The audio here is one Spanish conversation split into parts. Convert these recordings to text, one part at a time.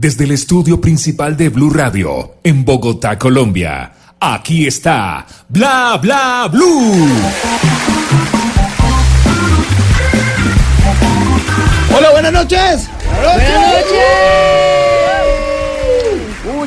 desde el estudio principal de Blue Radio, en Bogotá, Colombia. Aquí está Bla Bla Blue. Hola, buenas noches. Buenas noches.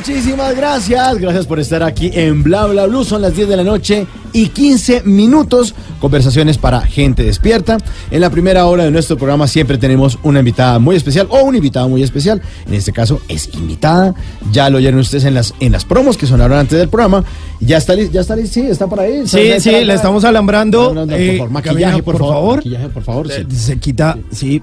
Muchísimas gracias. Gracias por estar aquí en Bla Bla Blue. Son las 10 de la noche y 15 minutos. Conversaciones para gente despierta. En la primera hora de nuestro programa siempre tenemos una invitada muy especial o un invitado muy especial. En este caso es invitada. Ya lo oyeron ustedes en las, en las promos que sonaron antes del programa. Ya está, ya está, sí, está por ahí. Sí, sí, la estamos alambrando. Eh, por maquillaje, por, favor. Maquillaje, por favor. Se quita, sí.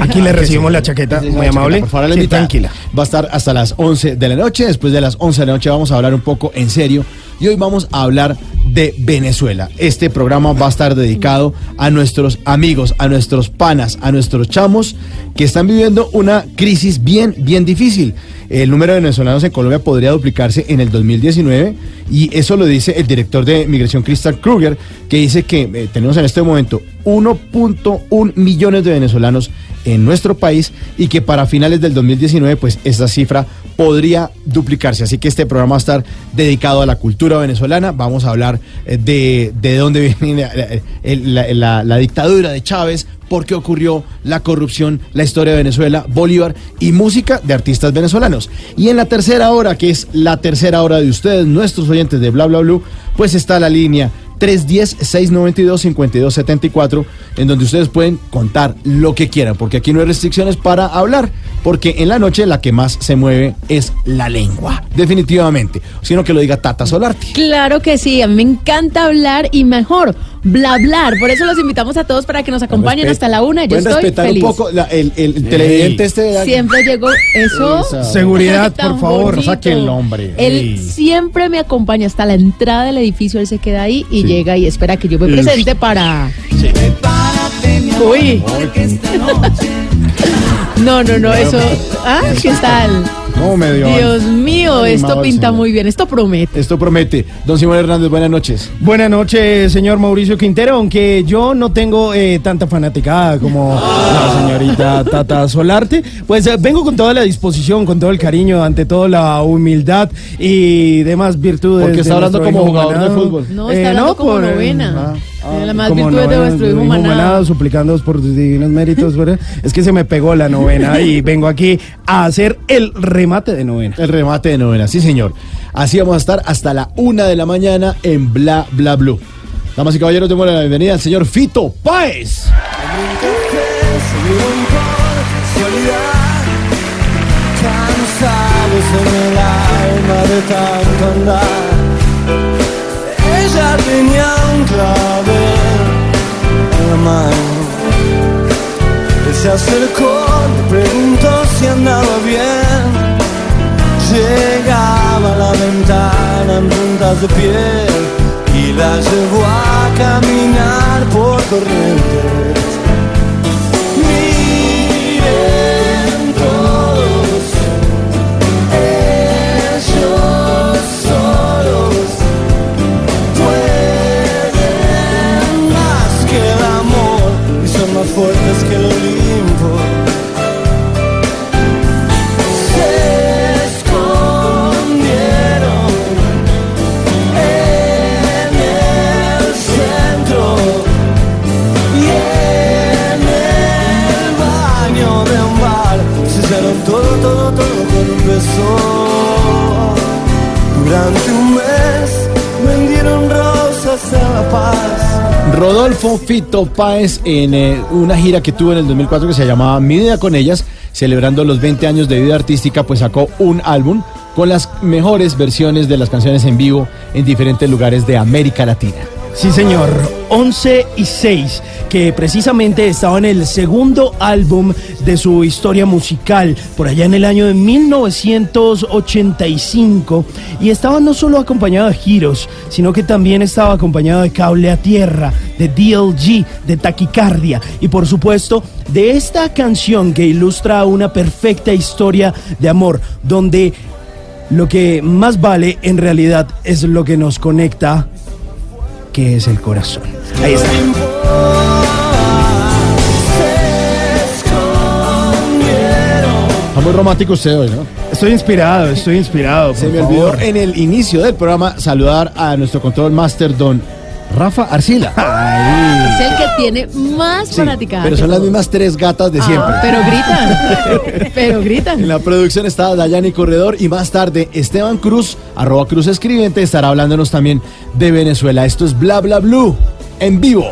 Aquí le recibimos la chaqueta, muy amable. por favor, la tranquila. Va a estar hasta las 11 de la noche. Después de las 11 de la noche vamos a hablar un poco en serio. Y hoy vamos a hablar de Venezuela. Este programa va a estar dedicado a nuestros amigos, a nuestros panas, a nuestros chamos que están viviendo una crisis bien, bien difícil. El número de venezolanos en Colombia podría duplicarse en el 2019 y eso lo dice el director de migración Crystal Kruger, que dice que eh, tenemos en este momento 1.1 millones de venezolanos en nuestro país y que para finales del 2019 pues esta cifra podría duplicarse. Así que este programa va a estar dedicado a la cultura venezolana. Vamos a hablar eh, de, de dónde viene la, la dictadura de Chávez, por qué ocurrió la corrupción, la historia de Venezuela, Bolívar y música de artistas venezolanos. Y en la tercera hora, que es la tercera hora de ustedes, nuestros oyentes de Bla Bla Blue, pues está la línea 310-692-5274, en donde ustedes pueden contar lo que quieran, porque aquí no hay restricciones para hablar, porque en la noche la que más se mueve es la lengua, definitivamente, sino que lo diga Tata Solarte. Claro que sí, a mí me encanta hablar y mejor, bla bla, por eso los invitamos a todos para que nos acompañen hasta la una, yo estoy respetar feliz. un poco el, televidente este Siempre llegó eso. Seguridad, por favor, no saque el hombre. Él siempre me acompaña hasta la entrada del edificio, él se queda ahí y llega y espera que yo me presente para. Uy. no, no, no, eso. Ah, ¿qué tal? No, medio Dios mío, esto pinta muy bien, esto promete. Esto promete. Don Simón Hernández, buenas noches. Buenas noches, señor Mauricio Quintero, aunque yo no tengo eh, tanta fanaticada como la señorita Tata Solarte, pues eh, vengo con toda la disposición, con todo el cariño, ante toda la humildad y demás virtudes. Porque está hablando como jugador de fútbol. No, está eh, hablando como novena. Ah. Ah, la más virtudes de vuestro hijo manado. suplicando por tus divinos méritos. es que se me pegó la novena y vengo aquí a hacer el remate de novena. El remate de novena, sí señor. Así vamos a estar hasta la una de la mañana en Bla Bla Blue. Damas y caballeros, tengo la bienvenida al señor Fito Páez. Ella tenía un clavel en la mano. Él se acercó, le preguntó si andaba bien. Llegaba a la ventana en puntas de piel y la llevó a caminar por corrientes. Durante un mes vendieron rosas en La Paz. Rodolfo Fito Páez en eh, una gira que tuvo en el 2004 que se llamaba Mi vida con ellas, celebrando los 20 años de vida artística, pues sacó un álbum con las mejores versiones de las canciones en vivo en diferentes lugares de América Latina. Sí, señor. 11 y 6, que precisamente estaba en el segundo álbum de su historia musical, por allá en el año de 1985. Y estaba no solo acompañado de giros, sino que también estaba acompañado de Cable a Tierra, de DLG, de Taquicardia y por supuesto de esta canción que ilustra una perfecta historia de amor, donde lo que más vale en realidad es lo que nos conecta, que es el corazón. Ahí está. Está muy romántico usted hoy, ¿no? Estoy inspirado, estoy inspirado. Se me olvidó en el inicio del programa saludar a nuestro control master, don Rafa Arcila. Es el que tiene más Sí, fanaticada. pero son las mismas tres gatas de Ah, siempre. pero gritan. pero gritan. En la producción está Dayani Corredor y más tarde Esteban Cruz, arroba Cruz Escribiente, estará hablándonos también de Venezuela. Esto es Bla Bla Blue en vivo.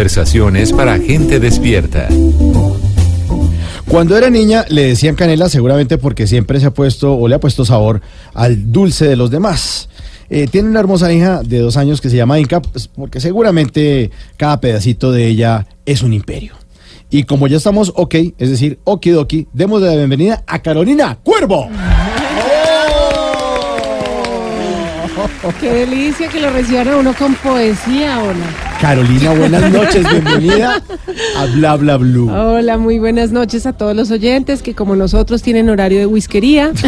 Conversaciones para gente despierta. Cuando era niña le decían canela seguramente porque siempre se ha puesto o le ha puesto sabor al dulce de los demás. Eh, tiene una hermosa hija de dos años que se llama Inca, pues, porque seguramente cada pedacito de ella es un imperio. Y como ya estamos ok, es decir, okidoki, demos la bienvenida a Carolina Cuervo. Qué delicia que lo reciban a uno con poesía, hola. Carolina, buenas noches, bienvenida a Bla Bla Blue. Hola, muy buenas noches a todos los oyentes que como nosotros tienen horario de whiskería.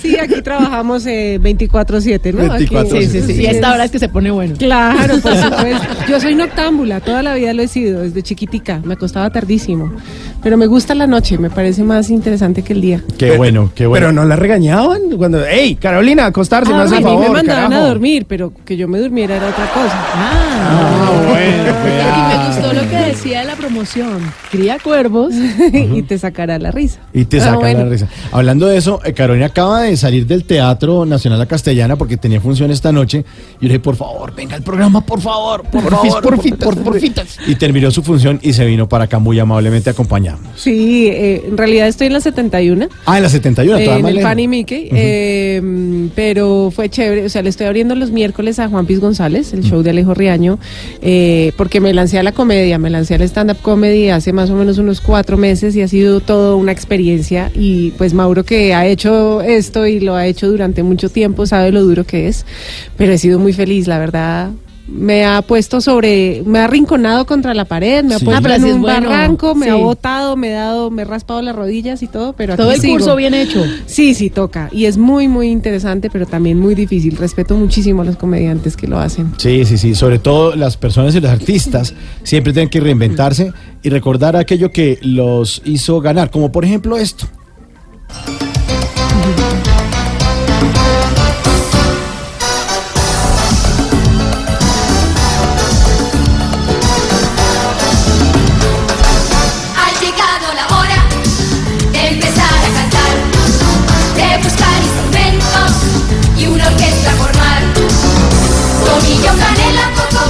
sí, aquí trabajamos eh, 24/7, ¿no? Aquí- 24/7. Sí, sí, sí. Y a esta hora es que se pone bueno. Claro, por supuesto. Yo soy noctámbula, toda la vida lo he sido, desde chiquitica. Me acostaba tardísimo. Pero me gusta la noche, me parece más interesante que el día. Qué bueno, qué bueno. Pero no la regañaban cuando, hey, Carolina, acostarse, me Ah, hace a el mí favor, me mandaban carajo". a dormir, pero que yo me durmiera era otra cosa. Ah, bueno, pues, Y me ah. gustó lo que decía de la promoción. Cría cuervos. y te sacará la risa. Y te Ah, saca bueno. la risa. Hablando de eso, eh, Carolina acaba de salir del Teatro Nacional La Castellana porque tenía función esta noche. Y yo le dije, por favor, venga al programa, por favor, por Porfis, favor. porfitas, por- por- porfitas. Y terminó su función y se vino para acá muy amablemente a Sí, eh, en realidad estoy en la 71. Ah, en la 71, eh, en el. Fanny Mickey, eh, pero fue chévere, o sea, le estoy abriendo los miércoles a Juan Piz González, el show de Alejo Riaño, eh, porque me lancé a la comedia, me lancé al stand-up comedy hace más o menos unos cuatro meses y ha sido todo una experiencia y pues Mauro que ha hecho esto y lo ha hecho durante mucho tiempo sabe lo duro que es, pero he sido muy feliz, la verdad. Me ha puesto sobre, me ha arrinconado contra la pared, me ha puesto Ah, pero en un bueno. barranco, me ha botado, me ha dado, me he raspado las rodillas y todo, pero Todo aquí el sigo. curso bien hecho. Sí, sí, toca. Y es muy, muy interesante, pero también muy difícil. Respeto muchísimo a los comediantes que lo hacen. Sí, sí, sí. Sobre todo las personas y los artistas siempre tienen que reinventarse y recordar aquello que los hizo ganar, como por ejemplo esto.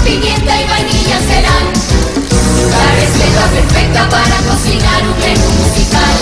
pimienta y vainilla serán la receta perfecta para cocinar un menú musical.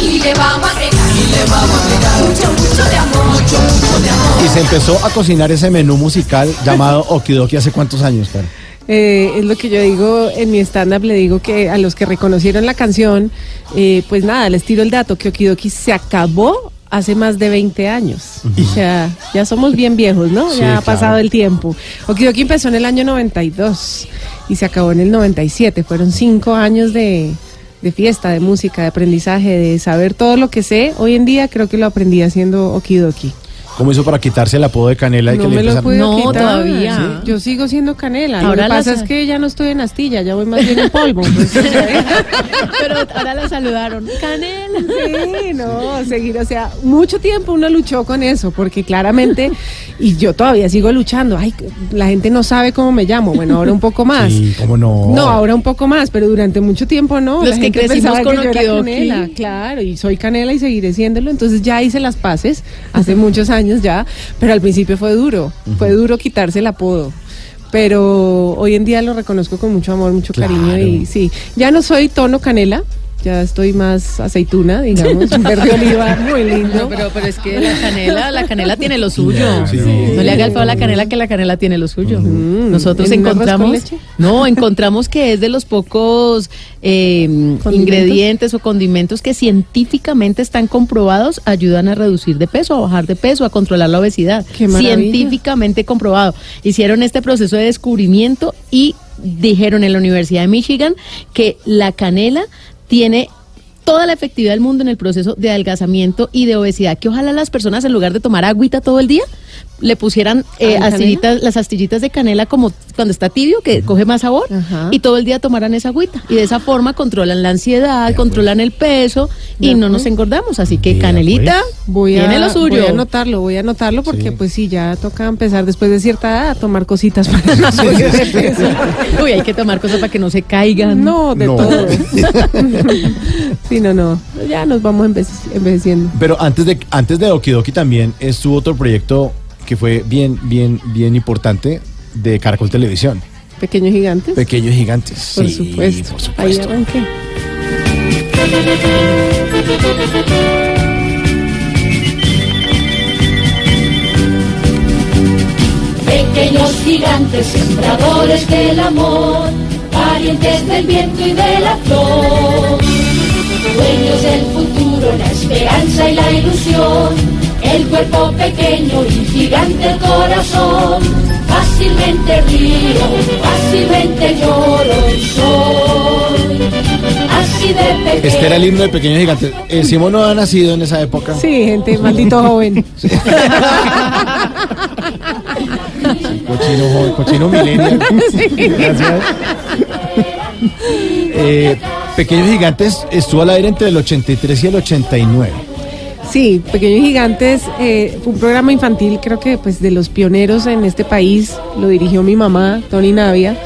Y le vamos a agregar, y le vamos a agregar mucho, mucho de amor, mucho, mucho de amor. Y se empezó a cocinar ese menú musical llamado Okidoki hace cuántos años, Karen. Eh, es lo que yo digo en mi stand-up, le digo que a los que reconocieron la canción, eh, pues nada, les tiro el dato que Okidoki se acabó hace más de 20 años. O sea, ya somos bien viejos, ¿no? Sí, ya ha claro. pasado el tiempo. Okidoki empezó en el año 92 y se acabó en el 97. Fueron cinco años de, de fiesta, de música, de aprendizaje, de saber todo lo que sé. Hoy en día creo que lo aprendí haciendo Okidoki. ¿Cómo hizo para quitarse el apodo de Canela y No que le me lo he empieza- podido No, quitar. todavía. Sí. Yo sigo siendo canela. Ahora lo que pasa sa- es que ya no estoy en astilla, ya voy más bien en polvo. pues. Pero ahora la saludaron. Canela. Sí, no, seguir, o sea, mucho tiempo uno luchó con eso, porque claramente, y yo todavía sigo luchando, ay, la gente no sabe cómo me llamo, bueno, ahora un poco más. Sí, cómo no. No, ahora un poco más, pero durante mucho tiempo no. Los La que gente crecimos pensaba con que yo era canela, claro, y soy canela y seguiré siéndolo. Entonces ya hice las paces hace muchos años ya, pero al principio fue duro, fue duro quitarse el apodo. Pero hoy en día lo reconozco con mucho amor, mucho cariño y sí, ya no soy tono canela, ya estoy más aceituna, digamos, un verde oliva muy lindo. No, pero, pero es que la canela, la canela tiene lo suyo. Sí. No le haga el feo a la canela que la canela tiene lo suyo. Mm. Nosotros ¿En un arroz con encontramos, leche? no, encontramos que es de los pocos eh, ingredientes o condimentos que científicamente están comprobados ayudan a reducir de peso, a bajar de peso, a controlar la obesidad. Qué. Científicamente comprobado. Hicieron este proceso de descubrimiento y dijeron en la Universidad de Michigan que la canela tiene toda la efectividad del mundo en el proceso de adelgazamiento y de obesidad, que ojalá las personas en lugar de tomar agüita todo el día, le pusieran eh, ¿Ah, astillitas- las astillitas de canela como cuando está tibio, que coge más sabor, y todo el día tomaran esa agüita. Y de esa forma controlan la ansiedad, controlan el peso y no nos engordamos. Así que canelita, Voy a, tiene lo suyo. voy a anotarlo, voy a anotarlo porque Sí. pues sí, ya toca empezar después de cierta edad a tomar cositas para no subir de peso. Uy, hay que tomar cosas para que no se caigan. No, de No. todo. sí, no, no. Ya nos vamos envejeci- envejeciendo. Pero antes de, antes de Okidoki también estuvo otro proyecto que fue bien, bien, bien importante de Caracol Televisión. Pequeños gigantes. Pequeños Gigantes. por, Sí, supuesto. por Ahí supuesto. arranqué. Pequeños gigantes, sembradores del amor, parientes del viento y de la flor, dueños del futuro, la esperanza y la ilusión, el cuerpo pequeño y gigante el corazón, fácilmente río, fácilmente lloro y soy así de pequeño. Este era el himno de Pequeños Gigantes. Eh, Simón no ha nacido en esa época. Sí, gente, maldito joven. Cochino joven, cochino millennial. Gracias. Eh, Pequeños Gigantes estuvo al aire entre el 83 y el 89. Sí, Pequeños Gigantes eh, fue un programa infantil, creo que pues de los pioneros en este país, lo dirigió mi mamá, Tony Navia,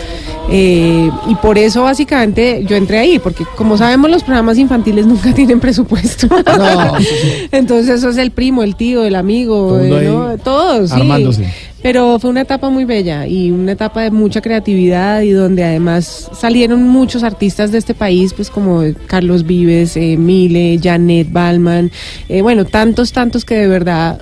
eh, y por eso básicamente yo entré ahí, porque como sabemos los programas infantiles nunca tienen presupuesto. No, Entonces eso es el primo, el tío, el amigo, Todo eh, ¿no? todos. sí. Pero fue una etapa muy bella y una etapa de mucha creatividad y donde además salieron muchos artistas de este país, pues como Carlos Vives, eh, Mile, Janet Balman, eh, bueno, tantos, tantos que de verdad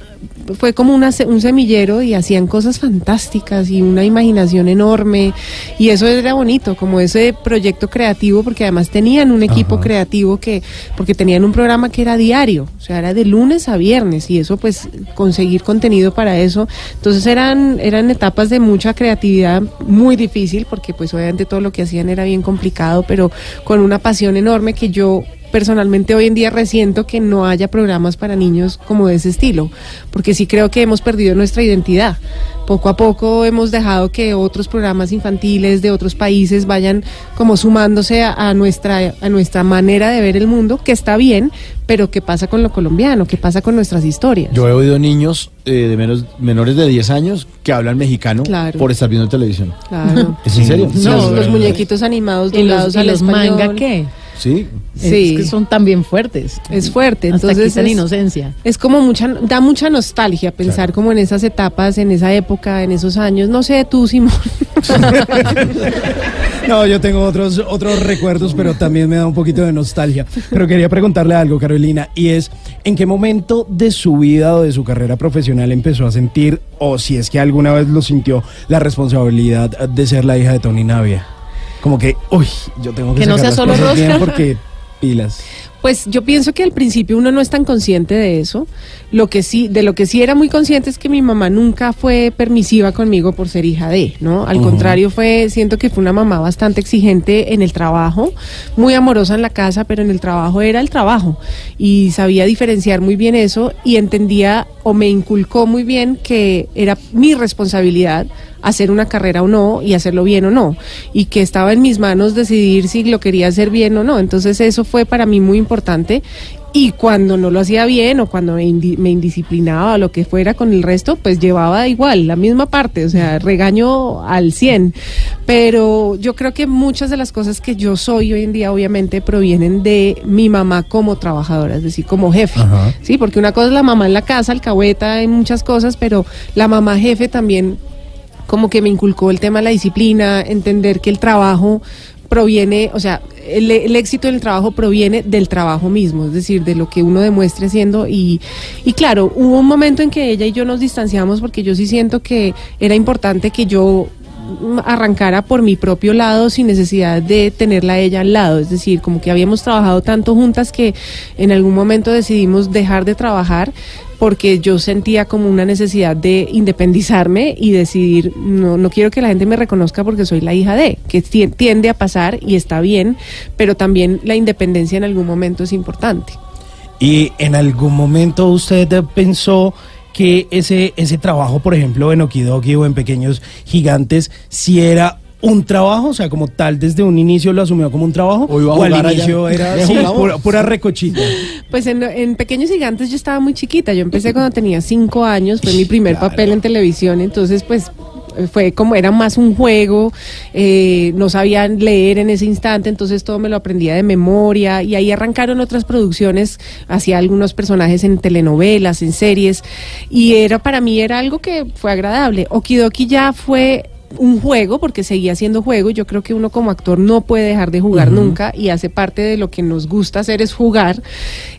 fue como una, un semillero y hacían cosas fantásticas y una imaginación enorme y eso era bonito, como ese proyecto creativo porque además tenían un equipo Ajá. creativo que, porque tenían un programa que era diario, o sea, era de lunes a viernes y eso pues conseguir contenido para eso, entonces eran, eran etapas de mucha creatividad muy difícil porque pues obviamente todo lo que hacían era bien complicado, pero con una pasión enorme que yo personalmente hoy en día resiento que no haya programas para niños como de ese estilo, porque sí creo que hemos perdido nuestra identidad. Poco a poco hemos dejado que otros programas infantiles de otros países vayan como sumándose a, a nuestra a nuestra manera de ver el mundo, que está bien, pero ¿qué pasa con lo colombiano? ¿Qué pasa con nuestras historias? Yo he oído niños eh, de menos, menores de 10 años que hablan mexicano Claro. por estar viendo televisión. Claro. ¿Es en serio? No, los muñequitos animados ¿Y los, doblados y los español. manga qué? ¿Sí? Sí. Es que son también fuertes. Es fuerte, Hasta entonces quitan es- inocencia. Es como mucha, da mucha nostalgia pensar como en esas etapas, en esa época, en esos años. No sé tú, Simón. No, yo tengo otros, otros recuerdos, pero también me da un poquito de nostalgia. Pero quería preguntarle algo, Carolina, y es, ¿en qué momento de su vida o de su carrera profesional empezó a sentir, o si es que alguna vez lo sintió, la responsabilidad de ser la hija de Tony Navia? Como que, uy, yo tengo que, Que no sea solo rosca. porque pilas. Pues yo pienso que al principio uno no es tan consciente de eso. Lo que sí, de lo que sí era muy consciente es que mi mamá nunca fue permisiva conmigo por ser hija de, ¿no? Al contrario fue, siento que fue una mamá bastante exigente en el trabajo, muy amorosa en la casa, pero en el trabajo era el trabajo y sabía diferenciar muy bien eso y entendía o me inculcó muy bien que era mi responsabilidad hacer una carrera o no y hacerlo bien o no y que estaba en mis manos decidir si lo quería hacer bien o no entonces eso fue para mí muy importante y cuando no lo hacía bien o cuando me, indi- me indisciplinaba o lo que fuera con el resto, pues llevaba igual la misma parte, o sea, regaño al 100. Pero yo creo que muchas de las cosas que yo soy hoy en día obviamente provienen de mi mamá como trabajadora, es decir, como jefe. Ajá. Sí, porque una cosa es la mamá en la casa, alcahueta en muchas cosas, pero la mamá jefe también como que me inculcó el tema de la disciplina, entender que el trabajo proviene, o sea, el, éxito del trabajo proviene del trabajo mismo, es decir, de lo que uno demuestre haciendo. Y, y claro, hubo un momento en que ella y yo nos distanciamos porque yo sí siento que era importante que yo arrancara por mi propio lado sin necesidad de tenerla a ella al lado, es decir, como que habíamos trabajado tanto juntas que en algún momento decidimos dejar de trabajar porque yo sentía como una necesidad de independizarme y decidir, no, no quiero que la gente me reconozca porque soy la hija de, que ti- tiende a pasar y está bien, pero también la independencia en algún momento es importante. ¿Y en algún momento usted pensó que ese, ese trabajo, por ejemplo, en Okidoki o en Pequeños Gigantes, si era un trabajo? O sea, como tal, desde un inicio lo asumió como un trabajo. ¿O iba a al jugar allá? inicio era pura, pura recochita. Pues en, en Pequeños Gigantes yo estaba muy chiquita, yo empecé cuando tenía cinco años, fue mi primer Claro. papel en televisión, entonces pues fue como era más un juego, eh, no sabían leer en ese instante, entonces todo me lo aprendía de memoria y ahí arrancaron otras producciones, hacía algunos personajes en telenovelas, en series y era para mí era algo que fue agradable. Okidoki ya fue un juego, porque seguía siendo juego, yo creo que uno como actor no puede dejar de jugar nunca, y hace parte de lo que nos gusta hacer es jugar,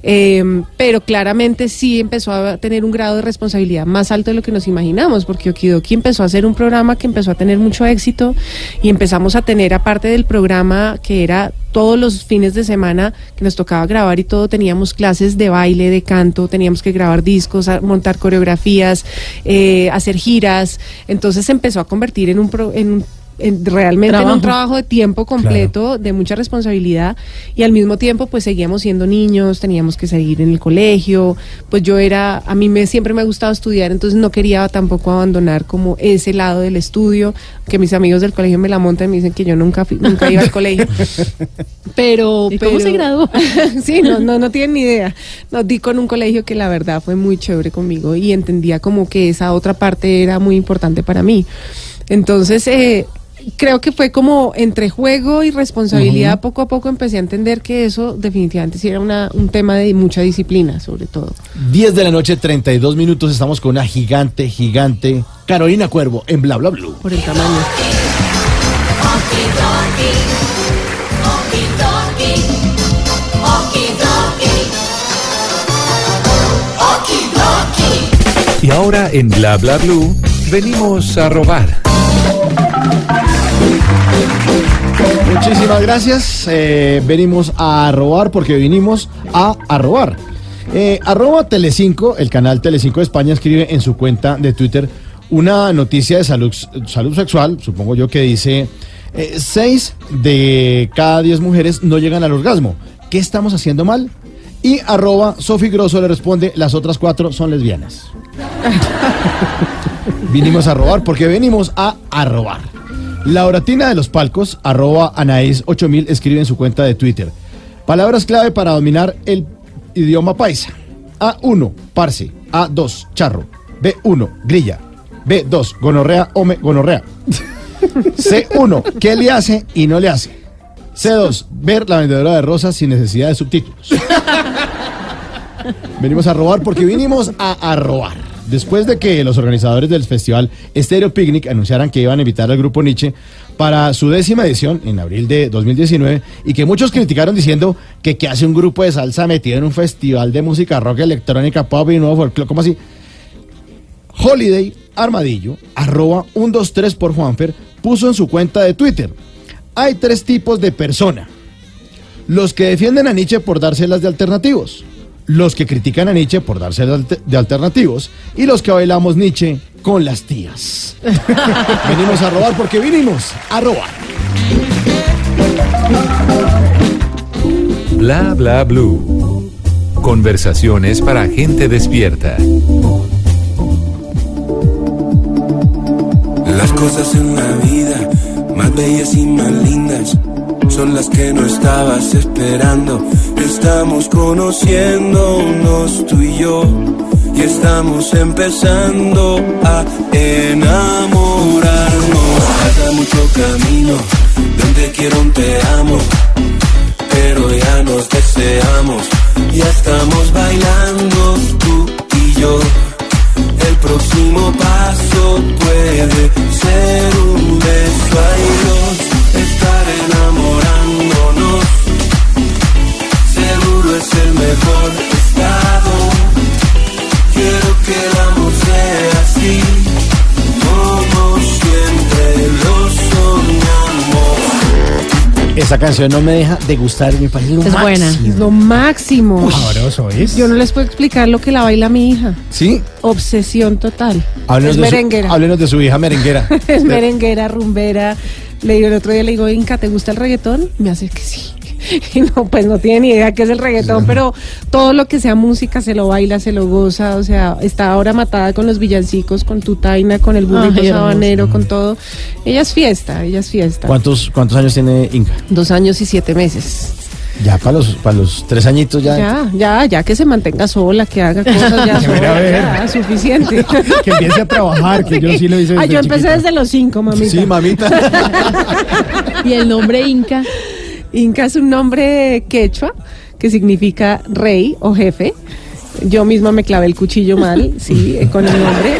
eh, pero claramente sí empezó a tener un grado de responsabilidad más alto de lo que nos imaginamos, porque Okidoki empezó a hacer un programa que empezó a tener mucho éxito, y empezamos a tener, aparte del programa que era todos los fines de semana que nos tocaba grabar y todo, teníamos clases de baile, de canto, teníamos que grabar discos, montar coreografías, eh, hacer giras. Entonces se empezó a convertir en un, pro- en un- en- realmente en Trabajo. un trabajo de tiempo completo, de mucha responsabilidad y al mismo tiempo pues seguíamos siendo niños, teníamos que seguir en el colegio, pues yo era, a mí me, siempre me ha gustado estudiar, entonces no quería tampoco abandonar como ese lado del estudio, que mis amigos del colegio me la montan y me dicen que yo nunca, fui- nunca iba al colegio. Pero, ¿Y cómo se graduó? sí, no, no, no tienen ni idea. No, di con un colegio que la verdad fue muy chévere conmigo y entendía como que esa otra parte era muy importante para mí. Entonces, eh, creo que fue como entre juego y responsabilidad, poco a poco empecé a entender que eso definitivamente sí era una, un tema de mucha disciplina, sobre todo. 10 de la noche, 32 minutos. Estamos con una gigante, gigante Carolina Cuervo en Bla Bla Blue. Por el tamaño. Y ahora en Bla Bla Blue venimos a robar. Muchísimas gracias. Eh, venimos a robar porque vinimos a, a robar. Eh, arroba Telecinco, el canal Telecinco de España, escribe en su cuenta de Twitter una noticia de salud, sexual, supongo yo, que dice: eh, seis de cada diez mujeres no llegan al orgasmo. ¿Qué estamos haciendo mal? Y arroba Sofi Grosso le responde: las otras cuatro son lesbianas. Vinimos a robar porque venimos a, a robar. La oratina de los palcos, arroba Anaís 8000, escribe en su cuenta de Twitter. Palabras clave para dominar el idioma paisa. A1, parce. A2, charro. B1, grilla. B2, gonorrea, home, gonorrea. C1, ¿qué le hace y no le hace? C2, ver la vendedora de rosas sin necesidad de subtítulos. Venimos a robar porque vinimos a, a robar. Después de que los organizadores del festival Stereo Picnic anunciaran que iban a invitar al grupo Nietzsche para su décima edición en abril de 2019 y que muchos criticaron diciendo que qué hace un grupo de salsa metido en un festival de música rock, electrónica, pop y nuevo folclore, ¿cómo así? Holiday Armadillo, arroba 123 por Juanfer, puso en su cuenta de Twitter. Hay tres tipos de persona. Los que defienden a Nietzsche por dárselas de alternativos. Los que critican a Nietzsche por de de alternativos. Y los que bailamos Nietzsche con las tías. venimos a robar porque vinimos a robar. Bla bla blue. Conversaciones para gente despierta. Las cosas en la vida, más bellas y más lindas, son las que no estabas esperando. Estamos conociéndonos tú y yo, y estamos empezando a enamorarnos. Falta mucho camino, donde quiero un te amo, pero ya nos deseamos, ya estamos bailando tú y yo. El próximo paso puede ser un beso dos, estar enamorándonos. Seguro es el mejor estado. Quiero que el amor sea así, Esa canción no me deja de gustar, me parece lo Es buena. máximo. Es lo máximo. Sabroso, ¿es? Yo no les puedo explicar lo que la baila mi hija. ¿Sí? Obsesión total. Háblenos es de su- merenguera. háblenos de su hija merenguera. es merenguera, rumbera. Le digo el otro día, le digo, Inca, ¿te gusta el reggaetón? Me hace que sí. Y no, pues no tiene ni idea qué es el reggaetón, pero todo lo que sea música se lo baila, se lo goza. O sea, está ahora matada con los villancicos, con tu taina, con el burrito Ay, sabanero, con todo. Ella es fiesta, ella es fiesta. ¿Cuántos, ¿Cuántos años tiene Inca? Dos años y siete meses. Ya para los, para los tres añitos ya. Ya, ya, ya que se mantenga sola, que haga cosas ya a sola, ver. ya, suficiente. Que empiece a trabajar, que yo sí lo hice Ah, yo empecé desde los cinco, mamita. Sí, mamita. Y el nombre Inca. Inca es un nombre quechua que significa rey o jefe. Yo misma me clavé el cuchillo mal, sí, eh, con el nombre.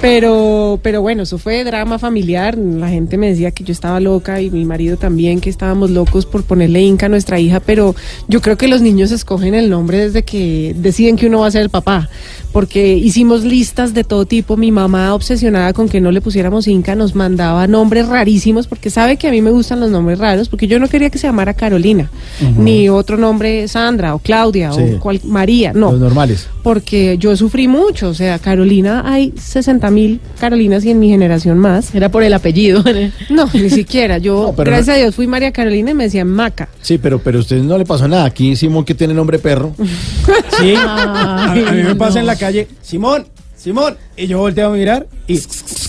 Pero, pero bueno, eso fue drama familiar. La gente me decía que yo estaba loca y mi marido también, que estábamos locos por ponerle Inca a nuestra hija. Pero yo creo que los niños escogen el nombre desde que deciden que uno va a ser el papá. Porque hicimos listas de todo tipo. Mi mamá, obsesionada con que no le pusiéramos Inca, nos mandaba nombres rarísimos porque sabe que a mí me gustan los nombres raros. Porque yo no quería que se llamara Carolina, ni otro nombre Sandra o Claudia Sí. o cual- María. No Los normales. porque yo sufrí mucho, o sea, Carolina, hay 60 mil Carolinas y en mi generación más. Era por el apellido. No, ni siquiera, yo, No, gracias no- a Dios, fui María Carolina y me decían Maca. Sí, pero, pero a usted no le pasó nada. Aquí Simón que tiene nombre perro. Sí, a, a mí me pasa no. en la calle, Simón, Simón, y yo volteo a mirar y...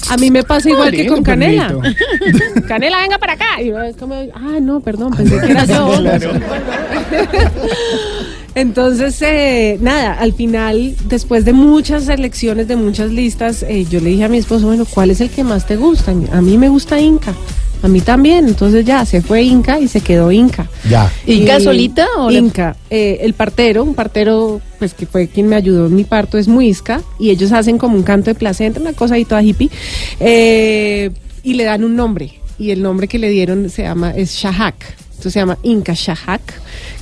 A mí me pasa igual que con Canela. perrito. Canela, venga para acá. Y yo, es como, ah, no, perdón, pensé que era yo. Entonces, eh, nada, al final, después de muchas elecciones, de muchas listas, eh, yo le dije a mi esposo, bueno, ¿cuál es el que más te gusta? A mí me gusta Inca. A mí también. Entonces ya se fue Inca y se quedó Inca. Ya. ¿Inca solita o le- Inca. Eh, el partero, un partero, pues que fue quien me ayudó en mi parto, es Muisca. Y ellos hacen como un canto de placenta, una cosa ahí toda hippie. eh, y le dan un nombre. Y el nombre que le dieron se llama, es Shahak. Entonces se llama Inca Shahak,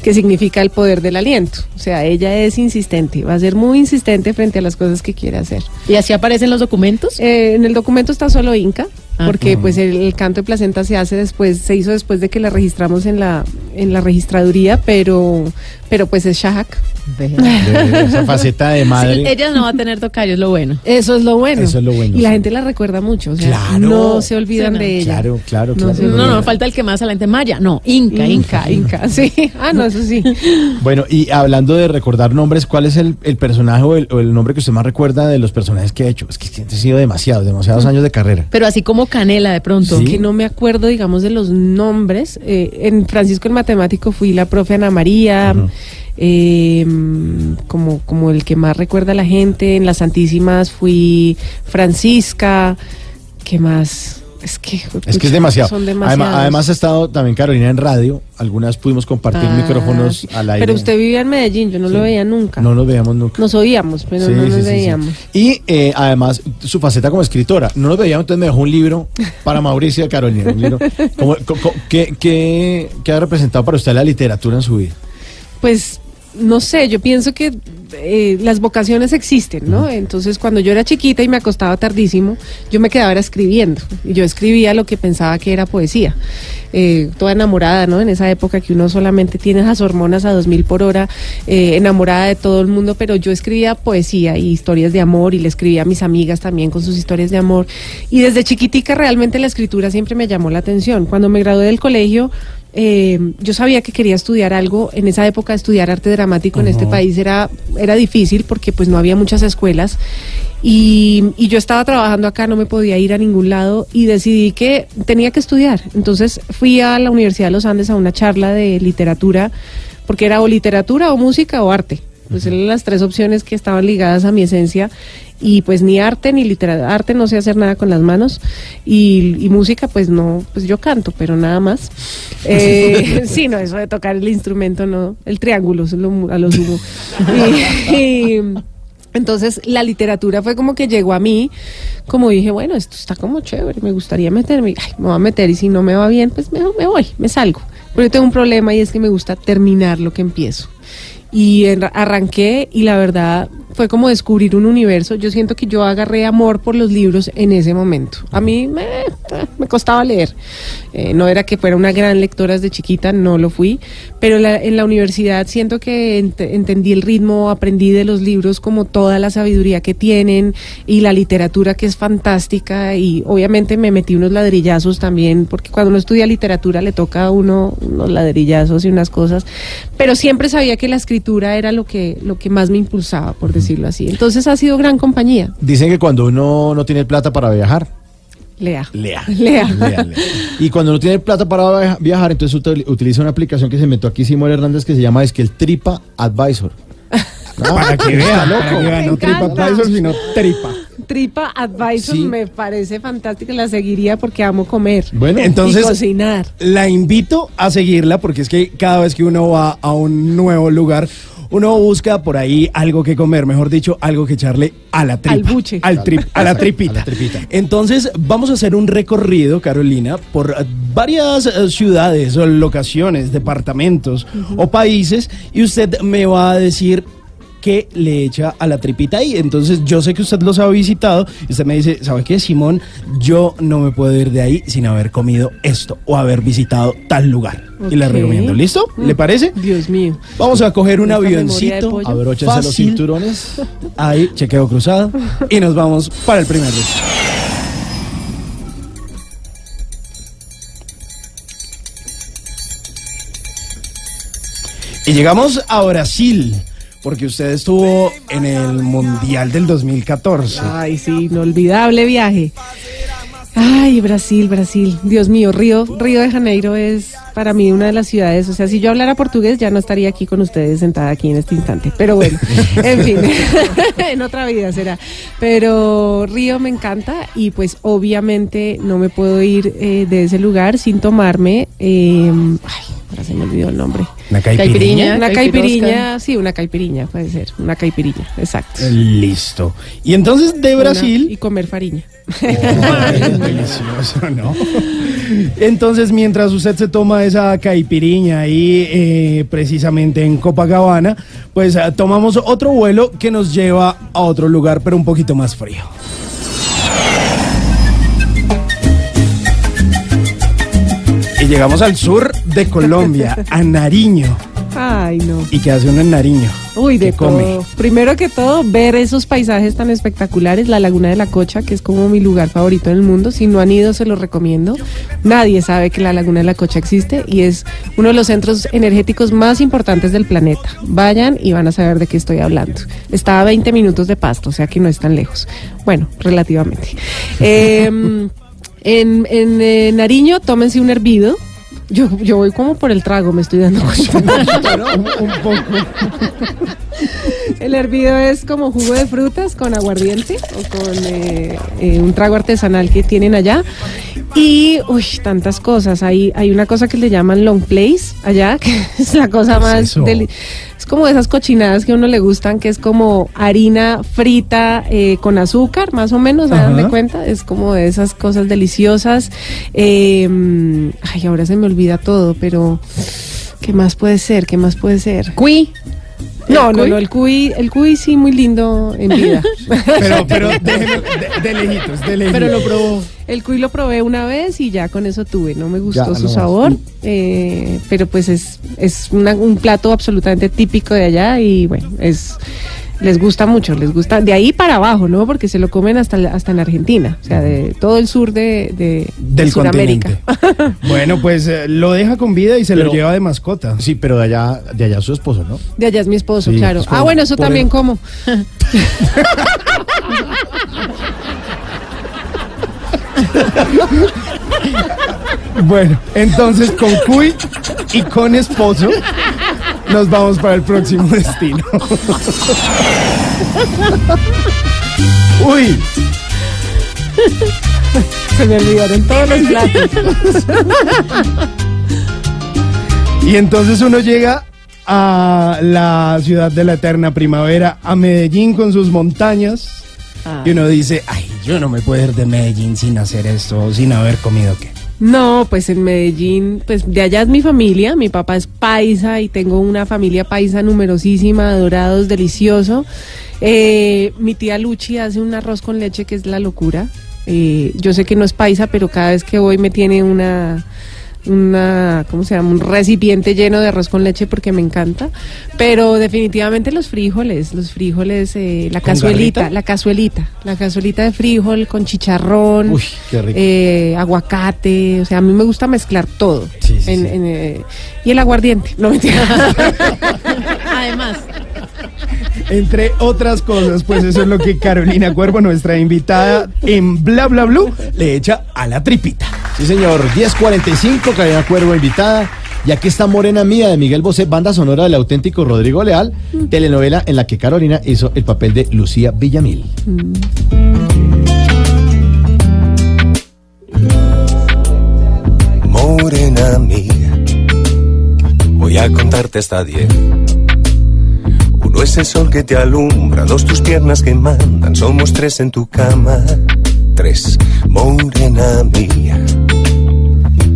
que significa el poder del aliento. O sea, ella es insistente, va a ser muy insistente frente a las cosas que quiere hacer. ¿Y así aparecen los documentos? Eh, en el documento está solo Inca. Porque pues el, el canto de placenta se hace después, se hizo después de que la registramos en la en la registraduría, pero pero pues es Shahak. De esa faceta de madre. Sí, ella no va a tener tocayo, es lo bueno. Eso es lo bueno. Eso es lo bueno, Y la sí. gente la recuerda mucho, o sea, Claro. no se olvidan Sí, no. de ella. Claro, claro, No claro. No, no, falta el que más a la gente Maya. No, Inca, Inca. Inca, Inca, sí. Ah, no, eso sí. Bueno, y hablando de recordar nombres, ¿cuál es el, el personaje o el, o el nombre que usted más recuerda de los personajes que ha hecho? Es que ha sido demasiado, demasiados años de carrera. Pero así como Canela de pronto. Sí. que no me acuerdo, digamos, de los nombres. Eh, en Francisco el Matemático fui la profe Ana María, eh, como, como el que más recuerda a la gente. En las Santísimas fui Francisca. ¿Qué más? Es que, Es que es demasiado. Son Además, ha estado también Carolina en radio. Algunas pudimos compartir Ah, micrófonos sí. al aire. Pero usted vivía en Medellín, yo no lo veía nunca. No nos veíamos nunca. Nos oíamos, pero Sí, no nos veíamos. Y eh, además, su faceta como escritora. No nos veíamos, entonces me dejó un libro para Mauricio y Carolina. Un libro. ¿qué, qué, qué ha representado para usted la literatura en su vida? Pues no sé, yo pienso que eh, las vocaciones existen, ¿no? Entonces cuando yo era chiquita y me acostaba tardísimo, yo me quedaba era escribiendo. Y yo escribía lo que pensaba que era poesía. Eh, toda enamorada, ¿no? En esa época que uno solamente tiene esas hormonas a dos mil por hora, eh, enamorada de todo el mundo, pero yo escribía poesía y historias de amor y le escribía a mis amigas también con sus historias de amor. Y desde chiquitica realmente la escritura siempre me llamó la atención. Cuando me gradué del colegio, eh, yo sabía que quería estudiar algo. En esa época estudiar arte dramático en este país era, era difícil porque pues no había muchas escuelas. Y, y yo estaba trabajando acá, no me podía ir a ningún lado y decidí que tenía que estudiar. Entonces fui a la Universidad de los Andes a una charla de literatura, porque era o literatura o música o arte. Pues eran las tres opciones que estaban ligadas a mi esencia y pues ni arte ni literatura, arte no sé hacer nada con las manos y, música pues no, pues yo canto, pero nada más. Eh, sí, no, eso de tocar el instrumento no, el triángulo, eso lo- a lo sumo. Entonces la literatura fue como que llegó a mí, como dije, bueno, esto está como chévere, me gustaría meterme, ay, me voy a meter y si no me va bien, pues me, me voy, me salgo. Pero yo tengo un problema y es que me gusta terminar lo que empiezo. Y arranqué y la verdad fue como descubrir un universo. Yo siento que yo agarré amor por los libros en ese momento. A mí me, me costaba leer. Eh, no era que fuera una gran lectora desde chiquita, no lo fui. Pero la- en la universidad siento que ent- entendí el ritmo, aprendí de los libros como toda la sabiduría que tienen y la literatura que es fantástica. Y obviamente me metí unos ladrillazos también, porque cuando uno estudia literatura le toca a uno unos ladrillazos y unas cosas. Pero siempre sabía que la escritura era lo que, lo que más me impulsaba, por decirlo así. Entonces ha sido gran compañía. Dicen que cuando uno no tiene plata para viajar, Lea. lea. Lea. Lea, lea. Y cuando no tiene plata para via- viajar, entonces util- utiliza una aplicación que se inventó aquí Simón Hernández que se llama es que el Tripa Advisor. No, Para que vea, loco. para que vea, Me no encanta. TripAdvisor, sino tripa. Tripa Advisor Sí. me parece fantástica, la seguiría porque amo comer. Bueno, Entonces- y cocinar. La invito a seguirla porque es que cada vez que uno va a un nuevo lugar, uno busca por ahí algo que comer, mejor dicho, algo que echarle a la tripa. Al buche. Al trip, a la tripita. A la tripita. Entonces, vamos a hacer un recorrido, Carolina, por eh, varias eh, ciudades o locaciones, departamentos o países y usted me va a decir qué le echa a la tripita ahí. Entonces, yo sé que usted los ha visitado y usted me dice, ¿sabe qué, Simón? Yo no me puedo ir de ahí sin haber comido esto o haber visitado tal lugar. Y le recomiendo. ¿Listo? ¿Le Mm. parece? Dios mío. Vamos a coger un Esta avioncito. abróchense los cinturones. Ahí, chequeo cruzado. Y nos vamos para el primer destino. Y llegamos a Brasil, porque usted estuvo en el Mundial del 2014. Ay, sí, inolvidable viaje. Ay, Brasil, Brasil. Dios mío, Río, Río de Janeiro es para mí una de las ciudades. O sea, si yo hablara portugués ya no estaría aquí con ustedes sentada aquí en este instante. Pero bueno, en fin, en otra vida será. Pero Río me encanta y pues obviamente no me puedo ir eh, de ese lugar sin tomarme. eh, ay, ahora se me olvidó el nombre. Una caipirinha. Una caipiriña, sí, una caipiriña puede ser. Una caipiriña, exacto. Listo. Y entonces de Una- Brasil. y comer fariña. Ay, delicioso, ¿no? Entonces, mientras usted se toma esa caipiriña ahí, eh, precisamente en Copacabana, pues ah, tomamos otro vuelo que nos lleva a otro lugar, pero un poquito más frío. Llegamos al sur de Colombia, a Nariño. Ay, no. ¿Y qué hace uno en Nariño? Uy, de ¿Qué come? todo. Primero que todo, ver esos paisajes tan espectaculares, la Laguna de la Cocha, que es como mi lugar favorito en el mundo. Si no han ido, se los recomiendo. Nadie sabe que la Laguna de la Cocha existe y es uno de los centros energéticos más importantes del planeta. Vayan y van a saber de qué estoy hablando. Está a 20 minutos de pasto, o sea que no es tan lejos. Bueno, relativamente. Em, en, en eh, Nariño, tómense un hervido. Yo, yo voy como por el trago, me estoy dando cuenta. un, un poco. El hervido es como jugo de frutas con aguardiente o con eh, eh, un trago artesanal que tienen allá. Y, uy, tantas cosas. Hay, hay una cosa que le llaman long place allá, que es la cosa más deli- Es como de esas cochinadas que a uno le gustan, que es como harina frita eh, con azúcar, más o menos, ¿se dan Ajá. de cuenta? Es como de esas cosas deliciosas. Eh, mm, ay, ahora se me olvida todo, pero ¿qué más puede ser? ¿Qué más puede ser? Cui. No, ¿El no, cuy? no, el cuy, el cuy sí muy lindo en vida. Pero, pero déjeme, de, de lejitos, de lejitos. Pero lo probó. El cuy lo probé una vez y ya con eso tuve. No me gustó su sabor, eh, pero pues es, es una- un plato absolutamente típico de allá y bueno, es les gusta mucho, les gusta de ahí para abajo, ¿no? Porque se lo comen hasta, hasta en Argentina, o sea, de todo el sur de, de, de Sudamérica. continente. bueno, pues eh, lo deja con vida y se Pero- lo lleva de mascota. Sí, pero de allá, de allá su esposo, ¿no? De allá es mi esposo, Sí, claro. es Ah, bueno, eso también el- como. Bueno, entonces con Cuy y con esposo nos vamos para el próximo destino. Uy, Se me olvidaron todos los platos. y entonces uno llega a la ciudad de la eterna primavera, a Medellín con sus montañas, y uno dice, ay, yo no me puedo ir de Medellín sin hacer esto, sin haber comido qué. No, pues en Medellín, pues de allá es mi familia, mi papá es paisa y tengo una familia paisa numerosísima, adorados, delicioso. Eh, mi tía Luchi hace un arroz con leche que es la locura. Eh, yo sé que no es paisa, pero cada vez que voy me tiene una, una, ¿cómo se llama? Un recipiente lleno de arroz con leche porque me encanta. Pero definitivamente los frijoles, los frijoles, eh, la ¿Con cazuelita, garrita? la cazuelita, la cazuelita de frijol con chicharrón, Uy, qué rico. eh, aguacate, o sea, a mí me gusta mezclar todo. Sí, sí, En- sí. en, eh, y el aguardiente, no mentira. Además, Entre otras cosas, pues eso es lo que Carolina Cuervo, nuestra invitada en Bla Bla Blue, le echa a la tripita. Sí, señor. 1045, Carolina Cuervo invitada. Y aquí está Morena Mía de Miguel Bosé, banda sonora del auténtico Rodrigo Leal, telenovela en la que Carolina hizo el papel de Lucía Villamil. Morena mía, voy a contarte hasta diez. Uno es el sol que te alumbra, dos tus piernas que mandan, somos tres en tu cama. Tres, morena mía.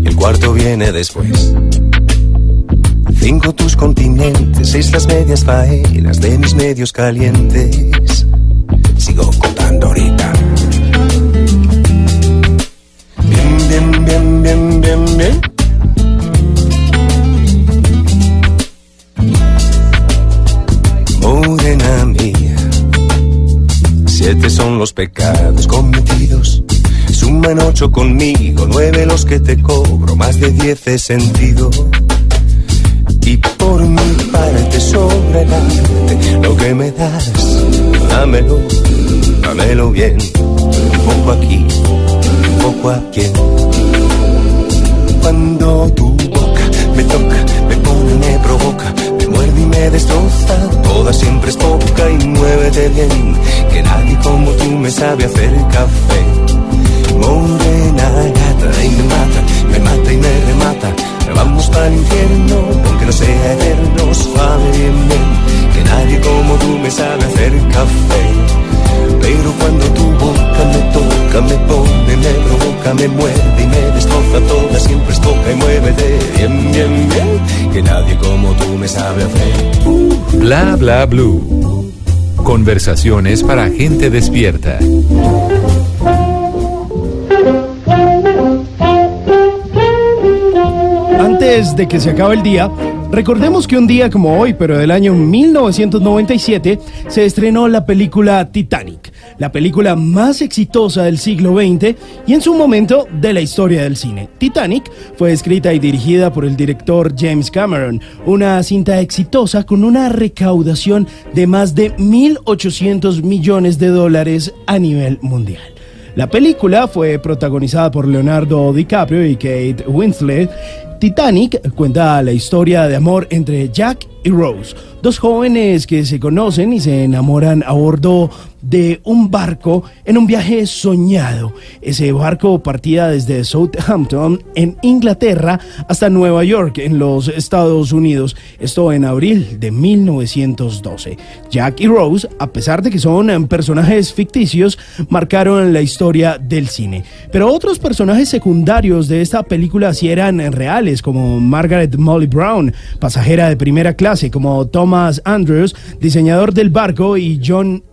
El cuarto viene después. Cinco tus continentes, seis las medias faenas de mis medios calientes. Sigo contando ahorita. Siete son los pecados cometidos. Suman ocho conmigo, nueve los que te cobro, más de diez he sentido. Y por mi parte sobre arte, lo que me das, dámelo, dámelo bien. Un poco aquí, un poco aquí. Me destroza. Toda siempre es poca y muévete bien, que nadie como tú me sabe hacer café. Morena gata y me mata, me mata y me remata. Vamos para el infierno, aunque no sea eterno, suave bien, que nadie como tú me sabe hacer café. Pero cuando tu boca me toca, me pone, me provoca, me muerde y me destroza toda, siempre es toca y muévete bien, bien, bien, que nadie como tú me sabe hacer. Bla bla blue. Conversaciones para gente despierta. Antes de que se acabe el día, recordemos que un día como hoy, pero del año 1997, se estrenó la película Titanic, la película más exitosa del siglo XX y en su momento de la historia del cine. Titanic fue escrita y dirigida por el director James Cameron, una cinta exitosa con una recaudación de más de 1.800 millones de dólares a nivel mundial. La película fue protagonizada por Leonardo DiCaprio y Kate Winslet. Titanic cuenta la historia de amor entre Jack y Rose, dos jóvenes que se conocen y se enamoran a bordo de un barco en un viaje soñado. Ese barco partía desde Southampton en Inglaterra hasta Nueva York en los Estados Unidos. Esto en abril de 1912. Jack y Rose, a pesar de que son eh, personajes ficticios, marcaron la historia del cine. Pero otros personajes secundarios de esta película sí eran reales, como Margaret Molly Brown, pasajera de primera clase, como Thomas Andrews, diseñador del barco, y John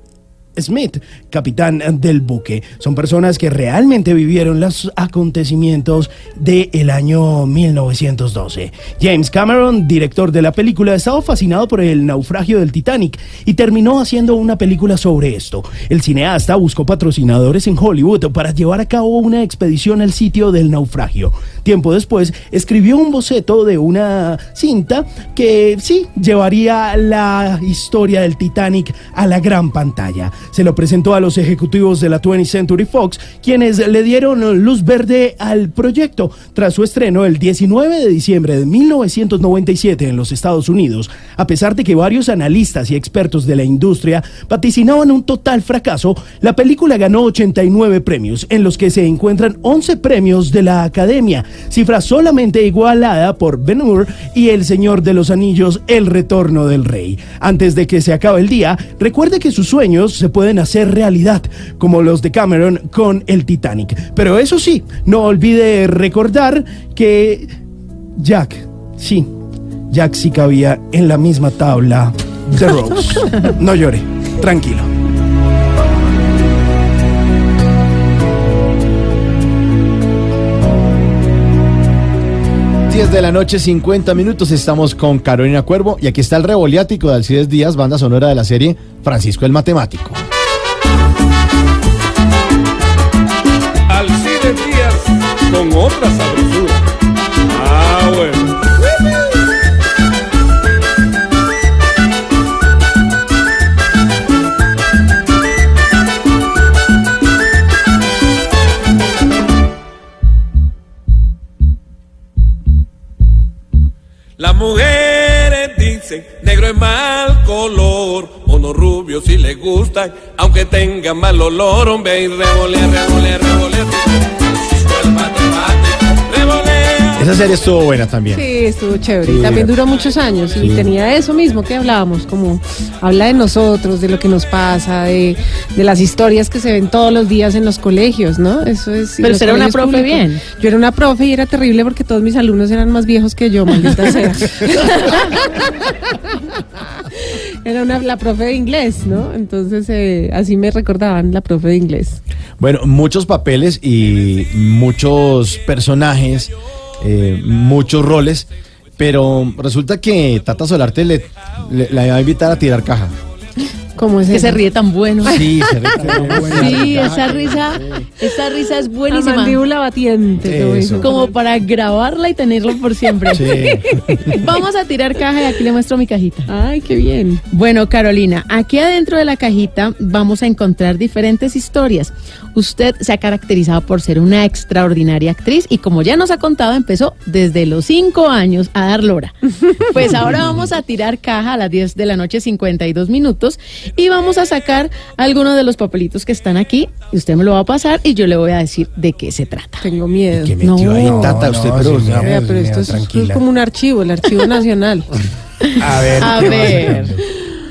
Smith, capitán del buque. Son personas que realmente vivieron los acontecimientos del año 1912. James Cameron, director de la película, estaba fascinado por el naufragio del Titanic y terminó haciendo una película sobre esto. El cineasta buscó patrocinadores en Hollywood para llevar a cabo una expedición al sitio del naufragio. Tiempo después, escribió un boceto de una cinta que sí llevaría la historia del Titanic a la gran pantalla se lo presentó a los ejecutivos de la 20th Century Fox, quienes le dieron luz verde al proyecto. Tras su estreno el 19 de diciembre de 1997 en los Estados Unidos, a pesar de que varios analistas y expertos de la industria vaticinaban un total fracaso, la película ganó 89 premios, en los que se encuentran 11 premios de la Academia, cifra solamente igualada por Ben Hur y El Señor de los Anillos, El Retorno del Rey. Antes de que se acabe el día, recuerde que sus sueños se pueden hacer realidad, como los de Cameron con el Titanic. Pero eso sí, no olvide recordar que Jack, sí, Jack sí cabía en la misma tabla de Rose. No llore, tranquilo. 10 de la noche, 50 minutos. Estamos con Carolina Cuervo y aquí está el revoliático de Alcides Díaz, banda sonora de la serie Francisco el Matemático. Con otra sabrosura. Ah, bueno. Las mujeres dicen negro es mal color, mono rubio si le gustan, aunque tenga mal olor, hombre, y revolea, revolea, revolea, matemático. Esa serie estuvo buena también. Sí, estuvo chévere. Sí. Y también duró muchos años y tenía eso mismo que hablábamos, como habla de nosotros, de lo que nos pasa, de, de las historias que se ven todos los días en los colegios, ¿no? Eso es. Pero usted era una profe públicos. bien. Yo era una profe y era terrible porque todos mis alumnos eran más viejos que yo, maldita sea. Era una, la profe de inglés, ¿no? Entonces eh, así me recordaban la profe de inglés. Bueno, muchos papeles y muchos personajes, eh, muchos roles, pero resulta que Tata Solarte le, le- la a invitar a tirar caja. ¿Cómo es Que eso? se ríe tan bueno. Sí, se ve que- Sí, esa risa, esa risa es La buenísima. mandíbula batiente. como Eso. Como para grabarla y tenerlo por siempre. Sí. Vamos a tirar caja y aquí le muestro mi cajita. Ay, qué bien. Bueno, Carolina, aquí adentro de la cajita vamos a encontrar diferentes historias. Usted se ha caracterizado por ser una extraordinaria actriz y como ya nos ha contado, empezó desde los 5 años a dar lora. Pues ahora vamos a tirar caja a las 10 de la noche, 52 minutos, y vamos a sacar algunos de los papelitos que están aquí. Y usted me lo va a pasar y yo le voy a decir de qué se trata. Tengo miedo. ¿Qué metió ahí No, Tata usted? pero, sí, Vea, pero esto es, como un archivo, el archivo nacional. A ver, A ¿qué ver,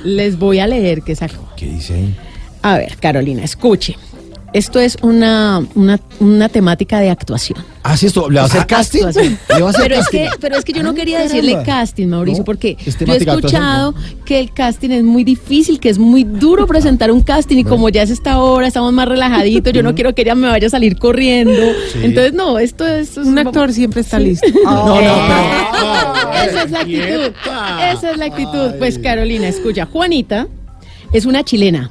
les voy a leer qué sacó. ¿Qué dice ahí? A ver, Carolina, escuche. Esto es una, una, una temática de actuación. Ah, sí, esto, ¿le va a hacer casting? Actuación. ¿Le va a hacer Pero es, casting? que, pero es que yo no Ah, quería decirle casting, Mauricio, No, porque es yo he actuación, escuchado que el casting es muy difícil, que es muy duro presentar un casting y como ya es esta hora, estamos más relajaditos, yo no quiero que ella me vaya a salir corriendo. Entonces, no, esto es... Un actor siempre está listo. No, no, Eh, Esa es la actitud. Esa es la actitud. Pues Carolina, escucha, Juanita es una chilena.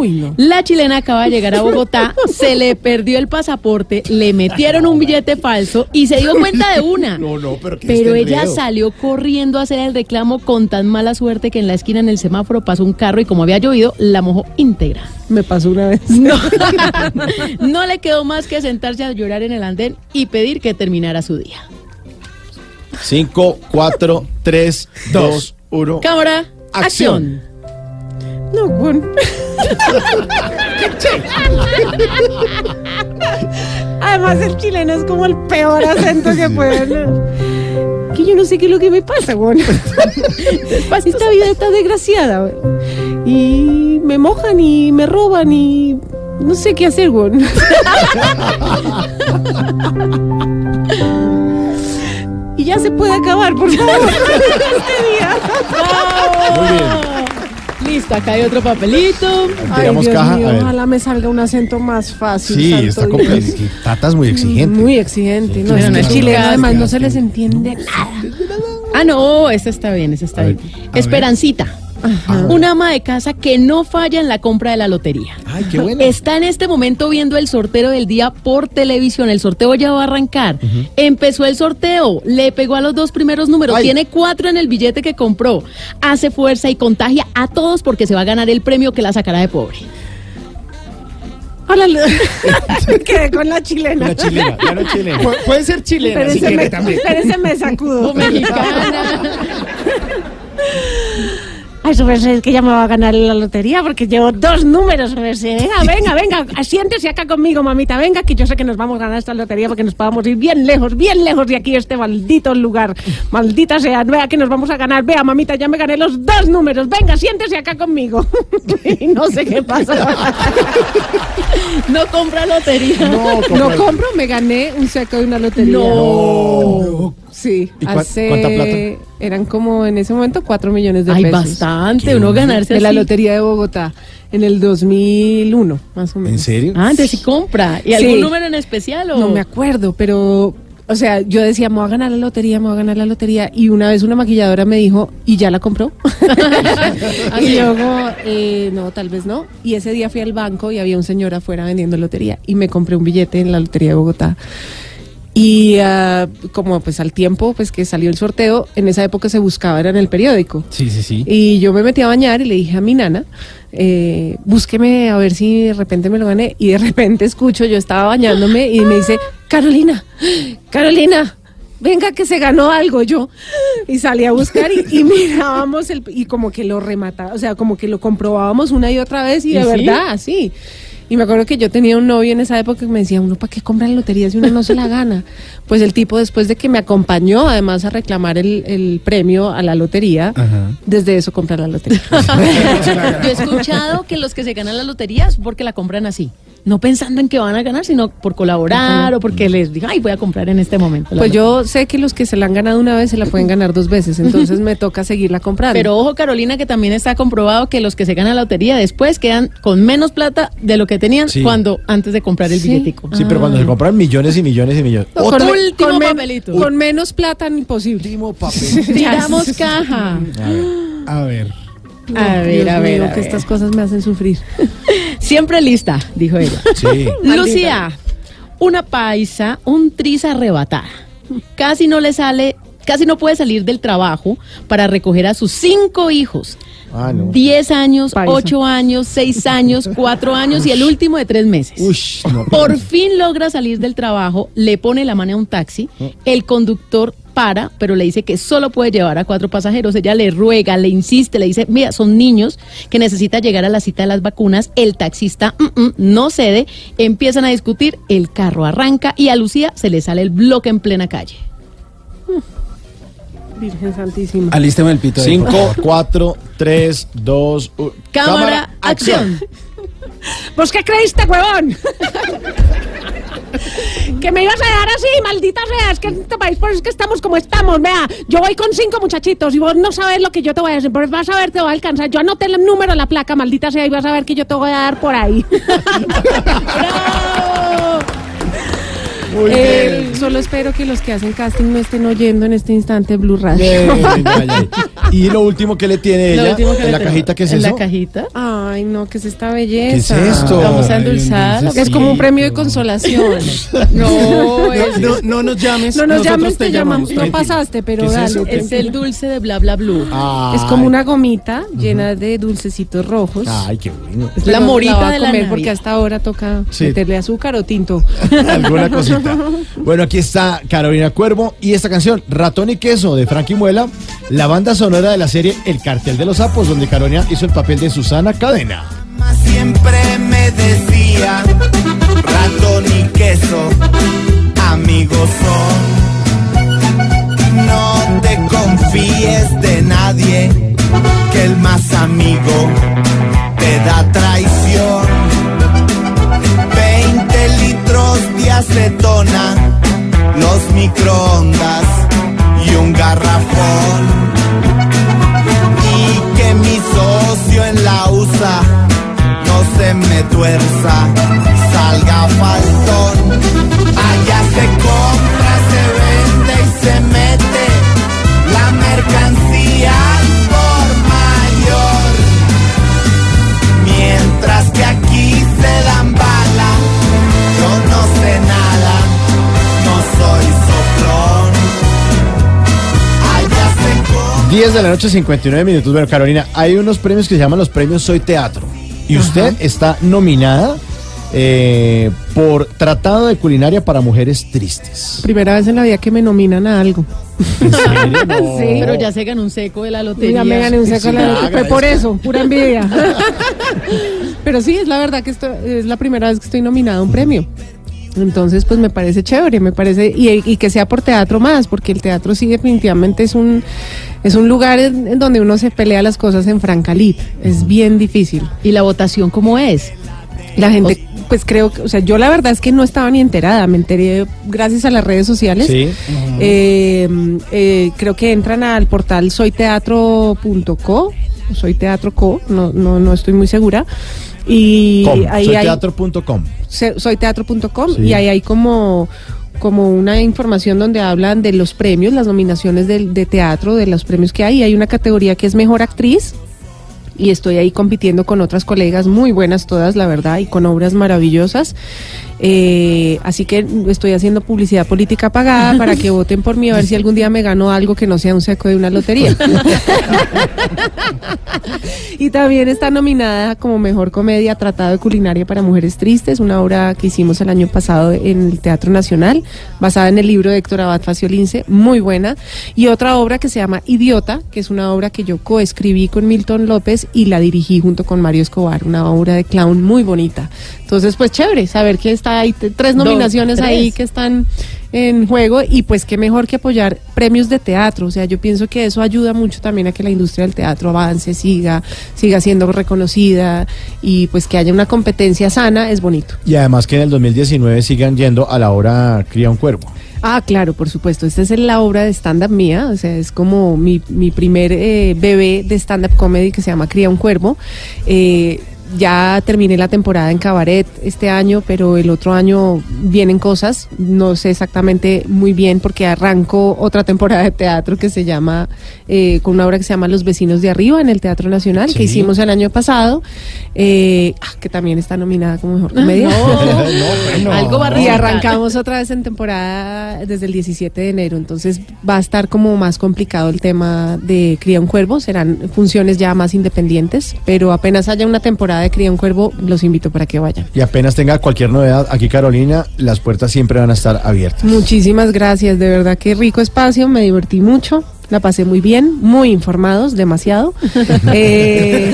Uy, no. La chilena acaba de llegar a Bogotá, se le perdió el pasaporte, le metieron un billete falso y se dio cuenta de una. No, no, pero ¿qué Pero este ella enredo? salió corriendo a hacer el reclamo con tan mala suerte que en la esquina en el semáforo pasó un carro y como había llovido, la mojó íntegra. Me pasó una vez. No, no le quedó más que sentarse a llorar en el andén y pedir que terminara su día. 5, 4, 3, 2, uno. Cámara, Acción. acción. No, weón. Además, el chileno es como el peor acento que puede hablar. Que yo no sé qué es lo que me pasa, weón. Esta vida está desgraciada. Y me mojan y me roban y no sé qué hacer, weón. Y ya se puede acabar, por favor. este día. Muy bien. Listo, acá hay otro papelito. Tiramos Dios caja. mío, ojalá me salga un acento más fácil. Sí, está complejo. Tata es muy exigente. Muy exigente. No, es chileno, además no se les entiende nada. Ah, no, esta está bien, esta está A ver, bien. a ver. Esperancita. Una ama de casa que no falla en la compra de la lotería. Ay, qué bueno. Está en este momento viendo el sorteo del día por televisión. El sorteo ya va a arrancar. Empezó el sorteo, le pegó a los dos primeros números. Ay. Tiene cuatro en el billete que compró. Hace fuerza y contagia a todos porque se va a ganar el premio que la sacará de pobre. Hola, quedé con la chilena. La chilena, ya no chilena. Pu- puede ser chilena si Espérense, quiere me, también. me sacudo. O mexicana. Ay, su merced, es que ya me va a ganar la lotería porque llevo dos números. Venga, venga, venga, siéntese acá conmigo, mamita. Venga, que yo sé que nos vamos a ganar esta lotería porque nos podamos ir bien lejos, bien lejos de aquí, este maldito lugar. Maldita sea, vea que nos vamos a ganar. Vea, mamita, ya me gané los dos números. Venga, siéntese acá conmigo. y no sé qué pasa. No compra lotería. No, No compro, me gané un seco de una lotería. No. Sí, ¿Y cua- hace... cuánta plata? Eran como en ese momento cuatro millones de Hay pesos. bastante, uno ganarse De la así. lotería de Bogotá, en el 2001, más o menos. ¿En serio? Ah, entonces sí compra. ¿Y algún número en especial o...? No me acuerdo, pero... O sea, yo decía, me voy a ganar la lotería, me voy a ganar la lotería. Y una vez una maquilladora me dijo, ¿y ya la compró? y yo como, eh, no, tal vez no. Y ese día fui al banco y había un señor afuera vendiendo lotería. Y me compré un billete en la lotería de Bogotá. Y ah, como pues al tiempo pues que salió el sorteo, en esa época se buscaba, era en el periódico. Sí, sí, sí. Y yo me metí a bañar y le dije a mi nana, eh, búsqueme a ver si de repente me lo gané. Y de repente escucho, yo estaba bañándome y me dice, Carolina, Carolina, venga que se ganó algo yo. Y salí a buscar y, y mirábamos el, y como que lo remataba, o sea, como que lo comprobábamos una y otra vez y ¿Y de sí? verdad, sí. Y me acuerdo que yo tenía un novio en esa época que me decía, uno, ¿para qué comprar lotería si uno no se la gana? Pues el tipo, después de que me acompañó, además, a reclamar el, el premio a la lotería, Ajá. desde eso comprar la lotería. Yo he escuchado que los que se ganan las loterías porque la compran así. No pensando en que van a ganar, sino por colaborar o porque les diga, ay, voy a comprar en este momento. Pues lotería". yo sé que los que se la han ganado una vez se la pueden ganar dos veces, entonces me toca seguirla comprando. Pero ojo, Carolina, que también está comprobado que los que se ganan la lotería después quedan con menos plata de lo que tenían Sí. cuando antes de comprar el Sí. billetico. Sí, pero cuando se compran millones y millones y millones. No, con, último papelito. con menos plata imposible. Último papel. Tiramos caja. A ver. A ver, a ver, a que ver. estas cosas me hacen sufrir. Siempre lista, dijo ella. Sí. Lucía, una paisa, un tris arrebatada. Casi no le sale, casi no puede salir del trabajo para recoger a sus cinco hijos. Ah, no. 10 años, Paisa. 8 años, 6 años, 4 años y el último de 3 meses. Ush, no. Por fin logra salir del trabajo, le pone la mano a un taxi, el conductor para, pero le dice que solo puede llevar a cuatro pasajeros. Ella le ruega, le insiste, le dice, mira, son niños que necesitan llegar a la cita de las vacunas. El taxista mm, mm, no cede, empiezan a discutir, el carro arranca y a Lucía se le sale el bloque en plena calle. Virgen Santísima. Alísteme el pito. ahí, por 5, favor. 4, 3, 2, Cámara, acción. ¿Vos qué creíste, huevón? que me ibas a dar así, maldita sea. Es que en este país, por eso es que estamos como estamos. Vea, yo voy con cinco muchachitos y vos no sabes lo que yo te voy a decir. Pues vas a ver, te voy a alcanzar. Yo anoté el número, la placa, maldita sea, y vas a ver que yo te voy a dar por ahí. ¡Bravo! Muy Eh, bien. solo espero que los que hacen casting no estén oyendo en este instante Blue Radio. Bien, ya, ya. Y lo último que le tiene ella que en la tengo. cajita, ¿qué es ¿En eso? la cajita? Ay, no, que es esta ¿Qué es belleza. esto? Vamos a endulzar. Ay, Es como un premio de consolación. No, es, No, no nos llames. No nos llames, te llamamos. No pasaste, pero ¿Qué es dale. eso? es el dulce de bla bla blue. Ay. Es como una gomita llena de dulcecitos rojos. Ay, qué bueno. Es la morita voy a de la comer porque hasta ahora toca Sí. meterle azúcar o tinto. Alguna cosita. Bueno, aquí está Carolina Cuervo y esta canción, Ratón y Queso, de Frankie Muela, la banda sonora de la serie El Cartel de los Sapos, donde Carolina hizo el papel de Susana Cadena. Siempre me decía, ratón y queso, amigos son. No te confíes de nadie, que el más amigo te da traición. 20 litros de acetona, los microondas y un garrafón. No se me tuerza, salga faltón. Allá se compra, se vende y se mete la mercancía 10 de la noche, 59 minutos. Bueno, Carolina, hay unos premios que se llaman los premios Soy Teatro. Y usted está nominada eh, por Tratado de Culinaria para Mujeres Tristes. Primera vez en la vida que me nominan a algo. ¿En serio? No. Sí. Pero ya se ganó un seco de la lotería. Ya me gané un seco Sí, la haga Fue por eso, pura envidia. Pero sí, es la verdad que esto es la primera vez que estoy nominada a un premio. Entonces, pues me parece chévere, me parece, y, y que sea por teatro más, porque el teatro sí definitivamente es un, es un lugar en, en donde uno se pelea las cosas en franca lid. Es bien difícil. ¿Y la votación cómo es? La gente, pues creo que, o sea, yo la verdad es que no estaba ni enterada, me enteré gracias a las redes sociales. Sí. Eh, eh, creo que entran al portal soyteatro.co, soyteatro.co, no, no, no estoy muy segura. Y Com, ahí hay soyteatro.com. se- soyteatro.com Sí. y ahí hay como como una información donde hablan de los premios, las nominaciones del- de, teatro, de los premios que hay. Hay una categoría que es mejor actriz y estoy ahí compitiendo con otras colegas muy buenas todas, la verdad, y con obras maravillosas. Eh, así que estoy haciendo publicidad política pagada para que voten por mí a ver si algún día me gano algo que no sea un seco de una lotería. y también está nominada como mejor comedia Tratado de Culinaria para Mujeres Tristes, una obra que hicimos el año pasado en el Teatro Nacional, basada en el libro de Héctor Abad Faciolince, muy buena. Y otra obra que se llama Idiota, que es una obra que yo coescribí con Milton López y la dirigí junto con Mario Escobar, una obra de clown muy bonita. Entonces, pues chévere saber que está t- tres Dos, nominaciones tres. ahí que están en juego y pues qué mejor que apoyar premios de teatro, o sea, yo pienso que eso ayuda mucho también a que la industria del teatro avance, siga, siga siendo reconocida y pues que haya una competencia sana es bonito. Y además que en el 2019 sigan yendo a la hora Cría un Cuervo. Ah, claro, por supuesto. Esta es la obra de stand-up mía, o sea, es como mi, mi primer eh, bebé de stand-up comedy que se llama Cría un Cuervo. Eh, ya terminé la temporada en cabaret este año, pero el otro año vienen cosas, no sé exactamente muy bien porque arranco otra temporada de teatro que se llama, eh, con una obra que se llama Los Vecinos de Arriba en el Teatro Nacional, Sí. que hicimos el año pasado, eh, ah, que también está nominada como mejor comedia. bueno. Algo va a Y arrancamos otra vez en temporada desde el 17 de enero, entonces va a estar como más complicado el tema de Cría un Cuervo, serán funciones ya más independientes, pero apenas haya una temporada de Cría un Cuervo, los invito para que vayan. Y apenas tenga cualquier novedad aquí, Carolina, las puertas siempre van a estar abiertas. Muchísimas gracias, de verdad que rico espacio, me divertí mucho. La pasé muy bien, muy informados, demasiado. Eh,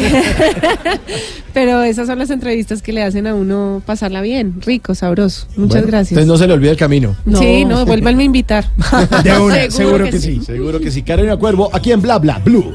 pero esas son las entrevistas que le hacen a uno pasarla bien, rico, sabroso. Muchas Bueno, gracias. Entonces no se le olvide el camino. Sí, no, vuélvanme a invitar. De una, Seguro seguro, que que, sí. Seguro que sí. Carolina Cuervo, aquí en Bla Bla Blue.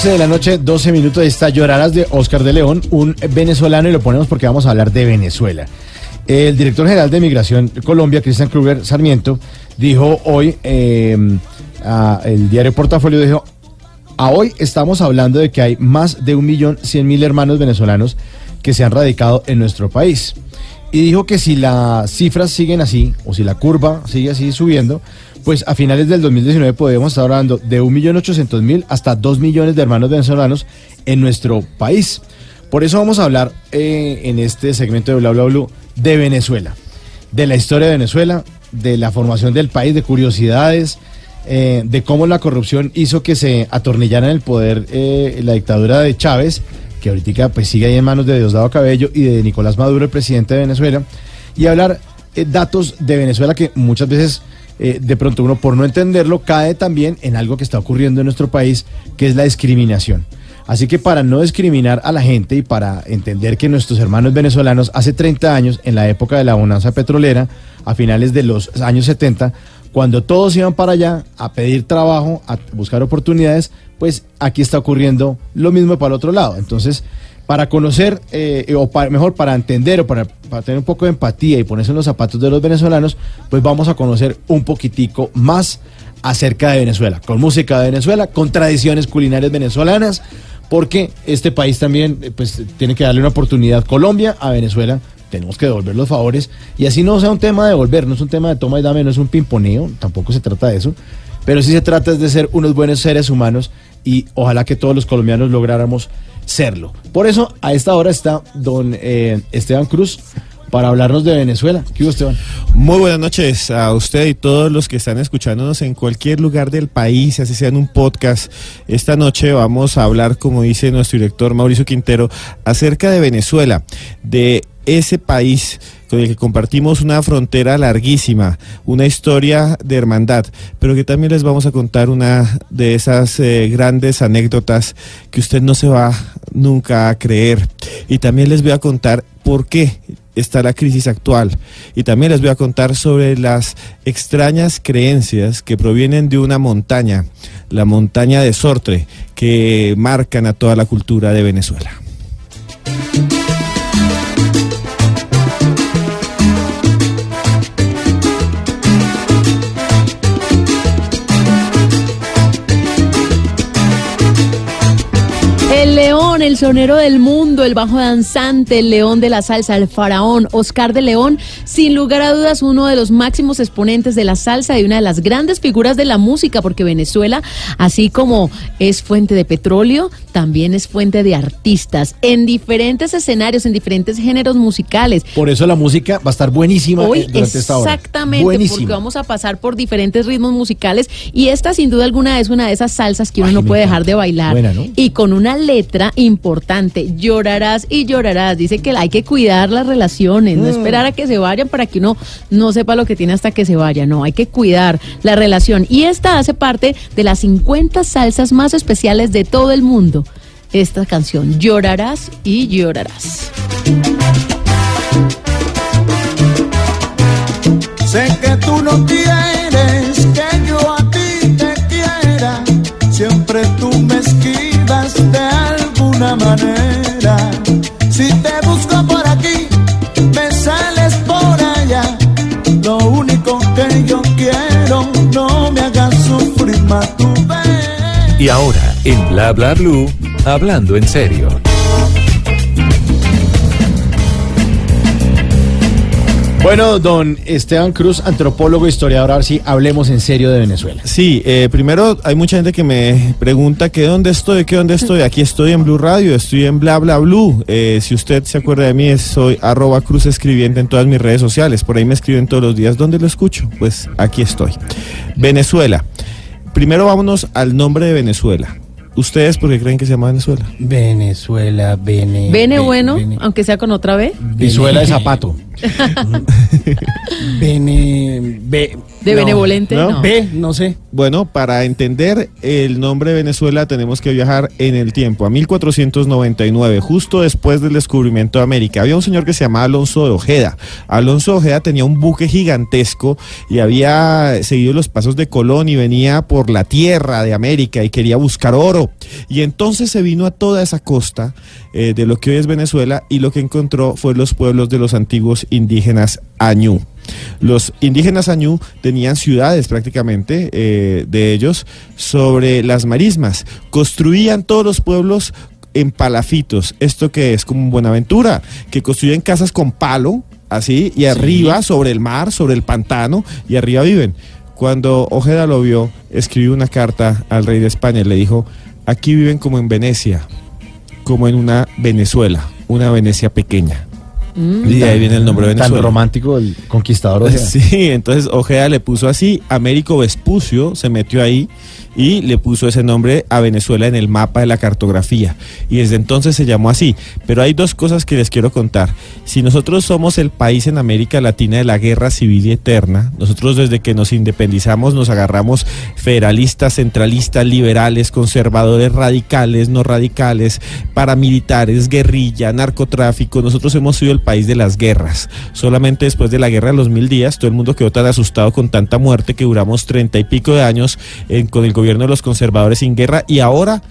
11 de la noche, 12 minutos. Está Llorarás de Oscar de León, un venezolano, y lo ponemos porque vamos a hablar de Venezuela. El director general de Migración Colombia, Cristian Kruger Sarmiento, dijo hoy, eh, el diario Portafolio dijo, a hoy estamos hablando de que hay más de un millón cien mil hermanos venezolanos que se han radicado en nuestro país. Y dijo que si las cifras siguen así, o si la curva sigue así subiendo, pues a finales del 2019 podemos estar hablando de 1.800.000 hasta 2 millones de hermanos venezolanos en nuestro país. Por eso vamos a hablar eh, en este segmento de Bla Bla Blue de Venezuela, de la historia de Venezuela, de la formación del país, de curiosidades, eh, de cómo la corrupción hizo que se atornillara en el poder eh, la dictadura de Chávez, que ahorita pues sigue ahí en manos de Diosdado Cabello y de Nicolás Maduro, el presidente de Venezuela, y hablar datos de Venezuela que muchas veces eh, de pronto uno por no entenderlo cae también en algo que está ocurriendo en nuestro país, que es la discriminación. Así que para no discriminar a la gente y para entender que nuestros hermanos venezolanos hace 30 años, en la época de la bonanza petrolera, a finales de los años 70, cuando todos iban para allá a pedir trabajo, a buscar oportunidades, pues aquí está ocurriendo lo mismo para el otro lado. Entonces, para conocer, eh, o mejor para entender o para, para tener un poco de empatía y ponerse en los zapatos de los venezolanos, pues vamos a conocer un poquitico más acerca de Venezuela, con música de Venezuela, con tradiciones culinarias venezolanas, porque este país también eh, pues tiene que darle una oportunidad Colombia a Venezuela. Tenemos que devolver los favores y así no sea un tema de devolver, no es un tema de toma y dame, no es un pimponeo, tampoco se trata de eso, pero sí se trata de ser unos buenos seres humanos y ojalá que todos los colombianos lográramos Por eso a esta hora está don eh, Esteban Cruz para hablarnos de Venezuela. ¿Qué hubo, Esteban? Muy buenas noches a usted y todos los que están escuchándonos en cualquier lugar del país, así sea en un podcast. Esta noche vamos a hablar, como dice nuestro director Mauricio Quintero, acerca de Venezuela, de ese país con el que compartimos una frontera larguísima, una historia de hermandad, pero que también les vamos a contar una de esas eh, grandes anécdotas que usted no se va nunca a creer. Y también les voy a contar por qué está la crisis actual. Y también les voy a contar sobre las extrañas creencias que provienen de una montaña, la montaña de Sortre, que marcan a toda la cultura de Venezuela. El león, el sonero del mundo, el bajo danzante, el león de la salsa, el faraón, Oscar de León, sin lugar a dudas uno de los máximos exponentes de la salsa y una de las grandes figuras de la música, porque Venezuela, así como es fuente de petróleo, también es fuente de artistas en diferentes escenarios, en diferentes géneros musicales. Por eso la música va a estar buenísima Hoy eh, durante esta hora. exactamente, Buenísima. porque vamos a pasar por diferentes ritmos musicales y esta sin duda alguna es una de esas salsas que uno Ay, no puede encanta. dejar de bailar Buena, ¿no? y con una letra importante, llorarás y llorarás. Dice que hay que cuidar las relaciones, Mm. no esperar a que se vayan para que uno no sepa lo que tiene hasta que se vaya, no, hay que cuidar la relación y esta hace parte de las 50 salsas más especiales de todo el mundo. Esta canción, llorarás y llorarás. Sé que tú no quieres que yo a ti te quiera, siempre tú me esquivas alguna manera. Si te busco por aquí, me sales por allá. Lo único que yo quiero, no me hagas sufrir más tu vez. Y ahora, en Bla Bla Blue, hablando en serio. Bueno, don Esteban Cruz, antropólogo, historiador, ahora sí, hablemos en serio de Venezuela. Sí, eh, primero hay mucha gente que me pregunta que dónde estoy, que dónde estoy. Aquí estoy en Blue Radio, estoy en Bla Bla Blue. Eh, si usted se acuerda de mí, soy arroba cruz escribiente en todas mis redes sociales. Por ahí me escriben todos los días. ¿Dónde lo escucho? Pues aquí estoy. Venezuela. Primero vámonos al nombre de Venezuela. ¿Ustedes por qué creen que se llama Venezuela? Venezuela, Bene. Bene Be- bueno, Bene- aunque sea con otra B. Suela de zapato. Bene. Be- De benevolente, no. B, no sé. Bueno, para entender el nombre Venezuela tenemos que viajar en el tiempo, a 1499, justo después del descubrimiento de América. Había un señor que se llamaba Alonso de Ojeda. Alonso de Ojeda tenía un buque gigantesco y había seguido los pasos de Colón y venía por la tierra de América y quería buscar oro. Y entonces se vino a toda esa costa eh, de lo que hoy es Venezuela y lo que encontró fue los pueblos de los antiguos indígenas Añú. Los indígenas añú tenían ciudades prácticamente eh, de ellos sobre las marismas. Construían todos los pueblos en palafitos. Esto que es como en Buenaventura, que construyen casas con palo, así, y arriba sobre el mar, sobre el pantano, y arriba viven. Cuando Ojeda lo vio, escribió una carta al rey de España y le dijo, aquí viven como en Venecia, como en una Venezuela, una Venecia pequeña. Y de ahí viene el nombre Tan Venezuela. romántico el conquistador. Ojeda. Sí, entonces Ojeda le puso así, Américo Vespucio se metió ahí y le puso ese nombre a Venezuela en el mapa de la cartografía. Y desde entonces se llamó así. Pero hay dos cosas que les quiero contar. Si nosotros somos el país en América Latina de la guerra civil y eterna, nosotros desde que nos independizamos nos agarramos federalistas, centralistas, liberales, conservadores, radicales, no radicales, paramilitares, guerrilla, narcotráfico. Nosotros hemos sido el país de las guerras. Solamente después de la guerra de los mil días, todo el mundo quedó tan asustado con tanta muerte que duramos treinta y pico de años en- con el gobierno de los conservadores sin guerra y ahora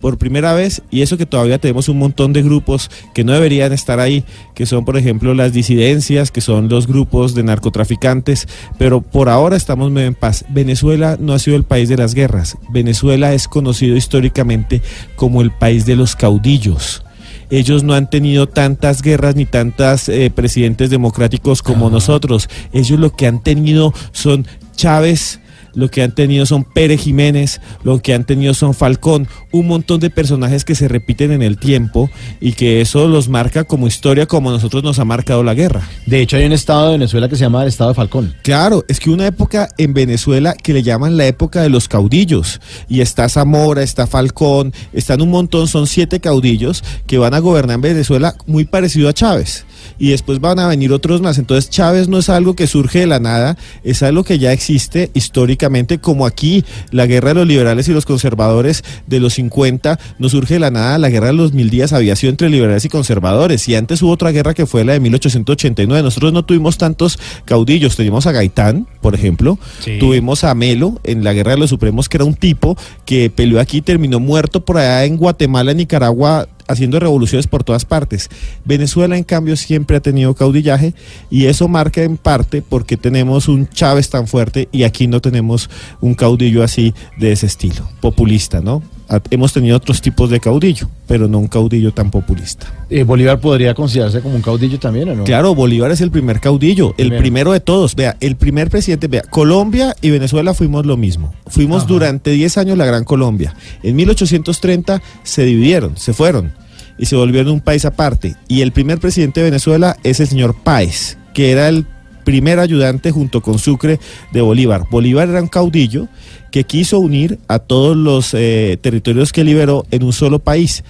por primera vez, y eso que todavía tenemos un montón de grupos que no deberían estar ahí, que son por ejemplo las disidencias, que son los grupos de narcotraficantes, pero por ahora estamos medio en paz. Venezuela no ha sido el país de las guerras, Venezuela es conocido históricamente como el país de los caudillos. Ellos no han tenido tantas guerras ni tantas eh, presidentes democráticos como nosotros. Ellos lo que han tenido son Chávez, lo que han tenido son Pérez Jiménez, lo que han tenido son Falcón, un montón de personajes que se repiten en el tiempo y que eso los marca como historia como a nosotros nos ha marcado la guerra. De hecho, hay un estado de Venezuela que se llama el estado de Falcón. Claro, es que una época en Venezuela que le llaman la época de los caudillos. Y está Zamora, está Falcón, están un montón, son siete caudillos que van a gobernar en Venezuela muy parecido a Chávez. Y después van a venir otros más. Entonces Chávez no es algo que surge de la nada, es algo que ya existe históricamente, como aquí la guerra de los liberales y los conservadores de los 50 no surge de la nada, la guerra de los mil días había sido entre liberales y conservadores. Y antes hubo otra guerra que fue la de 1889. Nosotros no tuvimos tantos caudillos, teníamos a Gaitán, por ejemplo, Sí. tuvimos a Melo en la guerra de los supremos, que era un tipo que peleó aquí y terminó muerto por allá en Guatemala, Nicaragua haciendo revoluciones por todas partes. Venezuela, en cambio, siempre ha tenido caudillaje y eso marca en parte porque tenemos un Chávez tan fuerte y aquí no tenemos un caudillo así de ese estilo, populista, ¿no? Hemos tenido otros tipos de caudillo, pero no un caudillo tan populista. Eh, Bolívar podría considerarse como un caudillo también, ¿o no? Claro, Bolívar es el primer caudillo, el Primero. primero de todos. Vea, el primer presidente, vea, Colombia y Venezuela fuimos lo mismo. Fuimos Ajá. durante 10 años la Gran Colombia. En 1830 se dividieron, se fueron y se volvieron un país aparte. Y el primer presidente de Venezuela es el señor Páez, que era el primer ayudante junto con Sucre de Bolívar. Bolívar era un caudillo que quiso unir a todos los eh, territorios que liberó en un solo país.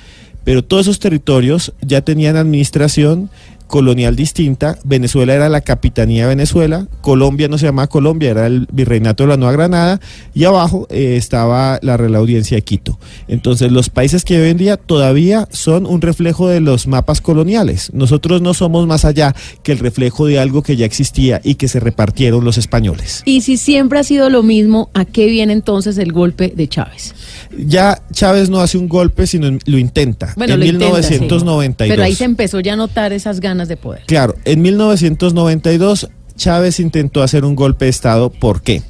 Pero todos esos territorios ya tenían administración colonial distinta. Venezuela era la capitanía de Venezuela, Colombia no se llamaba Colombia, era el virreinato de la Nueva Granada y abajo eh, estaba la Real Audiencia de Quito. Entonces los países que hoy en día todavía son un reflejo de los mapas coloniales. Nosotros no somos más allá que el reflejo de algo que ya existía y que se repartieron los españoles. Y si siempre ha sido lo mismo, ¿a qué viene entonces el golpe de Chávez? Ya Chávez no hace un golpe, sino lo intenta. Bueno, en lo intenta, sí. 1992. Pero ahí se empezó ya a notar esas ganas de poder. Claro, en 1992 Chávez intentó hacer un golpe de Estado. ¿Por qué?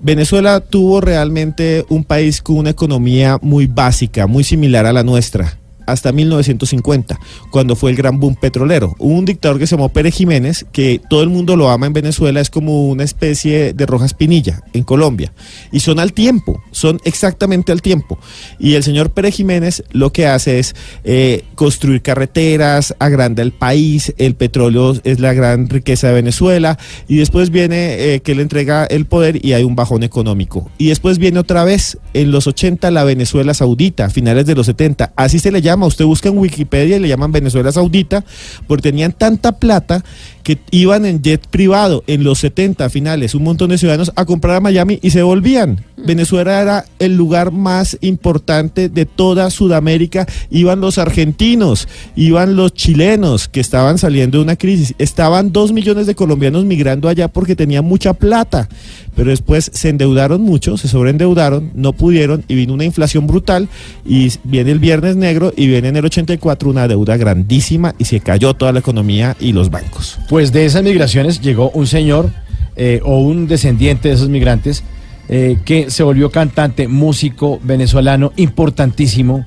Venezuela tuvo realmente un país con una economía muy básica, muy similar a la nuestra. Hasta 1950, cuando fue el gran boom petrolero. Hubo un dictador que se llamó Pérez Jiménez, que todo el mundo lo ama en Venezuela, es como una especie de Rojas Pinilla en Colombia. Y son al tiempo, son exactamente al tiempo. Y el señor Pérez Jiménez lo que hace es eh, construir carreteras, agranda el país, el petróleo es la gran riqueza de Venezuela, y después viene eh, que le entrega el poder y hay un bajón económico. Y después viene otra vez, en los 80, la Venezuela Saudita, finales de los 70, así se le llama, usted busca en Wikipedia y le llaman Venezuela Saudita, porque tenían tanta plata que iban en jet privado en los 70 finales, un montón de ciudadanos a comprar a Miami y se volvían. Venezuela era el lugar más importante de toda Sudamérica. Iban los argentinos, iban los chilenos que estaban saliendo de una crisis. Estaban dos millones de colombianos migrando allá porque tenían mucha plata. Pero después se endeudaron mucho, se sobreendeudaron, no pudieron y vino una inflación brutal y viene el viernes negro y viene en el 84 una deuda grandísima y se cayó toda la economía y los bancos. Pues de esas migraciones llegó un señor eh, o un descendiente de esos migrantes eh, que se volvió cantante, músico venezolano importantísimo,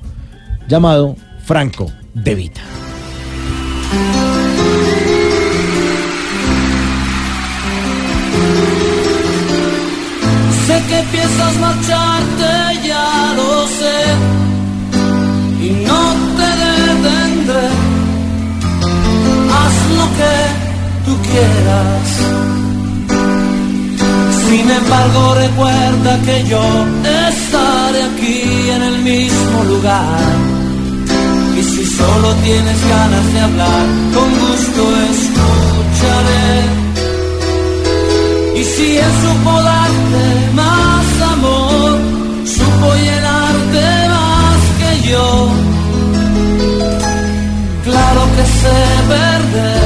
llamado Franco De Vita. Sé que piensas marcharte, ya lo sé, y no te detendré. Haz lo que quieras. Sin embargo, recuerda que yo estaré aquí en el mismo lugar. Y si solo tienes ganas de hablar, con gusto escucharé. Y si él supo darte más amor, supo llenarte más que yo. Claro que sé perder,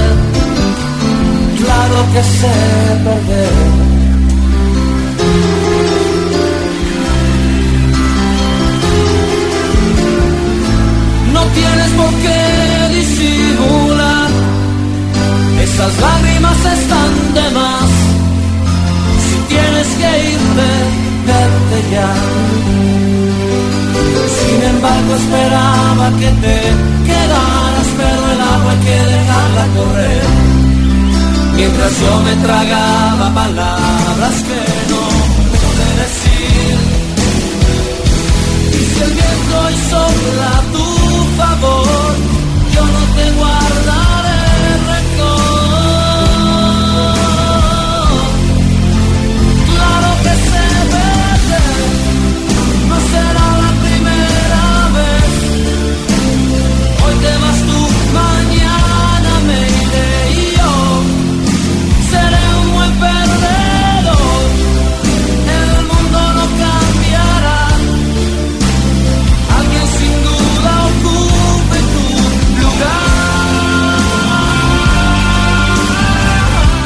claro que sé perder. No tienes por qué disimular, esas lágrimas están de más. Si tienes que irte, vete ya. Sin embargo, esperaba que te quedaras, pero el agua hay que dejarla correr. Mientras yo me tragaba palabras que no pude decir. Y si el viento hoy sopla tu favor, yo no te guardaré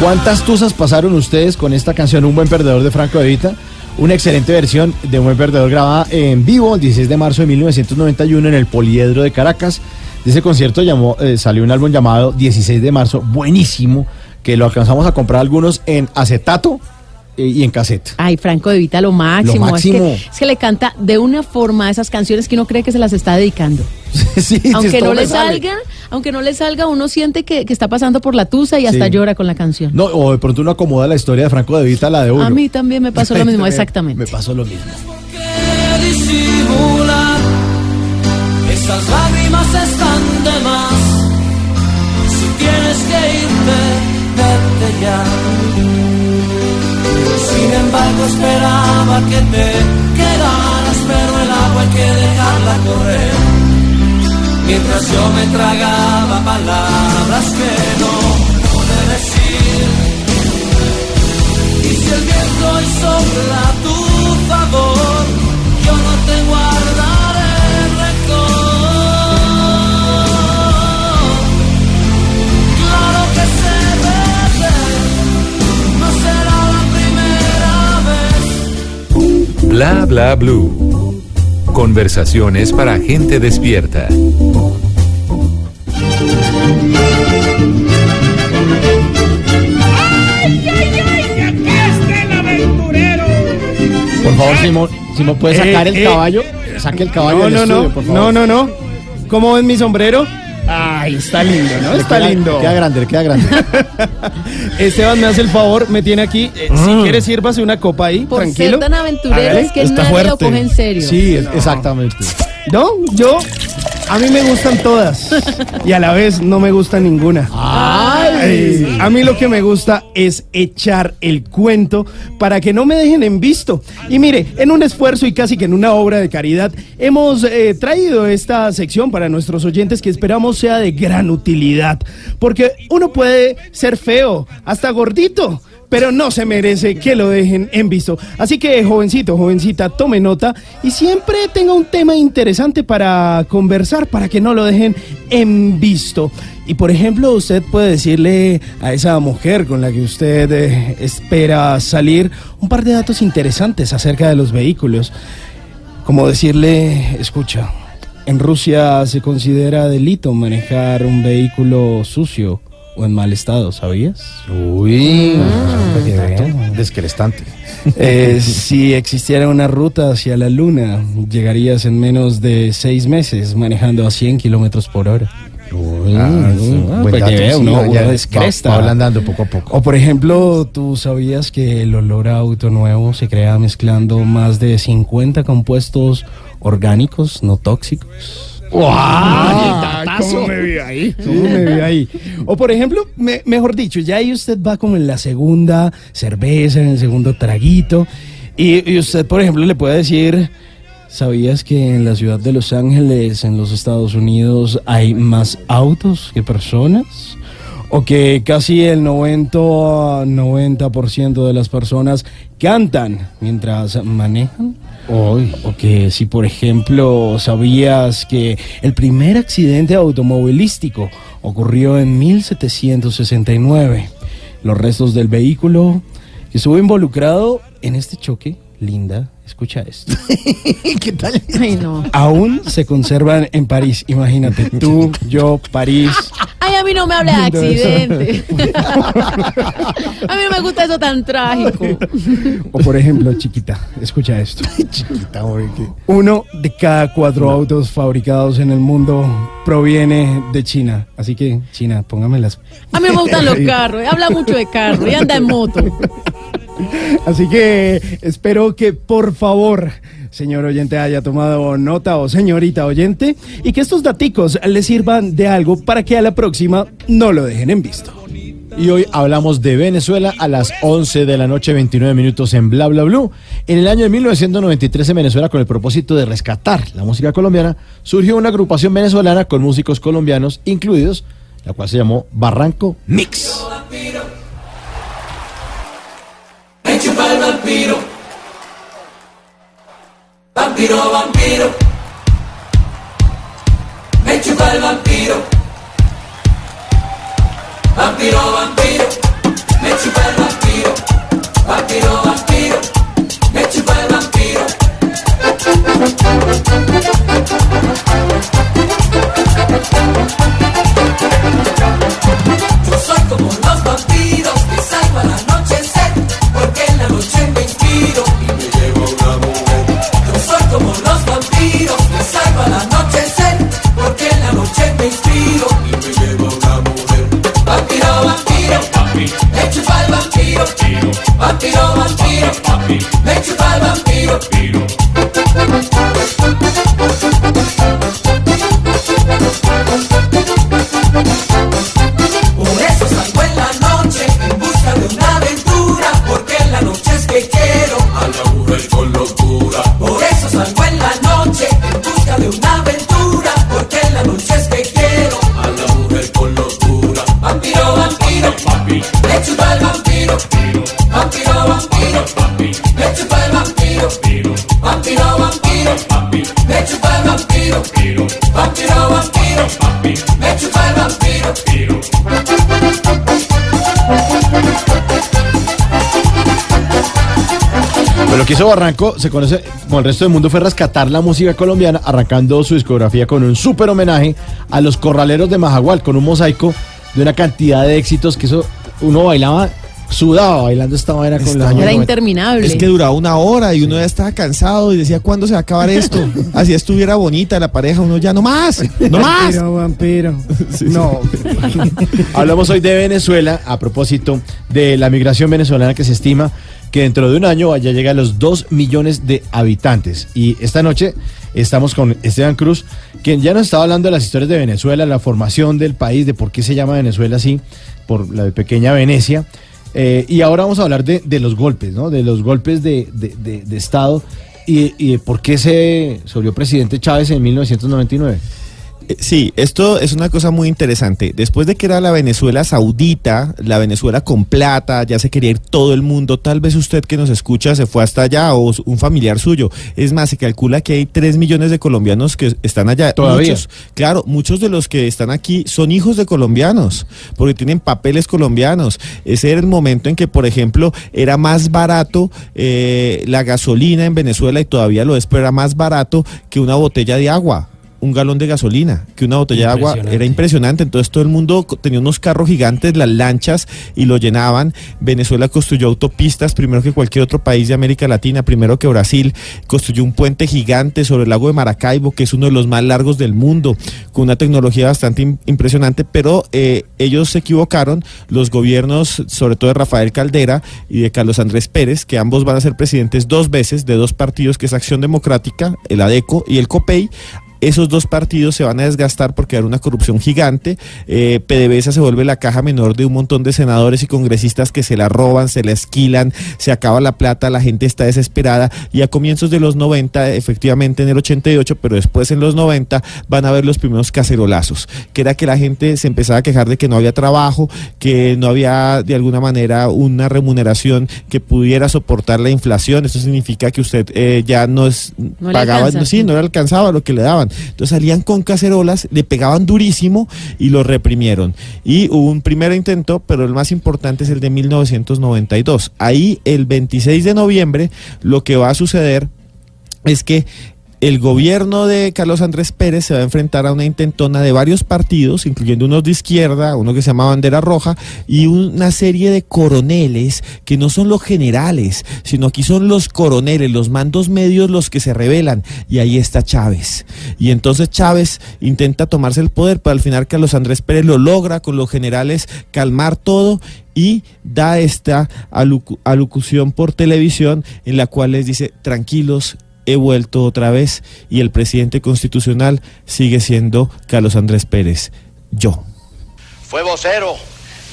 ¿Cuántas tusas pasaron ustedes con esta canción Un buen perdedor de Franco De Vita? Una excelente versión de Un buen perdedor grabada en vivo el 16 de marzo de 1991 en el Poliedro de Caracas. De ese concierto llamó, eh, salió un álbum llamado 16 de marzo, buenísimo, que lo alcanzamos a comprar algunos en acetato y en cassette. Ay, Franco de Vita, lo máximo. Lo máximo. Es, que, es que le canta de una forma esas canciones que uno cree que se las está dedicando. Sí, aunque esto no le salga, aunque no le salga, uno siente que, que está pasando por la tusa y hasta Sí. llora con la canción. No, o de pronto uno acomoda la historia de Franco De Vita a la de uno. A mí también me pasó lo mismo, Me- exactamente. Me pasó lo mismo. Esas lágrimas están de más. Si tienes que irte, vete ya. Embargo, esperaba que te quedaras, pero el agua hay que dejarla correr. Mientras yo me tragaba palabras que no pude decir. Y si el viento hoy sopla tu Bla bla blue. Conversaciones para gente despierta. Por favor, Simón, Simón, ¿puede sacar Eh, el eh, caballo? Saque el caballo No, del no, estudio, no, por favor. no, no, no. ¿Cómo ven mi sombrero? Ay, está lindo, ¿no? Le Está queda- lindo. Queda grande, le queda grande. Esteban me hace el favor, me tiene aquí. Eh, Si Mm. quiere, sírvase una copa ahí, Por tranquilo. ser tan aventureros Hágale. que nadie lo coge en serio. Sí, es- exactamente. No, yo. A mí me gustan todas. Y a la vez no me gusta ninguna. Ay, a mí lo que me gusta es echar el cuento para que no me dejen en visto. Y mire, en un esfuerzo y casi que en una obra de caridad, hemos eh, traído esta sección para nuestros oyentes que esperamos sea de gran utilidad. Porque uno puede ser feo, hasta gordito pero no se merece que lo dejen en visto. Así que, jovencito, jovencita, tome nota y siempre tenga un tema interesante para conversar, para que no lo dejen en visto. Y por ejemplo, usted puede decirle a esa mujer con la que usted eh, espera salir un par de datos interesantes acerca de los vehículos. Como decirle, escucha, en Rusia se considera delito manejar un vehículo sucio o en mal estado, ¿sabías? Uy, que vean. descrestante. Eh, si existiera una ruta hacia la luna, llegarías en menos de seis meses manejando a 100 kilómetros por hora. Ah, sí, ah, buen dato, sí, uno- uno va- va ablandando poco a poco. O por ejemplo, ¿tú sabías que el olor a auto nuevo se crea mezclando más de 50 compuestos orgánicos no tóxicos? ¿Cómo me vi ahí? ¿Cómo me vi ahí? O por ejemplo, me- mejor dicho, ya ahí usted va como en la segunda cerveza, en el segundo traguito, y, y usted, por ejemplo, le puede decir, ¿sabías que en la ciudad de Los Ángeles, en los Estados Unidos, hay más autos que personas? O que casi el 90, 90% de las personas cantan mientras manejan. O que si por ejemplo sabías que el primer accidente automovilístico ocurrió en 1769. Los restos del vehículo que estuvo involucrado en este choque, Linda, escucha esto. ¿Qué tal? Ay, no. Aún se conservan en París. Imagínate, tú, yo, París. Ay, a mí no me hable de accidente. a mí no me gusta eso tan trágico. O por ejemplo, chiquita, escucha esto. Chiquita, Uno de cada cuatro autos fabricados en el mundo proviene de China. Así que, China, póngamelas. A mí me gustan los carros. Habla mucho de carros y anda en moto. Así que espero que por favor, señor oyente, haya tomado nota o señorita oyente y que estos daticos le sirvan de algo para que a la próxima no lo dejen en visto. Y hoy hablamos de Venezuela a las 11 de la noche, 29 minutos en Bla Bla Blue. En el año de 1993 en Venezuela, con el propósito de rescatar la música colombiana, surgió una agrupación venezolana con músicos colombianos incluidos, la cual se llamó Barranco Mix. Vampiro. Vampiro, vampiro. Me chupa el vampiro. Vampiro, vampiro. Vampiro, me chupa el vampiro. Vampiro, vampiro, me chupa el vampiro. Por lo que hizo Barranco, se conoce como el resto del mundo, fue rescatar la música colombiana, arrancando su discografía con un súper homenaje a los corraleros de Majagual, con un mosaico de una cantidad de éxitos que eso uno bailaba Sudaba bailando esta vaina con Esta los años Era 90. interminable. Es que duraba una hora y uno ya estaba cansado y decía, ¿cuándo se va a acabar esto? Así estuviera bonita la pareja, uno ya no más, no más. Vampiro, vampiro. No. Hablamos hoy de Venezuela a propósito de la migración venezolana que se estima que dentro de un año vaya a llegar a los 2 millones de habitantes. Y esta noche estamos con Esteban Cruz, quien ya nos estaba hablando de las historias de Venezuela, la formación del país, de por qué se llama Venezuela así, por la de pequeña Venecia. Eh, y ahora vamos a hablar de, de los golpes, ¿no? De los golpes de- de Estado y, y de por qué se, se volvió presidente Chávez en 1999. Eh, Sí, esto es una cosa muy interesante. Después de que era la Venezuela saudita, la Venezuela con plata, ya se quería ir todo el mundo, tal vez usted que nos escucha se fue hasta allá o un familiar suyo. Es más, se calcula que hay 3 millones de colombianos que están allá. Todavía. Muchos, claro, muchos de los que están aquí son hijos de colombianos, porque tienen papeles colombianos. Ese era el momento en que, por ejemplo, era más barato eh, la gasolina en Venezuela y todavía lo es, pero era más barato que una botella de agua. Un galón de gasolina, que una botella de agua era impresionante. Entonces todo el mundo tenía unos carros gigantes, las lanchas, y lo llenaban. Venezuela construyó autopistas primero que cualquier otro país de América Latina, primero que Brasil. Construyó un puente gigante sobre el lago de Maracaibo, que es uno de los más largos del mundo, con una tecnología bastante im- impresionante, pero eh, ellos se equivocaron, los gobiernos, sobre todo de Rafael Caldera y de Carlos Andrés Pérez, que ambos van a ser presidentes dos veces de dos partidos, que es Acción Democrática, el ADECO y el COPEI, esos dos partidos se van a desgastar porque hay una corrupción gigante. Eh, PDVSA se vuelve la caja menor de un montón de senadores y congresistas que se la roban, se la esquilan, se acaba la plata, la gente está desesperada y a comienzos de los 90, efectivamente en el 88, pero después en los 90 van a ver los primeros cacerolazos, que era que la gente se empezaba a quejar de que no había trabajo, que no había de alguna manera una remuneración que pudiera soportar la inflación. Eso significa que usted eh, ya no es No pagaba, no, sí, no le alcanzaba lo que le daban. Entonces salían con cacerolas, le pegaban durísimo y lo reprimieron. Y hubo un primer intento, pero el más importante es el de 1992. Ahí, el 26 de noviembre, lo que va a suceder es que el gobierno de Carlos Andrés Pérez se va a enfrentar a una intentona de varios partidos, incluyendo unos de izquierda, uno que se llama Bandera Roja, y una serie de coroneles que no son los generales, sino aquí son los coroneles, los mandos medios los que se rebelan. Y ahí está Chávez. Y entonces Chávez intenta tomarse el poder, pero al final Carlos Andrés Pérez lo logra con los generales calmar todo y da esta alocución por televisión en la cual les dice, tranquilos, he vuelto otra vez y el presidente constitucional sigue siendo Carlos Andrés Pérez, yo. Fue vocero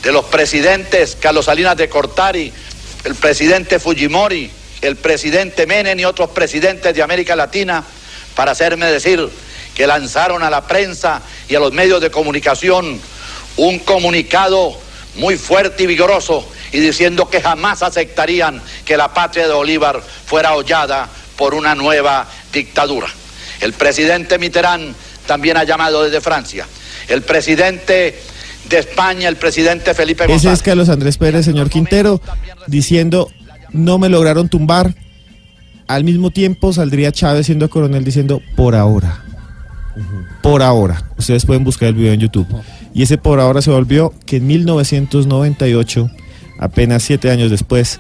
de los presidentes Carlos Salinas de Cortari, el presidente Fujimori, el presidente Menem y otros presidentes de América Latina para hacerme decir que lanzaron a la prensa y a los medios de comunicación un comunicado muy fuerte y vigoroso y diciendo que jamás aceptarían que la patria de Bolívar fuera hollada por una nueva dictadura. El presidente Mitterrand también ha llamado desde Francia. El presidente de España, el presidente Felipe Ese González. es Carlos Andrés Pérez, señor Quintero, diciendo, no me lograron tumbar. Al mismo tiempo saldría Chávez siendo coronel diciendo, por ahora. Por ahora. Ustedes pueden buscar el video en YouTube. Y ese por ahora se volvió que en 1998, apenas siete años después,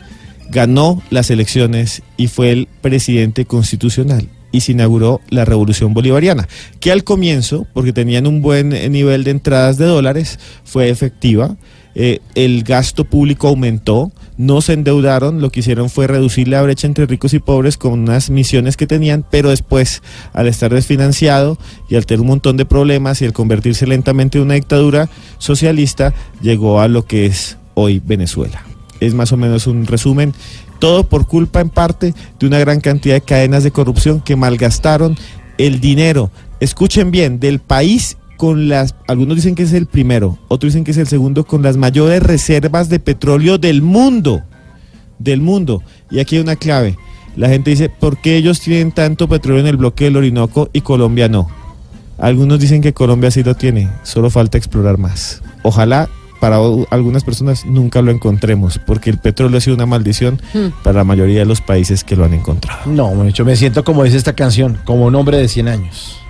ganó las elecciones y fue el presidente constitucional y se inauguró la revolución bolivariana, que al comienzo, porque tenían un buen eh, nivel de entradas de dólares, fue efectiva. Eh, el gasto público aumentó, no se endeudaron, lo que hicieron fue reducir la brecha entre ricos y pobres con unas misiones que tenían, pero después, al estar desfinanciado y al tener un montón de problemas y al convertirse lentamente en una dictadura socialista, llegó a lo que es hoy Venezuela. Es más o menos un resumen, todo por culpa en parte de una gran cantidad de cadenas de corrupción que malgastaron el dinero, escuchen bien, del país con las, algunos dicen que es el primero, otros dicen que es el segundo, con las mayores reservas de petróleo del mundo, del mundo. Y aquí hay una clave, la gente dice, ¿por qué ellos tienen tanto petróleo en el bloque del Orinoco y Colombia no? Algunos dicen que Colombia sí lo tiene, solo falta explorar más. Ojalá para algunas personas nunca lo encontremos, porque el petróleo ha sido una maldición Hmm. para la mayoría de los países que lo han encontrado. No, yo me siento como dice esta canción, como un hombre de 100 años.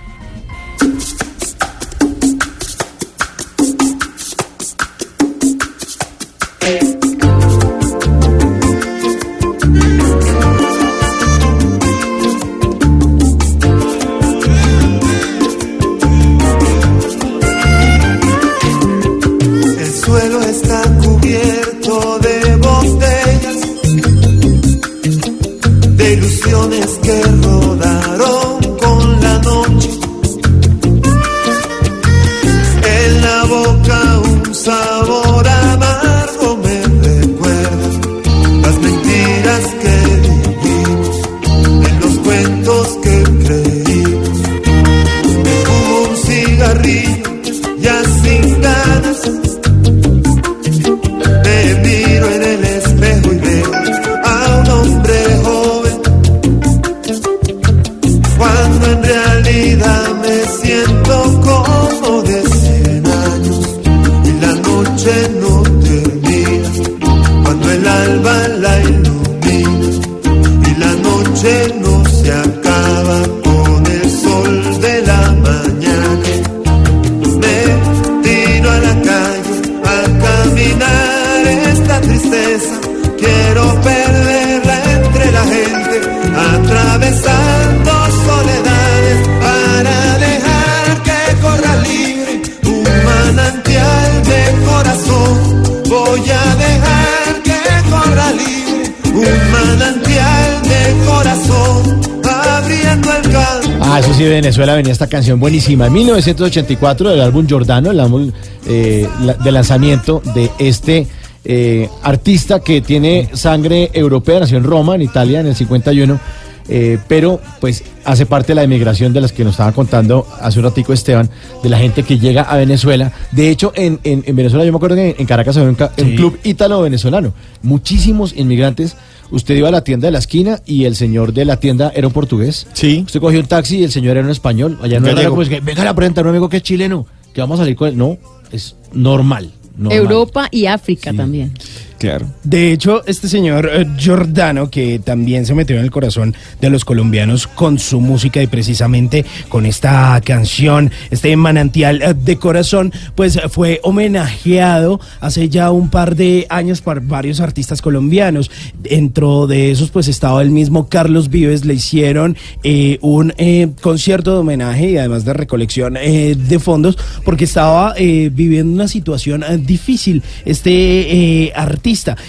Venezuela venía esta canción buenísima. En 1984, del álbum Giordano, el álbum eh, de lanzamiento de este eh, artista que tiene sangre europea, nació en Roma, en Italia, en el 51. eh, pero pues hace parte de la emigración de las que nos estaba contando hace un ratico Esteban, de la gente que llega a Venezuela. De hecho, en, en- en Venezuela yo me acuerdo que en, en Caracas había un, un club ítalo-venezolano. Muchísimos inmigrantes. Usted iba a la tienda de la esquina y el señor de la tienda era un portugués. Sí. Usted cogió un taxi y el señor era un español. Allá no era como es que, venga a la prenda, un amigo que es chileno, que vamos a salir con él. No, es normal. normal. Europa y África también. Claro. De hecho, este señor eh, Giordano, que también se metió en el corazón de los colombianos con su música y precisamente con esta canción, este manantial eh, de corazón, pues fue homenajeado hace ya un par de años por varios artistas colombianos. Dentro de esos, pues estaba el mismo Carlos Vives, le hicieron eh, un eh, concierto de homenaje y además de recolección de fondos, porque estaba viviendo una situación difícil. Este eh,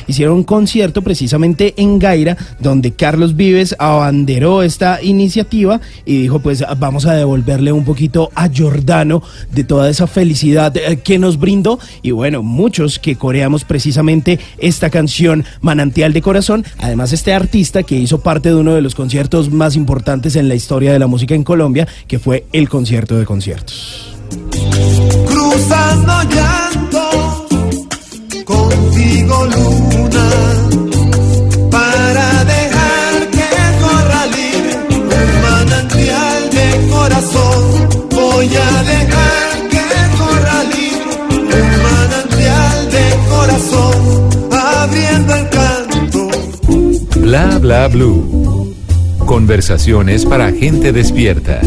hicieron un concierto precisamente en Gaira, donde Carlos Vives abanderó esta iniciativa y dijo, pues vamos a devolverle un poquito a Giordano de toda esa felicidad eh, que nos brindó. Y bueno, muchos que coreamos precisamente esta canción Manantial de Corazón. Además, este artista que hizo parte de uno de los conciertos más importantes en la historia de la música en Colombia, que fue el concierto de conciertos. llanto Bla bla blue. Conversaciones para gente despierta.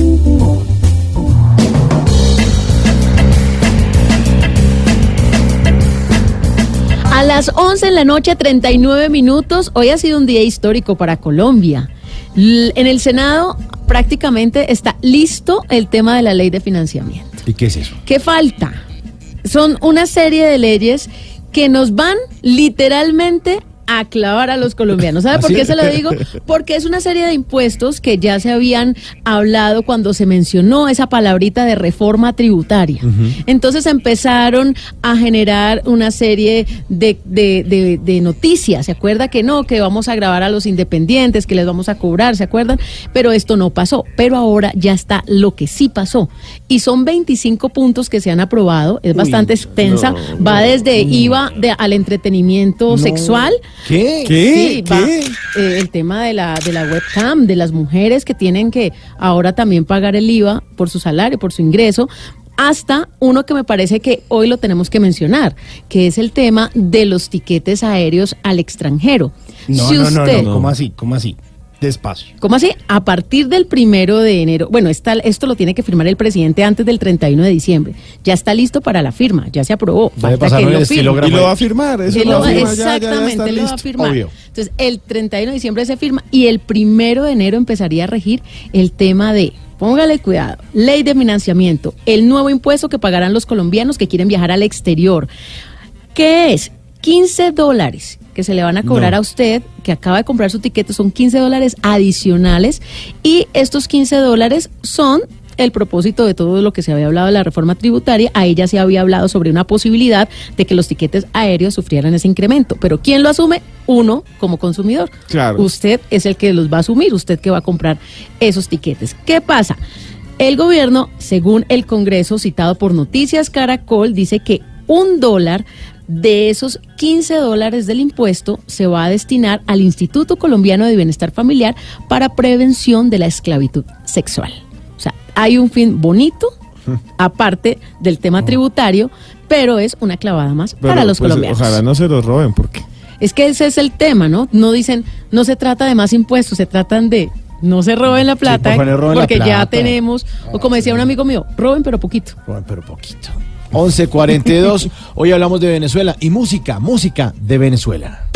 A las 11 en la noche, 39 minutos. Hoy ha sido un día histórico para Colombia. L- en el Senado prácticamente está listo el tema de la ley de financiamiento. ¿Y qué es eso? ¿Qué falta? Son una serie de leyes que nos van literalmente a clavar a los colombianos. ¿Sabe por ¿Ah, sí? qué se lo digo? Porque es una serie de impuestos que ya se habían hablado cuando se mencionó esa palabrita de reforma tributaria. Entonces empezaron a generar una serie de, de- de- de noticias. ¿Se acuerda que no? Que vamos a grabar a los independientes, que les vamos a cobrar, ¿se acuerdan? Pero esto no pasó. Pero ahora ya está lo que sí pasó. Y son 25 puntos que se han aprobado. Es Uy, bastante extensa. no, Va desde no. IVA de- al entretenimiento sexual. ¿Qué? Sí, va, eh, el tema de la, de la webcam, de las mujeres que tienen que ahora también pagar el IVA por su salario, por su ingreso, hasta uno que me parece que hoy lo tenemos que mencionar, que es el tema de los tiquetes aéreos al extranjero. No, Si no, no, usted- no, ¿cómo así? ¿Cómo así? Despacio. ¿Cómo así? A partir del primero de enero, bueno, está, esto lo tiene que firmar el presidente antes del 31 de diciembre. Ya está listo para la firma, ya se aprobó. Debe Falta pasar que el lo firme. Y lo va a firmar, eso lo lo va va- a firmar, ya, ya, exactamente, lo va a firmar. Obvio. Entonces, el 31 de diciembre se firma y el primero de enero empezaría a regir el tema de, póngale cuidado, ley de financiamiento, el nuevo impuesto que pagarán los colombianos que quieren viajar al exterior. ¿Qué es? 15 dólares que se le van a cobrar No. a usted que acaba de comprar su tiquete, son 15 dólares adicionales y estos 15 dólares son el propósito de todo lo que se había hablado de la reforma tributaria, ahí ya se había hablado sobre una posibilidad de que los tiquetes aéreos sufrieran ese incremento. Pero ¿quién lo asume? Uno como consumidor. Claro. Usted es el que los va a asumir, usted que va a comprar esos tiquetes. ¿Qué pasa? El gobierno, según el Congreso citado por Noticias Caracol, dice que un dólar de esos 15 dólares del impuesto se va a destinar al Instituto Colombiano de Bienestar Familiar para prevención de la esclavitud sexual. O sea, hay un fin bonito aparte del tema tributario, pero es una clavada más Pero, para los pues, colombianos. Ojalá no se los roben, porque Es que ese es el tema, ¿no? No dicen, no se trata de más impuestos, se tratan de no se roben la plata, la porque ya tenemos, o como decía un amigo mío, roben pero poquito. Roben, pero poquito. 11.42. Hoy hablamos de Venezuela y música, música de Venezuela.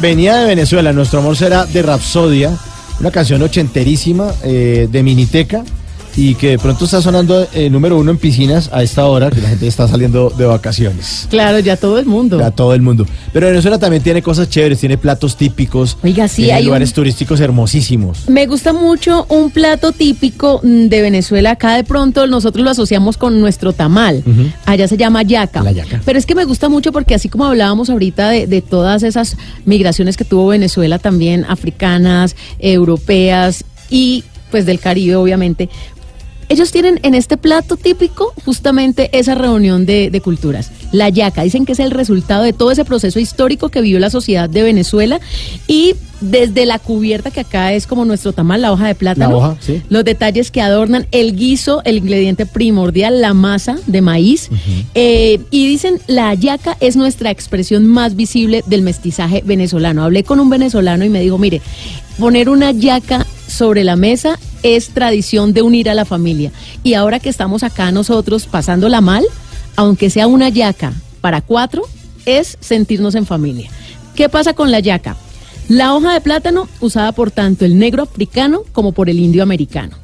Venía de Venezuela. Nuestro amor será de Rapsodia, una canción ochenterísima eh, de Miniteca y que de pronto está sonando eh, número uno en piscinas a esta hora que la gente está saliendo de vacaciones. Claro, ya todo el mundo. A todo el mundo. Pero Venezuela también tiene cosas chéveres, tiene platos típicos. Oiga, sí, tiene hay un- lugares turísticos hermosísimos. Me gusta mucho un plato típico mm, de Venezuela. Acá de pronto nosotros lo asociamos con nuestro tamal. Allá se llama yaca. La yaca. Pero es que me gusta mucho porque así como hablábamos ahorita de, de todas esas migraciones que tuvo Venezuela también, africanas, europeas y pues del Caribe obviamente. Ellos tienen en este plato típico justamente esa reunión de, culturas. La yaca, dicen que es el resultado de todo ese proceso histórico que vivió la sociedad de Venezuela y desde la cubierta que acá es como nuestro tamal, la hoja de plátano, La hoja, sí. los detalles que adornan el guiso, el ingrediente primordial, la masa de maíz. Eh, y dicen, la yaca es nuestra expresión más visible del mestizaje venezolano. Hablé con un venezolano y me dijo, mire, poner una yaca sobre la mesa es tradición de unir a la familia. Y ahora que estamos acá nosotros pasándola mal, aunque sea una yaca para cuatro, es sentirnos en familia. ¿Qué pasa con la yaca? La hoja de plátano usada por tanto el negro africano como por el indio americano.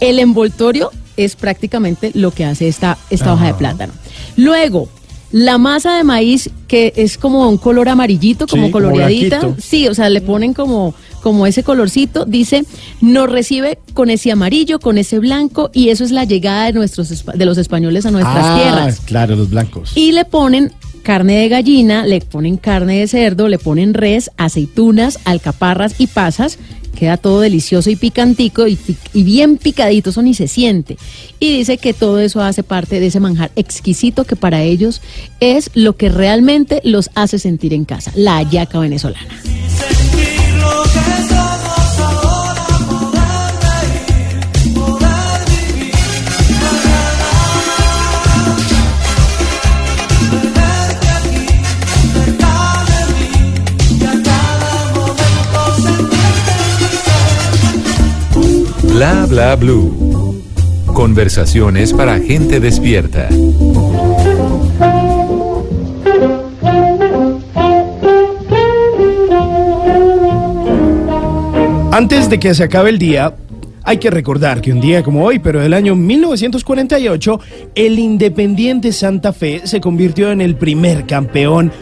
El envoltorio es prácticamente lo que hace esta, esta hoja de plátano. Luego, la masa de maíz que es como un color amarillito, como Sí, coloreadita. sí, o sea, le ponen como, como ese colorcito. Dice, nos recibe con ese amarillo, con ese blanco, y eso es la llegada de, nuestros, de los españoles a nuestras ah, tierras. claro, los blancos. Y le ponen carne de gallina, le ponen carne de cerdo, le ponen res, aceitunas, alcaparras y pasas. Queda todo delicioso y picantico y, bien picadito, eso ni se siente. Y dice que todo eso hace parte de ese manjar exquisito que para ellos es lo que realmente los hace sentir en casa, la hallaca venezolana. Bla bla blue. Conversaciones para gente despierta. Antes de que se acabe el día, hay que recordar que un día como hoy, pero del año 1948, el Independiente Santa Fe se convirtió en el primer campeón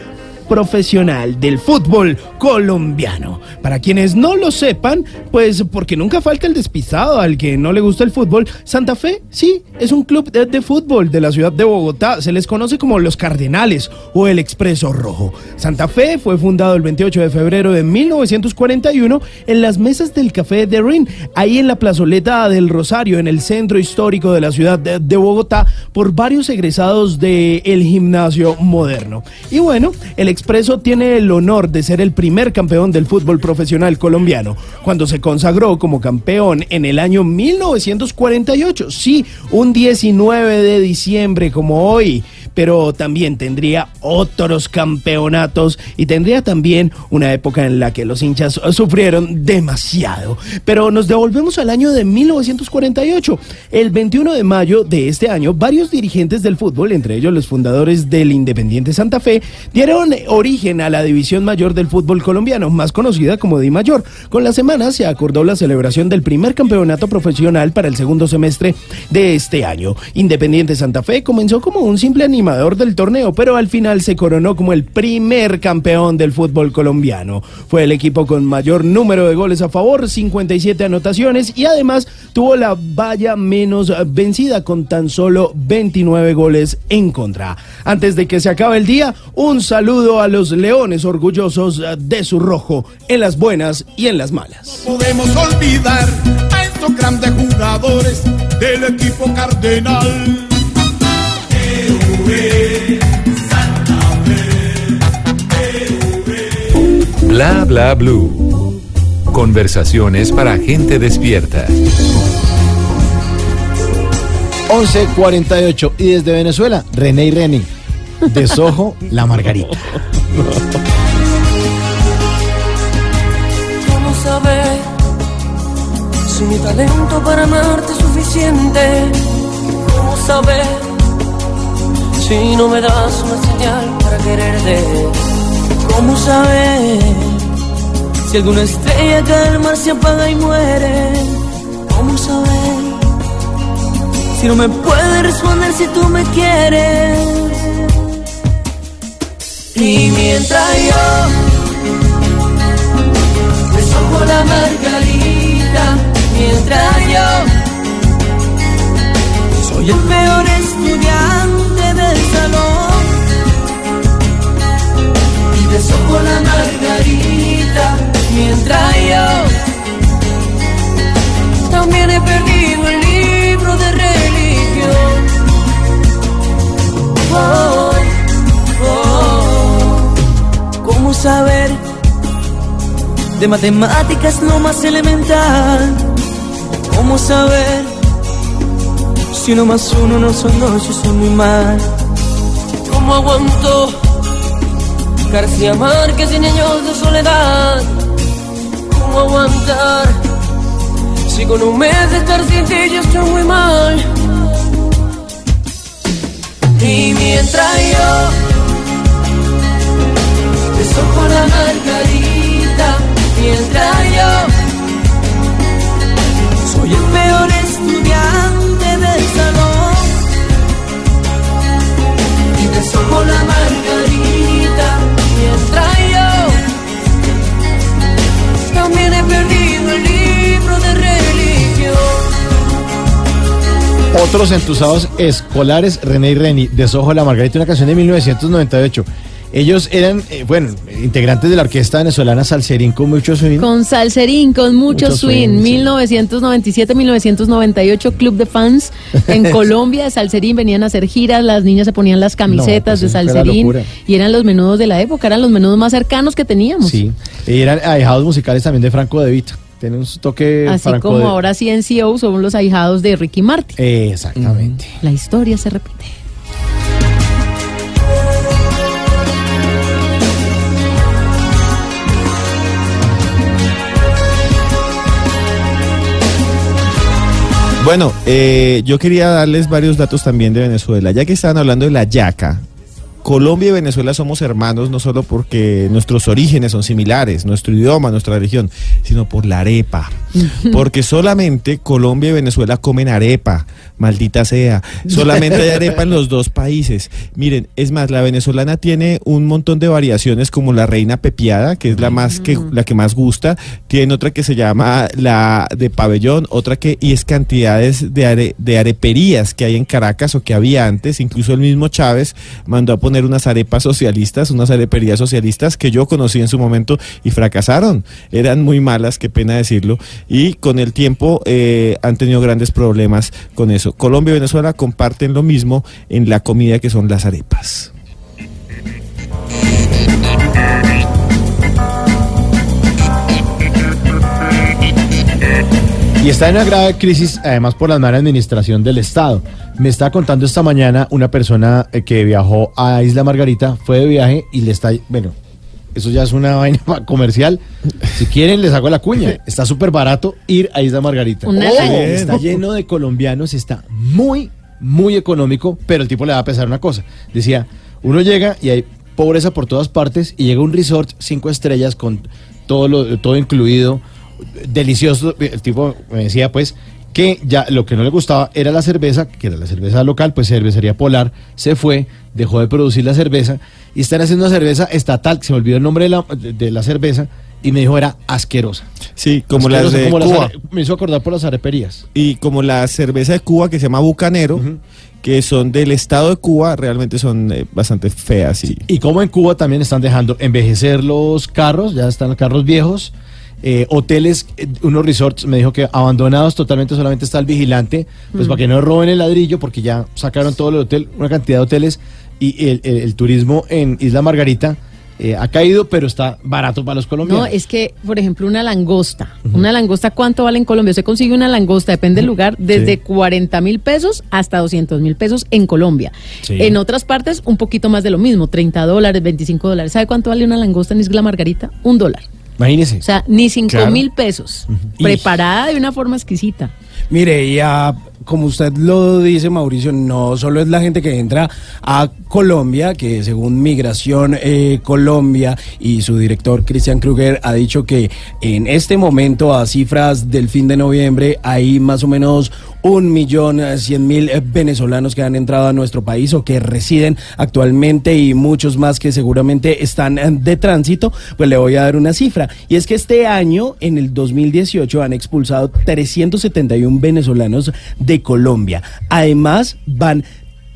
profesional del fútbol colombiano. Para quienes no lo sepan, pues porque nunca falta el despistado al que no le gusta el fútbol, Santa Fe, sí, es un club de, fútbol de la ciudad de Bogotá. Se les conoce como los Cardenales o el Expreso Rojo. Santa Fe fue fundado el 28 de febrero de 1941 en las mesas del Café de Rin, ahí en la plazoleta del Rosario, en el centro histórico de la ciudad de, de Bogotá, por varios egresados del gimnasio moderno. Y bueno, el Expreso tiene el honor de ser el primer campeón del fútbol profesional colombiano, cuando se consagró como campeón en el año 1948. Sí, un 19 de diciembre como hoy pero también tendría otros campeonatos y tendría también una época en la que los hinchas sufrieron demasiado. Pero nos devolvemos al año de 1948. El 21 de mayo de este año, varios dirigentes del fútbol, entre ellos los fundadores del Independiente Santa Fe, dieron origen a la división mayor del fútbol colombiano, más conocida como Di Mayor. Con la semana se acordó la celebración del primer campeonato profesional para el segundo semestre de este año. Independiente Santa Fe comenzó como un simple del torneo, pero al final se coronó como el primer campeón del fútbol colombiano. Fue el equipo con mayor número de goles a favor, 57 anotaciones y además tuvo la valla menos vencida con tan solo 29 goles en contra. Antes de que se acabe el día, un saludo a los leones orgullosos de su rojo, en las buenas y en las malas. podemos olvidar a estos grandes jugadores del equipo cardenal. Bla bla blue. Conversaciones para gente despierta. 11.48 y desde Venezuela, René y Reni. Desojo la margarita. ¿Cómo saber si mi talento para amarte es suficiente? ¿Cómo saber si no me das una señal para quererte? ¿Cómo saber si alguna estrella cae al mar se apaga y muere? ¿Cómo saber si no me puedes responder si tú me quieres? Y mientras yo desojo la margarita, mientras yo soy el peor estudiante y desojo la margarita, mientras yo también he perdido el libro de religión. Oh, oh, ¿Cómo saber de matemáticas lo más elemental? ¿Cómo saber si uno más uno no son dos y son muy mal? ¿Cómo aguanto García Márquez y años de soledad? ¿Cómo aguantar si con un mes de estar sin ti yo estoy muy mal? Y mientras yo desojo la margarita, Otros entusados escolares, René y Reni, Desojo la Margarita, una canción de 1998. Ellos eran, eh, bueno, integrantes de la orquesta venezolana Salserín con mucho swing. Con Salserín, con mucho, Mucho swing. swing, sí. 1997-1998, Club de Fans en Colombia. Salserín venían a hacer giras, las niñas se ponían las camisetas No, pues de era Salserín y eran los menudos de la época, eran los menudos más cercanos que teníamos. Sí, y eran ahijados musicales también de Franco De Vita. Tienen un toque Así Franco como de- ahora CNCO son los ahijados de Ricky Martin. Exactamente. La historia se repite. Bueno, eh, yo quería darles varios datos también de Venezuela. Ya que estaban hablando de la yaca, Colombia y Venezuela somos hermanos no solo porque nuestros orígenes son similares, nuestro idioma, nuestra religión, sino por la arepa. Porque solamente Colombia y Venezuela comen arepa, maldita sea. Solamente hay arepa en los dos países. Miren, es más, la venezolana tiene un montón de variaciones como la reina pepiada, que es la más que la que más gusta. Tiene otra que se llama la de pabellón, otra que y es cantidades de, are- de areperías que hay en Caracas o que había antes. Incluso el mismo Chávez mandó a poner unas arepas socialistas, unas areperías socialistas que yo conocí en su momento y fracasaron. Eran muy malas, qué pena decirlo. Y con el tiempo eh, han tenido grandes problemas con eso. Colombia y Venezuela comparten lo mismo en la comida que son las arepas. Y está en una grave crisis, además por la mala administración del Estado. Me está contando esta mañana una persona eh, que viajó a Isla Margarita, fue de viaje y le está, bueno, eso ya es una vaina comercial. Si quieren, les hago la cuña. Está súper barato ir a Isla Margarita. Oh, está lleno de colombianos, está muy, muy económico, pero el tipo le va a pensar una cosa. Decía, uno llega y hay pobreza por todas partes y llega a un resort cinco estrellas con todo, lo, todo incluido, delicioso. El tipo me decía, pues, que ya lo que no le gustaba era la cerveza, que era la cerveza local, pues cervecería Polar, se fue, dejó de producir la cerveza y están haciendo una cerveza estatal, que se me olvidó el nombre de la, de- la cerveza, y me dijo era asquerosa. Sí, como las Asquerosa, de como las Cuba. me hizo acordar por las areperías. Y como la cerveza de Cuba que se llama Bucanero, que son del estado de Cuba, realmente son eh, bastante feas. Y, Y como en Cuba también están dejando envejecer los carros, ya están los carros viejos, eh, hoteles, eh, unos resorts, me dijo que abandonados totalmente, solamente está el vigilante, pues Mm. para que no roben el ladrillo, porque ya sacaron todo el hotel, una cantidad de hoteles, y el, el- el turismo en Isla Margarita eh, ha caído, pero está barato para los No, colombianos. es que, por ejemplo, una langosta. Una langosta, ¿cuánto vale en Colombia? Se consigue una langosta, depende del lugar, desde 40 mil pesos hasta 200 mil pesos en Colombia. Sí. En otras partes, un poquito más de lo mismo, 30 dólares, 25 dólares. ¿Sabe cuánto vale una langosta en Isla Margarita? Un dólar. Imagínese. O sea, ni 5 Claro. mil pesos. Preparada de una forma exquisita. Mire, y ah, como usted lo dice, Mauricio, no solo es la gente que entra a Colombia, que según Migración eh, Colombia y su director Cristian Kruger ha dicho que en este momento, a cifras del fin de noviembre, hay más o menos un millón eh, cien mil eh, venezolanos que han entrado a nuestro país o que residen actualmente y muchos más que seguramente están eh, de tránsito, pues le voy a dar una cifra. Y es que este año, en el 2018, han expulsado 371 venezolanos de Colombia. Además, van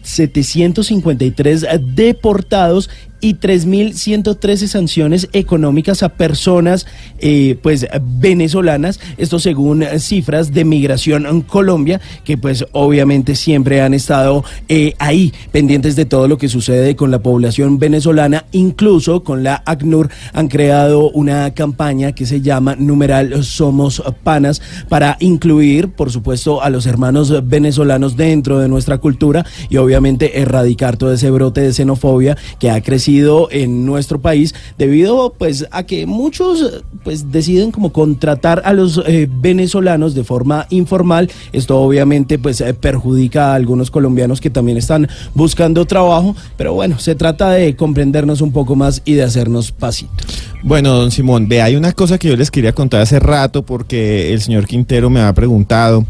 753 deportados y 3.113 sanciones económicas a personas eh, pues venezolanas, esto según cifras de Migración en Colombia, que pues obviamente siempre han estado eh, ahí pendientes de todo lo que sucede con la población venezolana, incluso con la ACNUR han creado una campaña que se llama numeral Somos Panas para incluir, por supuesto, a los hermanos venezolanos dentro de nuestra cultura y obviamente erradicar todo ese brote de xenofobia que ha crecido en nuestro país debido pues a que muchos pues deciden como contratar a los eh, venezolanos de forma informal. Esto obviamente pues eh, perjudica a algunos colombianos que también están buscando trabajo, pero bueno, se trata de comprendernos un poco más y de hacernos pasitos. Bueno, don Simón, ve, hay una cosa que yo les quería contar hace rato porque el señor Quintero me ha preguntado,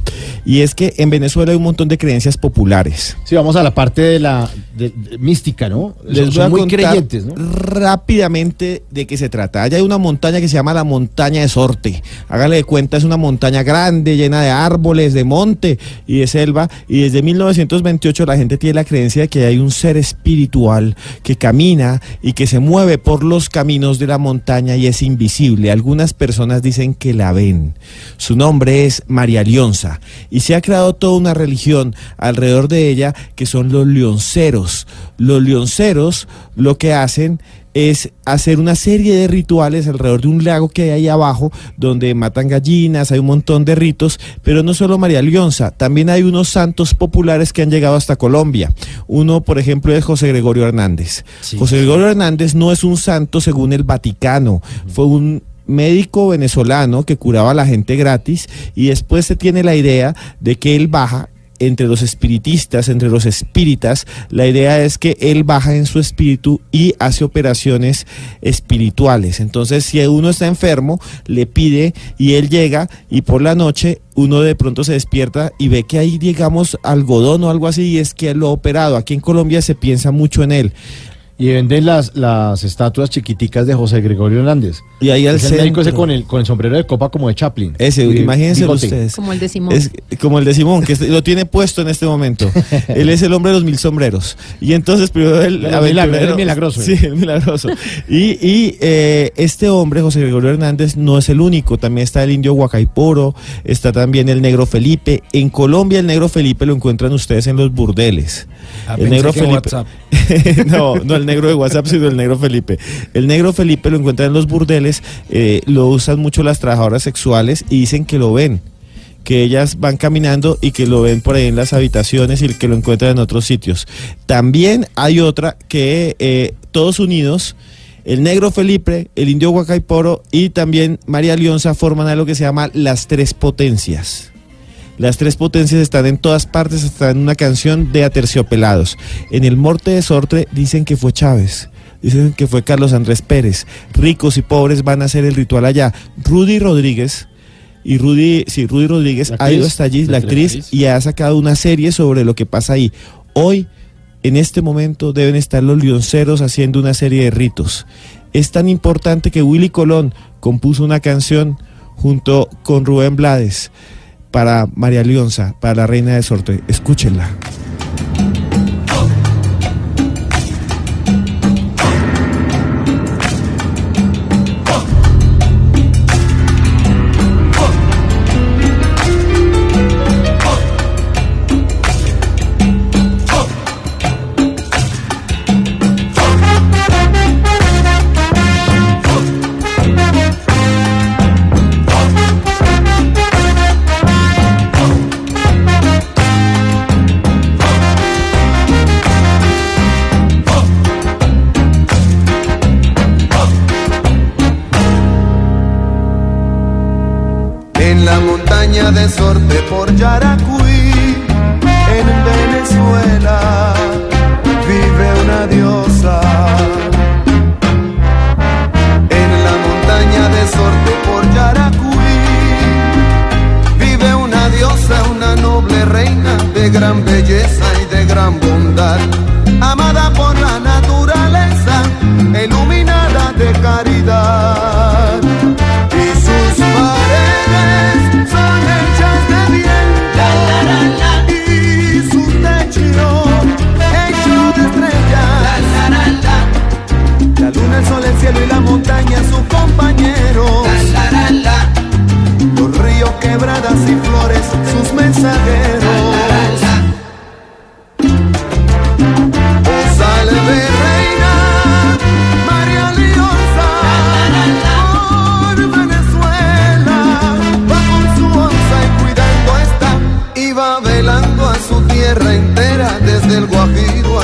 y es que en Venezuela hay un montón de creencias populares. Sí, vamos a la parte de la de- de- mística, ¿no? Les Son- voy a muy contar rápidamente de qué se trata. Allá hay una montaña que se llama la montaña de Sorte. Hágale de cuenta, es una montaña grande, llena de árboles, de monte y de selva. Y desde 1928 la gente tiene la creencia de que hay un ser espiritual que camina y que se mueve por los caminos de la montaña y es invisible. Algunas personas dicen que la ven. Su nombre es María Leonza y se ha creado toda una religión alrededor de ella que son los leonceros. Los leonceros lo que hacen es hacer una serie de rituales alrededor de un lago que hay ahí abajo, donde matan gallinas, hay un montón de ritos, pero no solo María Leonza, también hay unos santos populares que han llegado hasta Colombia. Uno, por ejemplo, es José Gregorio Hernández. José Gregorio Hernández no es un santo según el Vaticano, fue un médico venezolano que curaba a la gente gratis y después se tiene la idea de que él baja entre los espiritistas, entre los espíritas, la idea es que él baja en su espíritu y hace operaciones espirituales. Entonces, si uno está enfermo, le pide y él llega y por la noche uno de pronto se despierta y ve que ahí, digamos, algodón o algo así y es que él lo ha operado. Aquí en Colombia se piensa mucho en él. Y venden las, las estatuas chiquiticas de José Gregorio Hernández. Y ahí al Es el médico ese con el, con el sombrero de copa como de Chaplin. Ese, Y imagínense bigote. ustedes. Como el de Simón. Es como el de Simón, que lo tiene puesto en este momento. Él es el hombre de los mil sombreros. Y entonces primero el El aventurero- milagro, el milagroso. Sí, el milagroso. Y, y, eh, este hombre, José Gregorio Hernández, no es el único. También está el indio Huacaiporo, está también el negro Felipe. En Colombia el negro Felipe lo encuentran ustedes en los burdeles. Ah, el negro Felipe. No, no el negro de WhatsApp, sino el negro Felipe. El negro Felipe lo encuentran en los burdeles, eh, lo usan mucho las trabajadoras sexuales y dicen que lo ven que ellas van caminando y que lo ven por ahí en las habitaciones y que lo encuentran en otros sitios. También hay otra que eh, todos unidos, el negro Felipe, el indio Huacaiporo y también María Leonza forman algo que se llama las tres potencias. Las tres potencias están en todas partes, están en una canción de Aterciopelados. En el Morte de Sortre dicen que fue Chávez. Dicen que fue Carlos Andrés Pérez. Ricos y pobres van a hacer el ritual allá. Rudy Rodríguez, y Rudy, sí, Rudy Rodríguez ha ido hasta allí, la actriz, y ha sacado una serie sobre lo que pasa ahí. Hoy, en este momento, deben estar los lionceros haciendo una serie de ritos. Es tan importante que Willy Colón compuso una canción junto con Rubén Blades para María Leonza, para la Reina de Sorte. Escúchenla. Sorte por Yaracuy,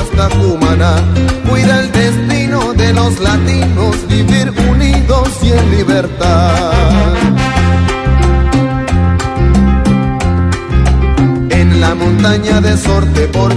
hasta cuida el destino de los latinos vivir unidos y en libertad en la montaña de Sorte por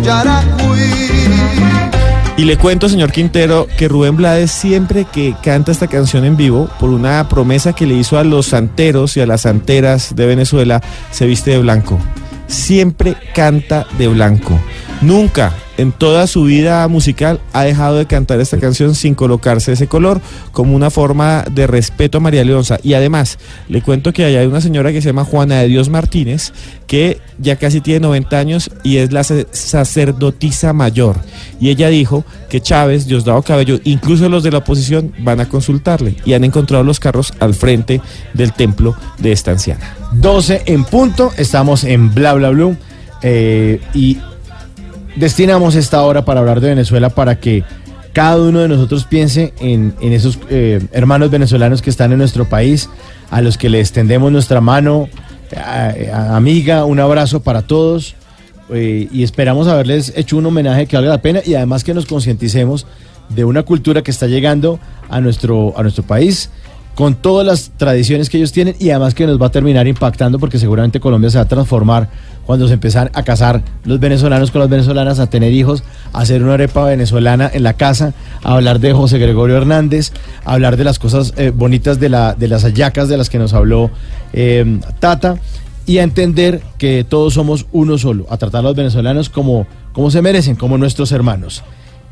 Y le cuento, señor Quintero, que Rubén Blades siempre que canta esta canción en vivo, por una promesa que le hizo a los santeros y a las santeras de Venezuela, se viste de blanco. Siempre canta de blanco. Nunca en toda su vida musical ha dejado de cantar esta canción sin colocarse ese color como una forma de respeto a María Leonza. Y además, le cuento que allá hay una señora que se llama Juana de Dios Martínez, que ya casi tiene 90 años y es la sa- sacerdotisa mayor. Y ella dijo que Chávez, Diosdado Cabello, incluso los de la oposición van a consultarle y han encontrado los carros al frente del templo de esta anciana. 12 en punto, estamos en Bla Bla Blue eh, y destinamos esta hora para hablar de Venezuela para que cada uno de nosotros piense en, en esos eh, hermanos venezolanos que están en nuestro país, a los que le extendemos nuestra mano, amiga, un abrazo para todos eh, y esperamos haberles hecho un homenaje que valga la pena y además que nos concienticemos de una cultura que está llegando a nuestro, a nuestro país con todas las tradiciones que ellos tienen y además que nos va a terminar impactando porque seguramente Colombia se va a transformar cuando se empiezan a casar los venezolanos con las venezolanas, a tener hijos, a hacer una arepa venezolana en la casa, a hablar de José Gregorio Hernández, a hablar de las cosas eh, bonitas de, la, de las hallacas de las que nos habló eh, Tata y a entender que todos somos uno solo, a tratar a los venezolanos como, como se merecen, como nuestros hermanos.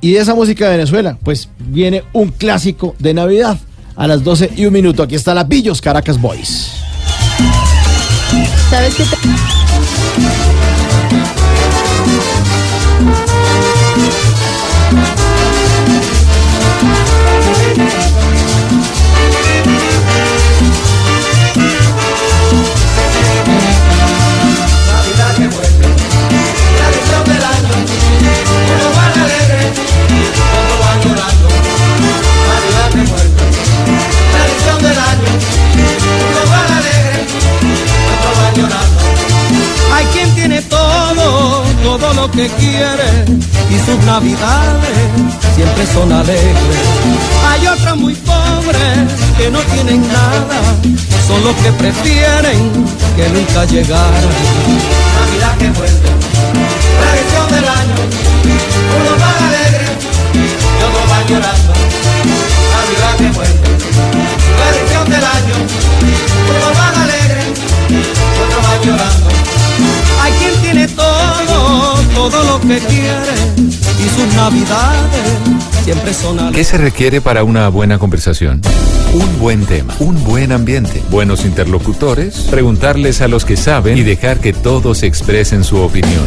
Y de esa música de Venezuela, pues viene un clásico de Navidad a las 12 y un minuto. Aquí está la Pillos Caracas Boys. ¿Sabes qué? Te- navidades siempre son alegres. Hay otras muy pobres que no tienen nada, son los que prefieren que nunca llegara. Navidad que vuelve, tradición del año, uno va alegre y otro va llorando. Navidad que vuelve, tradición del año, uno va alegre y otro va llorando. Tiene todo, todo lo que quiere y sus navidades siempre son. ¿Qué se requiere para una buena conversación? Un buen tema, un buen ambiente, buenos interlocutores, preguntarles a los que saben y dejar que todos expresen su opinión.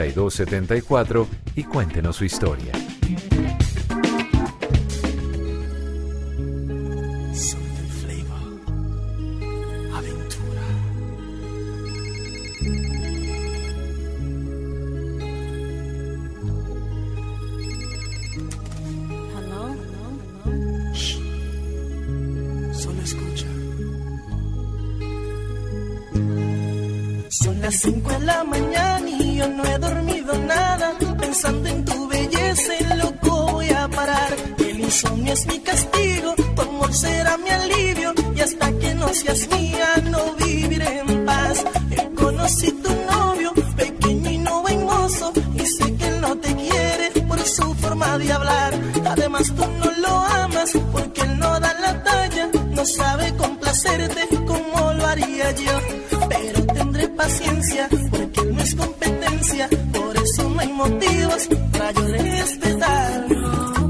316-692-5274 y cuéntenos su historia. Solo escucha. Son las 5 de la mañana yo no he dormido nada. Pensando en tu belleza, en loco voy a parar. El insomnio es mi castigo, tu amor será mi alivio. Y hasta que no seas mía, no viviré en paz. Eh, Conocí tu novio, pequeño y no buen mozo. Y sé que él no te quiere por su forma de hablar. Además, tú no lo amas porque él no da la talla. No sabe complacerte como lo haría yo. Pero tendré paciencia es competencia. Por eso no hay motivos para yo respetar.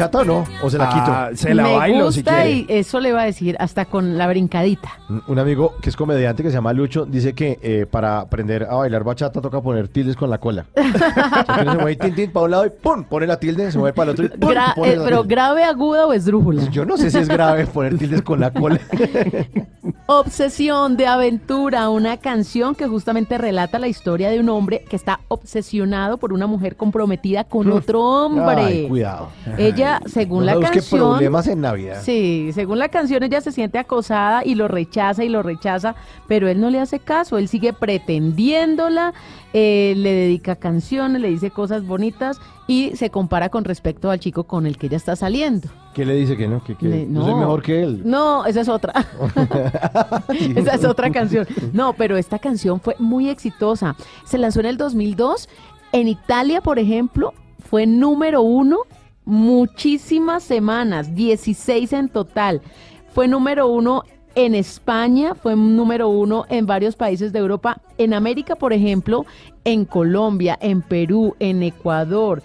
Bachata o no? ¿O se la quito? Ah, se la Me bailo si gusta quiere. y eso le va a decir hasta con la brincadita. Un amigo que es comediante que se llama Lucho dice que eh, para aprender a bailar bachata toca poner tildes con la cola. Uno se mueve tin, tin para un lado y ¡pum! pone la tilde, se mueve para el otro y ¡pum! Gra- pone eh, la pero tilde. grave, aguda o esdrújula. Yo no sé si es grave poner tildes con la cola. Obsesión de aventura, una canción que justamente relata la historia de un hombre que está obsesionado por una mujer comprometida con otro hombre. Ay, cuidado. Ella, según No la canción, problemas en Navidad. Sí, según la canción ella se siente acosada y lo rechaza y lo rechaza, pero él no le hace caso, él sigue pretendiéndola, eh, le dedica canciones, le dice cosas bonitas y se compara con respecto al chico con el que ella está saliendo. ¿Qué le dice que no? Que, que Le- yo soy mejor que él. No, esa es otra. esa es otra canción. No, pero esta canción fue muy exitosa. Se lanzó en el 2002. En Italia, por ejemplo, fue número uno muchísimas semanas, 16 en total. Fue número uno En España fue número uno en varios países de Europa. En América, por ejemplo, en Colombia, en Perú, en Ecuador,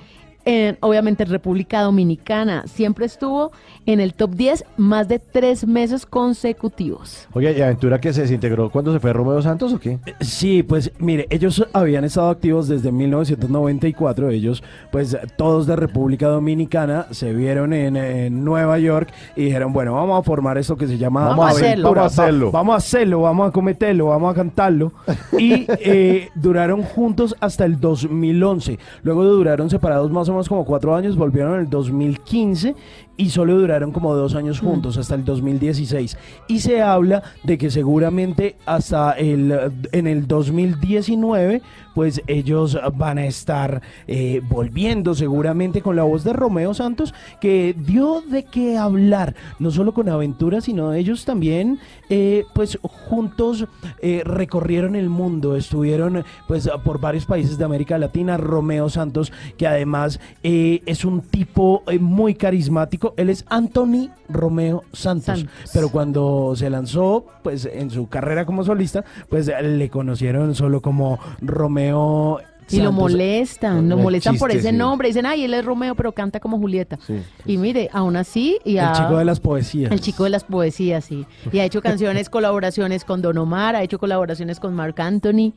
en, obviamente en República Dominicana. Siempre estuvo en el top 10 más de tres meses consecutivos. Oye, ¿y Aventura que se desintegró cuando se fue Romeo Santos o qué? Sí, pues mire, ellos habían estado activos desde 1994, ellos pues todos de República Dominicana se vieron en, en Nueva York y dijeron, bueno, vamos a formar esto que se llama Vamos a hacerlo. Aventura, Vamos a hacerlo. va- vamos a hacerlo, vamos a cometerlo, vamos a cantarlo y eh, duraron juntos hasta el 2011, luego duraron separados más o menos como cuatro años, volvieron en el 2015 y solo duraron como dos años juntos hasta el 2016 y se habla de que seguramente hasta el en el 2019 pues ellos van a estar eh, volviendo seguramente con la voz de Romeo Santos que dio de qué hablar no solo con Aventura sino ellos también eh, pues juntos eh, recorrieron el mundo estuvieron pues por varios países de América Latina Romeo Santos que además es un tipo muy carismático él es Anthony Romeo Santos, Santos. pero cuando se lanzó pues en su carrera como solista pues le conocieron solo como Romeo Y lo molestan, lo El molestan por ese sí. nombre. Dicen, ay, él es Romeo, pero canta como Julieta. Y mire, aún así... Y el ha- chico de las poesías El chico de las poesías, sí. Y ha hecho canciones, colaboraciones con Don Omar, ha hecho colaboraciones con Marc Anthony.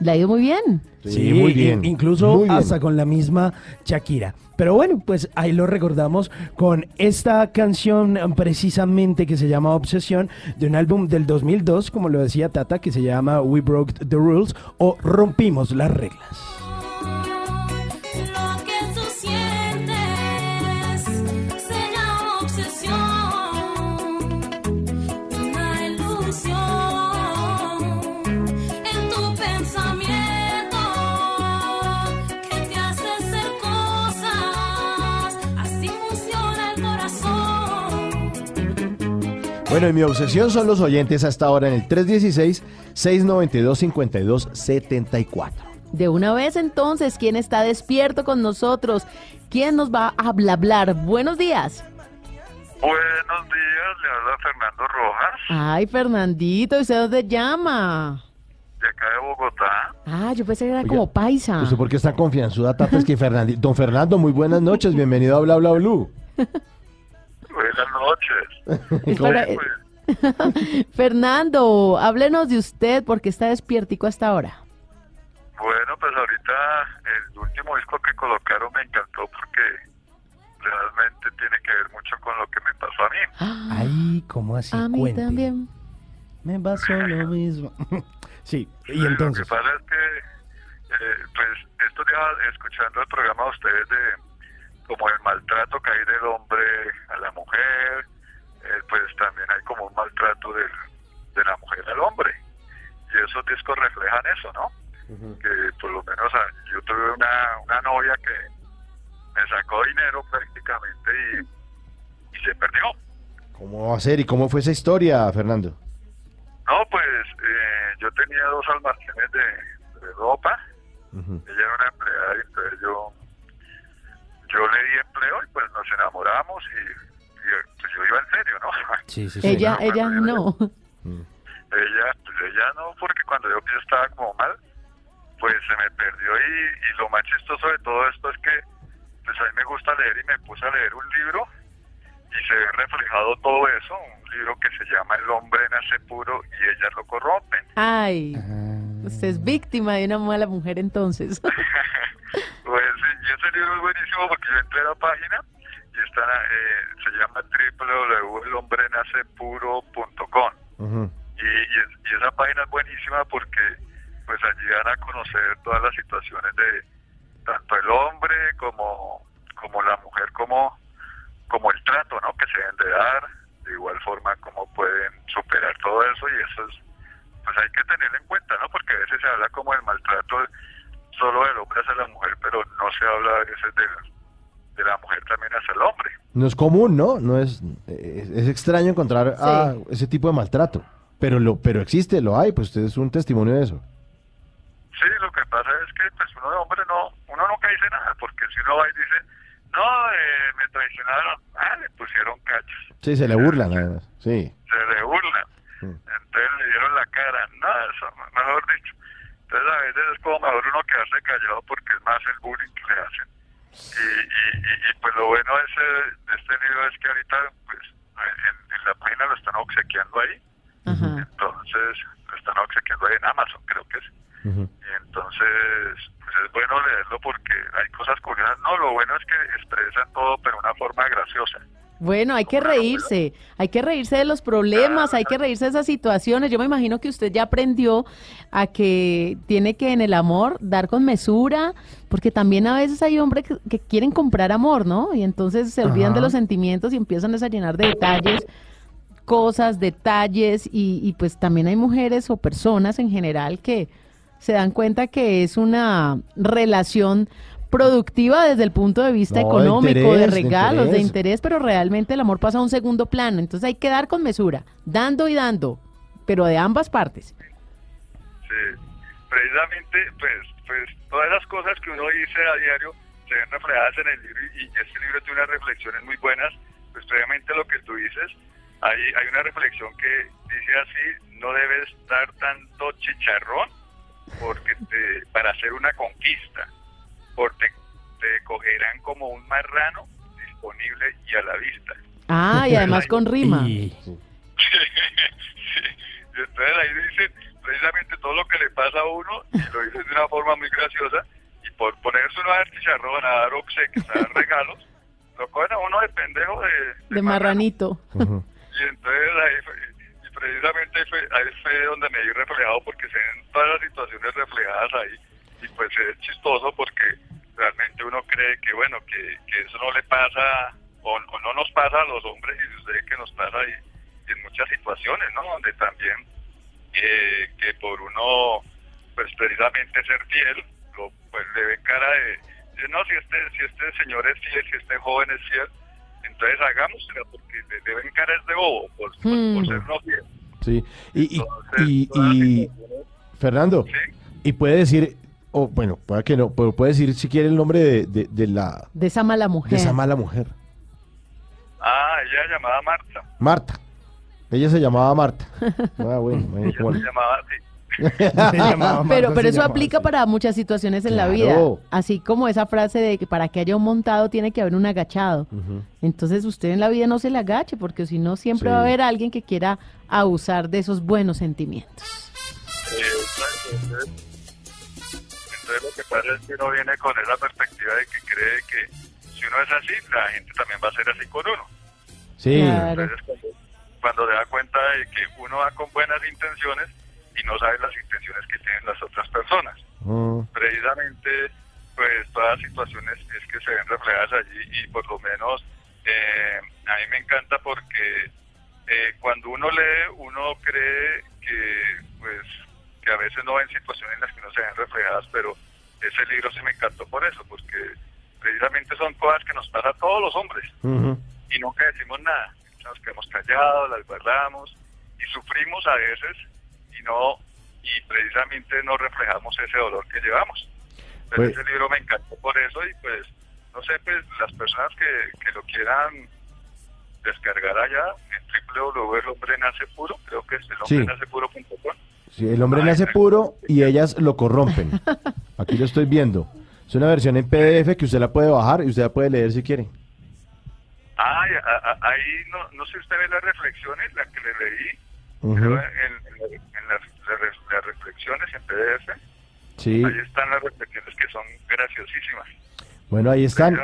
Le ha ido muy bien. Sí, muy bien. in- Incluso Muy bien. hasta con la misma Shakira. Pero bueno, pues ahí lo recordamos con esta canción precisamente que se llama Obsesión de un álbum del 2002, como lo decía Tata, que se llama We Broke the Rules o Rompimos las Reglas. Bueno, y mi obsesión son los oyentes hasta ahora en el 316-692-5274. De una vez entonces, ¿quién está despierto con nosotros? ¿Quién nos va a hablar? Buenos días. Buenos días, le habla Fernando Rojas, Ay, Fernandito, ¿y usted dónde llama? de acá de Bogotá. Ah, yo pensé que era como paisa. ¿Usted por qué está confianzuda, Tata? Es que Fernandi- Don Fernando, muy buenas noches, bienvenido a Bla Bla Blue. Buenas noches. Eh, pues, Fernando, háblenos de usted porque está despiertico hasta ahora. bueno, pues ahorita el último disco que colocaron me encantó porque realmente tiene que ver mucho con lo que me pasó a mí. Ay, ¿cómo así? a mí Cuente. también. Me pasó lo mismo. sí, y Lo entonces. que pasa es que, eh, pues, estos días escuchando el programa de ustedes de como el maltrato que hay del hombre a la mujer, eh, pues también hay como un maltrato del, de la mujer al hombre. Y esos discos reflejan eso, ¿no? Que por lo menos yo tuve una, una novia que me sacó dinero prácticamente y, y se perdió. ¿Cómo va a ser y cómo fue esa historia, Fernando? No, pues eh, yo tenía dos almacenes de, de ropa. Ella era una empleada y entonces yo, yo le di empleo y pues nos enamoramos y, y, pues yo iba en serio, ¿no? Sí, sí, ella, Bueno, ella cuando no. Ella, pues ella no, porque cuando yo yo estaba como mal, pues se me perdió y, y lo más chistoso de todo esto es que pues a mí me gusta leer y me puse a leer un libro y se ve reflejado todo eso, un libro que se llama El hombre nace puro y ellas lo corrompen. Ay, usted es víctima de una mala mujer entonces. Pues sí, y ese libro es buenísimo porque yo entré a la página y está, eh, se llama www.elhombrenacepuro.com y, y, es- y esa página es buenísima porque pues allí van a conocer todas las situaciones de tanto el hombre como, como la mujer, como, como el trato ¿no? que se deben de dar, de igual forma como pueden superar todo eso y eso es, pues hay que tenerlo en cuenta, ¿no? porque a veces se habla como del maltrato solo del hombre hacia la mujer, pero no se habla a veces del- de la mujer también hacia el hombre. No es común, ¿no? No es, es, es extraño encontrar a ese tipo de maltrato. Pero lo, pero existe, lo hay, pues usted es un testimonio de eso. Sí, lo que pasa es que pues uno de hombre no, uno nunca dice nada, porque si uno va y dice, no, eh, me traicionaron, ah, le pusieron cachos, Sí, se le burlan, además. Sí. se le burlan. entonces le dieron la cara, no, eso, mejor dicho. Entonces a veces es como mejor uno quedarse callado porque es más el bullying que le hacen. Y, y, y, y, pues lo bueno de, ese, de este libro es que ahorita pues en, en la página lo están obsequiando ahí. Entonces lo están obsequiando ahí en Amazon, creo que es. Y entonces, pues es bueno leerlo porque hay cosas curiosas. No, lo bueno es que expresan todo, pero de una forma graciosa. Bueno, hay que reírse, hay que reírse de los problemas, hay que reírse de esas situaciones. Yo me imagino que usted ya aprendió a que tiene que en el amor dar con mesura, porque también a veces hay hombres que, que quieren comprar amor, ¿no? Y entonces se olvidan de los sentimientos y empiezan a llenar de detalles, cosas, detalles, y, y pues también hay mujeres o personas en general que se dan cuenta que es una relación productiva desde el punto de vista No, económico, de, interés, de regalos, de interés. interés, pero realmente el amor pasa a un segundo plano. Entonces hay que dar con mesura, dando y dando, pero de ambas partes. Sí, precisamente, pues, pues todas las cosas que uno dice a diario se ven reflejadas en el libro y, y este libro tiene unas reflexiones muy buenas. Pues previamente lo que tú dices, hay, hay una reflexión que dice así, no debes dar tanto chicharrón porque te, para hacer una conquista, porque te cogerán como un marrano disponible y a la vista. Ah, y además con rima. Y entonces ahí dicen precisamente todo lo que le pasa a uno y lo dicen de una forma muy graciosa y por ponerse uno a dar chicharrón, a dar obsequios, a dar regalos, lo cogen a uno de pendejo de, De marranito. y entonces ahí fue, y precisamente ahí fue, ahí fue donde me vi reflejado porque se ven todas las situaciones reflejadas ahí y pues es chistoso porque realmente uno cree que bueno, que, que eso no le pasa o, o no nos pasa a los hombres y sucede que nos pasa ahí en muchas situaciones, ¿no? Donde también eh, que por uno pues precisamente ser fiel, lo, pues le ve cara de, de, no, si este, si este señor es fiel, si este joven es fiel, entonces hagámosla porque le, le ven cara es de bobo por, por, por ser no fiel. Sí. Y, y, y, y- Fernando, y puede decir, o bueno, puede que no, pero puede decir si quiere el nombre de, de, de la De esa mala mujer. de esa mala mujer. Ah, ella llamada Marta. Marta. Ella se llamaba Marta. Ah, bueno, bueno, Ella ¿cómo se llamaba así. pero pero eso aplica para muchas situaciones en la vida. Así como esa frase de que para que haya un montado tiene que haber un agachado. Entonces usted en la vida no se le agache, porque si no siempre Sí. va a haber alguien que quiera abusar de esos buenos sentimientos. Eh, entonces, lo que pasa es que uno viene con esa perspectiva de que cree que si uno es así, la gente también va a ser así con uno. Sí. Entonces cuando, cuando se da cuenta de que uno va con buenas intenciones y no sabe las intenciones que tienen las otras personas. Mm, Precisamente, pues todas las situaciones es que se ven reflejadas allí y por lo menos eh, a mí me encanta porque eh, cuando uno lee, uno cree que pues que a veces no ven situaciones en las que no se ven reflejadas, pero ese libro sí me encantó por eso, porque precisamente son cosas que nos pasa a todos los hombres ujú. y nunca decimos nada. Nos quedamos callados, las guardamos y sufrimos a veces y no y precisamente no reflejamos ese dolor que llevamos. Pero Pues- ese libro me encantó por eso y pues no sé, pues las personas que, que lo quieran descargar allá en www.elhombrenacepuro, creo que es elhombrenacepuro.com. Sí, el hombre nace puro y ellas lo corrompen. Aquí lo estoy viendo. Es una versión en PDF que usted la puede bajar y usted la puede leer si quiere. Ah, y a- a- ahí no, no sé si usted ve las reflexiones, las que le leí, creo en, en- en las, las- las reflexiones en PDF. Sí. Ahí están las reflexiones que son graciosísimas. Bueno, ahí están.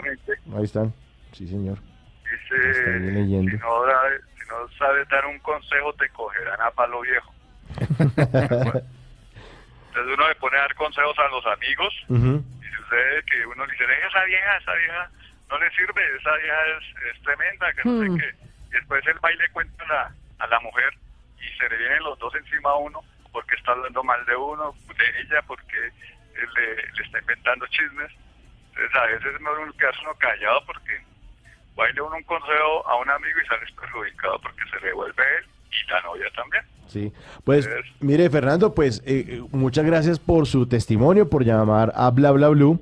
Ahí están. Sí, señor. Dice, si no, da- si no sabes dar un consejo, te cogerán a palo viejo. Entonces uno le pone a dar consejos a los amigos y sucede que uno le dice, "Venga, esa vieja, esa vieja no le sirve, esa vieja es, es tremenda, que no Hmm. sé qué. Y después el baile cuenta a la, a la mujer y se le vienen los dos encima a uno porque está hablando mal de uno, de ella, porque él le, le está inventando chismes. Entonces a veces es mejor uno quedarse uno callado porque baile uno un consejo a un amigo y sales perjudicado porque se le devuelve él y la novia también. Sí, pues mire Fernando, pues eh, eh, muchas gracias por su testimonio, por llamar a Bla Bla Blue.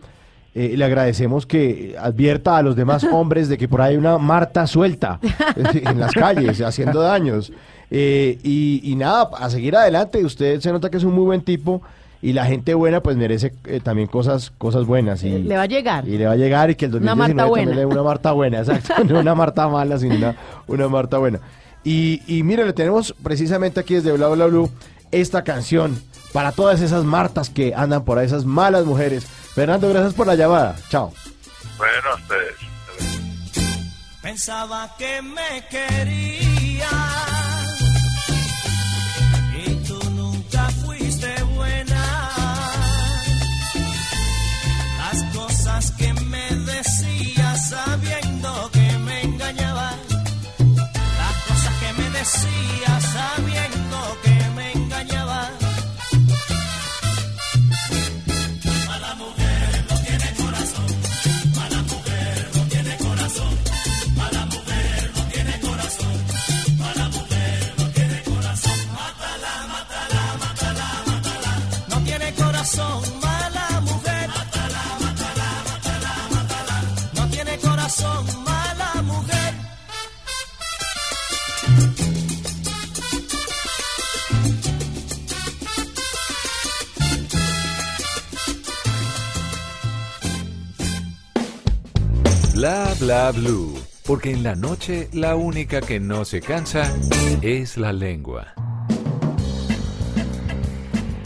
Eh, le agradecemos que advierta a los demás hombres de que por ahí hay una Marta suelta eh, en las calles haciendo daños. Eh, y, y nada, a seguir adelante. Usted se nota que es un muy buen tipo y la gente buena pues merece eh, también cosas, cosas buenas. Y, Le va a llegar. y le va a llegar y que el Una 2019 Marta también buena. le dé una Marta buena, exacto. No una Marta mala, sino una, una Marta buena. Y, y mire, le tenemos precisamente aquí desde Bla Bla Blue esta canción para todas esas Martas que andan por ahí, esas malas mujeres. Fernando, gracias por la llamada. Chao. Bueno, ustedes. Pensaba que me querías Bla bla blue. Porque en la noche la única que no se cansa es la lengua.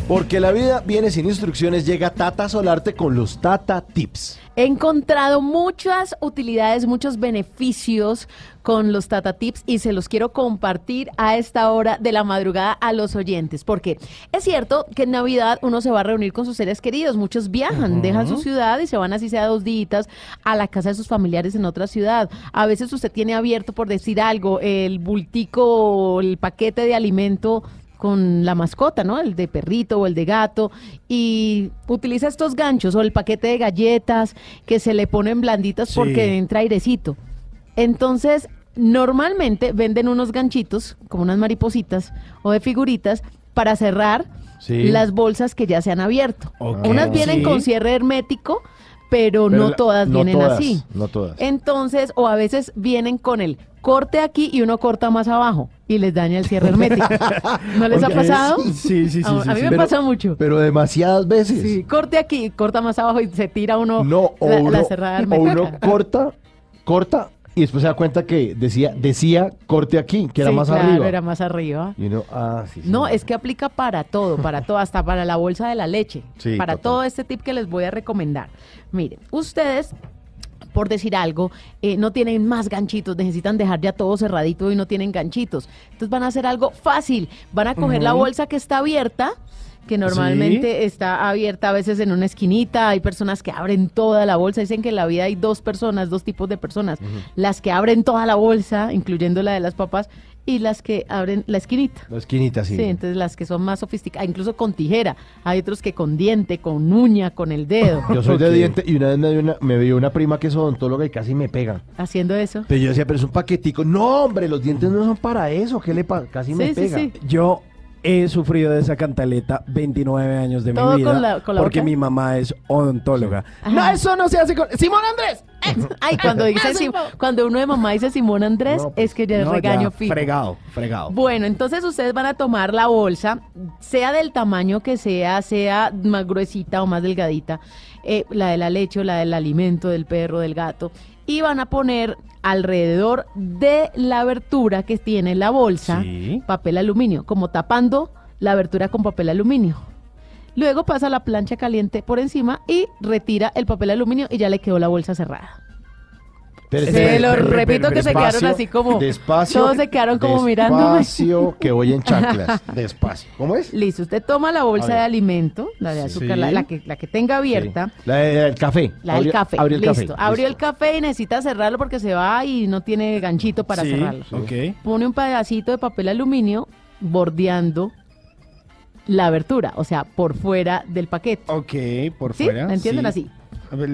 Porque la vida viene sin instrucciones, llega Tata Solarte con los Tata Tips. He encontrado muchas utilidades, muchos beneficios con los Tata Tips y se los quiero compartir a esta hora de la madrugada a los oyentes. Porque es cierto que en Navidad uno se va a reunir con sus seres queridos. Muchos viajan, dejan su ciudad y se van así sea dos días a la casa de sus familiares en otra ciudad. A veces usted tiene abierto, por decir algo, el bultico, el paquete de alimento con la mascota, ¿no? El de perrito o el de gato y utiliza estos ganchos o el paquete de galletas que se le ponen blanditas Sí. porque entra airecito. Entonces, normalmente venden unos ganchitos como unas maripositas o de figuritas para cerrar Sí. las bolsas que ya se han abierto. Unas vienen Sí. con cierre hermético, pero, Pero no la- todas no vienen todas, así. No todas. Entonces, o a veces vienen con el corte aquí y uno corta más abajo y les daña el cierre hermético. ¿No les ha pasado? Sí, sí, sí. A, a mí sí. me Pero- pasa mucho. Pero demasiadas veces. Sí, corte aquí, corta más abajo y se tira uno No, o la, uno, la cerrada o hermética. uno corta, corta y después se da cuenta que decía, decía corte aquí, que era Sí, más claro, arriba. era más arriba. Y uno, ah, sí, sí. No, es que aplica para todo, para todo, hasta para la bolsa de la leche, Sí, para total. todo este tip que les voy a recomendar. Miren, ustedes, por decir algo, eh, no tienen más ganchitos, necesitan dejar ya todo cerradito y no tienen ganchitos. Entonces van a hacer algo fácil, van a coger la bolsa que está abierta, que normalmente está abierta a veces en una esquinita, hay personas que abren toda la bolsa, dicen que en la vida hay dos personas, dos tipos de personas, las que abren toda la bolsa, incluyendo la de las papas, y las que abren la esquinita. La esquinita, sí. Sí, entonces las que son más sofisticadas, incluso con tijera. Hay otros que con diente, con uña, con el dedo. Yo soy de diente y una vez me, dio una, me vio una prima que es odontóloga y casi me pega. Haciendo eso. Pero yo decía, pero es un paquetico. No, hombre, los dientes no son para eso. ¿Qué le pasa? Casi me Sí, sí, pega. sí. Yo he sufrido de esa cantaleta 29 años de ¿Todo mi vida con la- con la porque boca? mi mamá es odontóloga. Ajá. No, eso no se hace con Simón Andrés. Ay, cuando dice Sim- cuando uno de mamá dice Simón Andrés, No, pues, es que ya es no, regaño fijo. Fregado, fregado. Bueno, entonces ustedes van a tomar la bolsa, sea del tamaño que sea, sea más gruesita o más delgadita, eh, la de la leche o la del alimento del perro, del gato, y van a poner alrededor de la abertura que tiene la bolsa Sí. papel aluminio, como tapando la abertura con papel aluminio. Luego pasa la plancha caliente por encima y retira el papel aluminio y ya le quedó la bolsa cerrada. Pero Se espere, lo espere, repito que se quedaron así como- Despacio. todos se quedaron como mirándome. Despacio, que voy en chanclas. Despacio. ¿Cómo es? Listo, usted toma la bolsa de alimento, la de azúcar, Sí. la, la que, la que tenga abierta, Sí. La del café. la del Abrió- café. abrió el Listo, café. abrió el café y necesita cerrarlo porque se va y no tiene ganchito para Sí, cerrarlo. ok. Pone un pedacito de papel aluminio bordeando la abertura, o sea, por fuera del paquete. Ok, por ¿Sí? fuera. ¿Me entienden sí. así?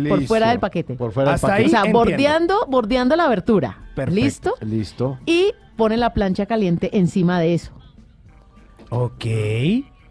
Por fuera del paquete. Por fuera del Hasta paquete. ahí o sea, entiendo. bordeando, bordeando la abertura. Perfecto. ¿Listo? Listo. Y pone la plancha caliente encima de eso. Ok.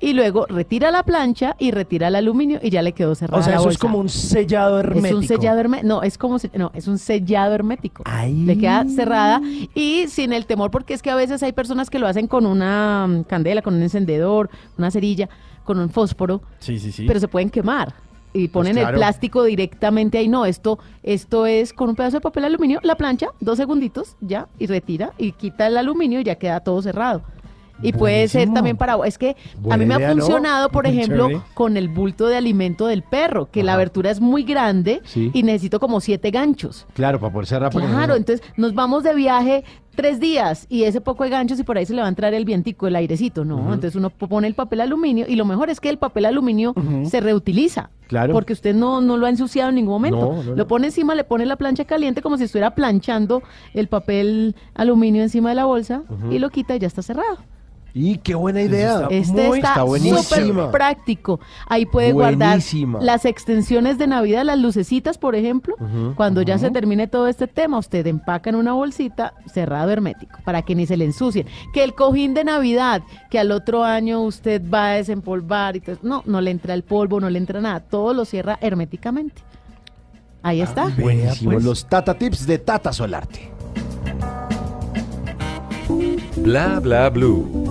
y luego retira la plancha y retira el aluminio y ya le quedó cerrada O sea, la eso es como un sellado hermético. Es un sellado hermético. No, es como se- no, es un sellado hermético. Le queda cerrada y sin el temor, porque es que a veces hay personas que lo hacen con una mm, candela, con un encendedor, una cerilla, con un fósforo, Sí, sí, sí. pero se pueden quemar. Y ponen claro. el plástico directamente ahí. No, esto, esto es con un pedazo de papel aluminio, la plancha, dos segunditos, ya, y retira, y quita el aluminio y ya queda todo cerrado. Y puede ser también para... Es que a mí me idea, ha ¿no? funcionado, por ejemplo, chévere. con el bulto de alimento del perro, que la abertura es muy grande Sí. y necesito como siete ganchos. Claro, para poder cerrar. Claro, entonces nos vamos de viaje tres días y ese poco de ganchos y por ahí se le va a entrar el vientico, el airecito, ¿no? Entonces uno pone el papel aluminio y lo mejor es que el papel aluminio se reutiliza. Claro. Porque usted no, no lo ha ensuciado en ningún momento. No, no. Lo pone encima, le pone la plancha caliente como si estuviera planchando el papel aluminio encima de la bolsa y lo quita y ya está cerrado. Y qué buena idea. Este está súper práctico. Ahí puede Buenísima. guardar las extensiones de Navidad, las lucecitas, por ejemplo. Cuando ya se termine todo este tema, usted empaca en una bolsita cerrado hermético para que ni se le ensucien. Que el cojín de Navidad, que al otro año usted va a desempolvar y todo, no, no le entra el polvo, no le entra nada, todo lo cierra herméticamente. Ahí está. Buenísimo. Los Tata Tips de Tata Solarte. Bla bla blue.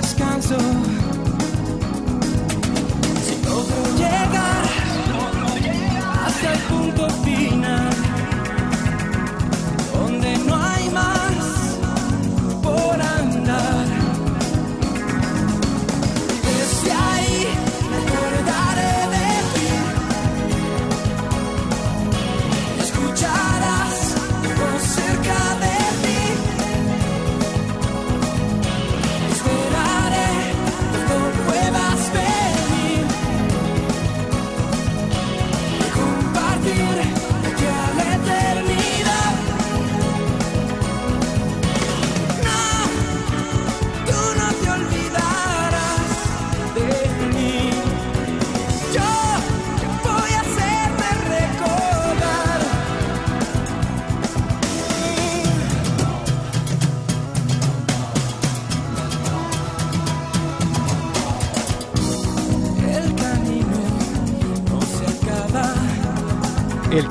Descanso. Si logro llegar hasta el punto final, donde no hay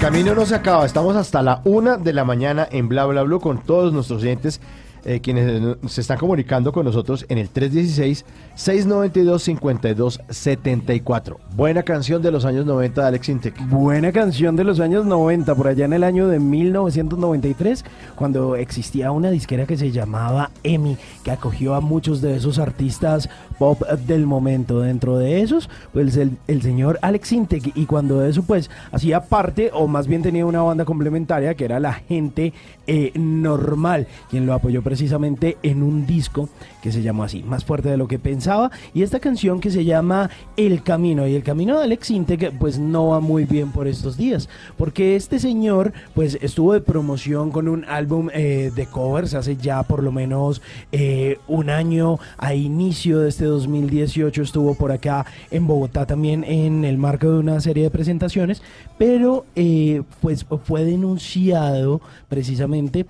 camino no se acaba. Estamos hasta la una de la mañana en Bla Bla Blue con todos nuestros oyentes eh, quienes eh, se están comunicando con nosotros en el 316-692-5274. Buena canción de los años 90 de Alex Intec. Buena canción de los años 90, por allá en el año de 1993, cuando existía una disquera que se llamaba EMI, que acogió a muchos de esos artistas pop del momento. Dentro de esos, pues el, el señor Alex Intec, y cuando de eso, pues hacía parte, o más bien tenía una banda complementaria, que era la gente eh, normal, quien lo apoyó precisamente en un disco que se llamó así, Más fuerte de lo que pensaba, y esta canción que se llama El Camino, y el camino de Alex Intec, pues no va muy bien por estos días, porque este señor, pues estuvo de promoción con un álbum eh, de covers hace ya por lo menos eh, un año, a inicio de este 2018 estuvo por acá en Bogotá también en el marco de una serie de presentaciones, pero eh, pues fue denunciado precisamente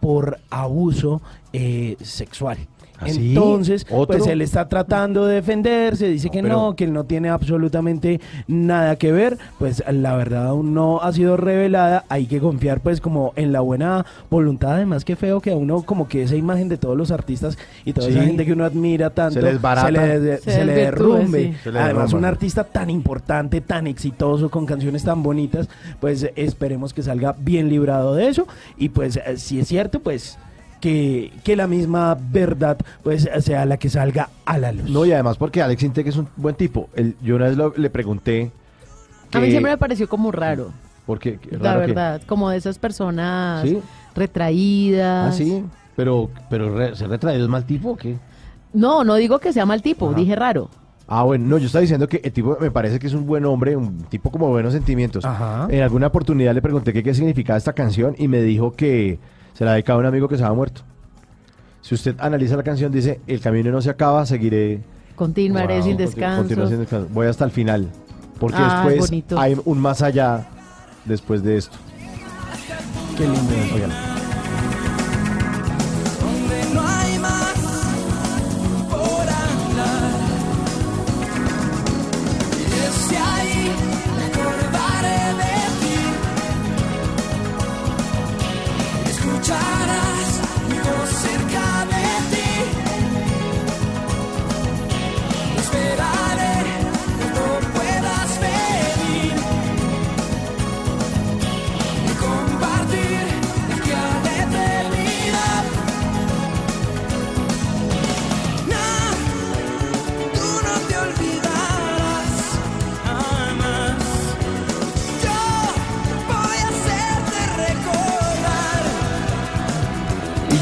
por abuso sexual. Entonces, ¿Otro? pues él está tratando de defenderse, dice que pero- no, que él no tiene absolutamente nada que ver, pues la verdad aún no ha sido revelada, hay que confiar pues como en la buena voluntad, además que feo que a uno como que esa imagen de todos los artistas y toda esa gente que uno admira tanto Se les barata. se le, Se se le derrumbe. sí. Se le Además derrumba. un artista tan importante, tan exitoso, con canciones tan bonitas, pues esperemos que salga bien librado de eso y pues eh, si es cierto pues que, que la misma verdad pues sea la que salga a la luz. No, y además porque Alex Intec es un buen tipo. El- yo una vez lo- le pregunté, A mí siempre me pareció como raro, Porque, qué la que- verdad, como de esas personas ¿Sí? retraídas. Ah, sí. Pero, pero re- ¿se retraído es mal tipo o qué? No, no digo que sea mal tipo, Ajá. dije raro. Ah, bueno, no, yo estaba diciendo que el tipo me parece que es un buen hombre, un tipo como de buenos sentimientos. En alguna oportunidad le pregunté que qué significaba esta canción y me dijo que se la dedicaba a un amigo que se había muerto. Si usted analiza la canción, dice, el camino no se acaba, seguiré... Continuaré Wow, sin descanso. continuaré sin descanso. Voy hasta el final. Porque Ah, después bonito. hay un más allá después de esto. Qué lindo. Oigan.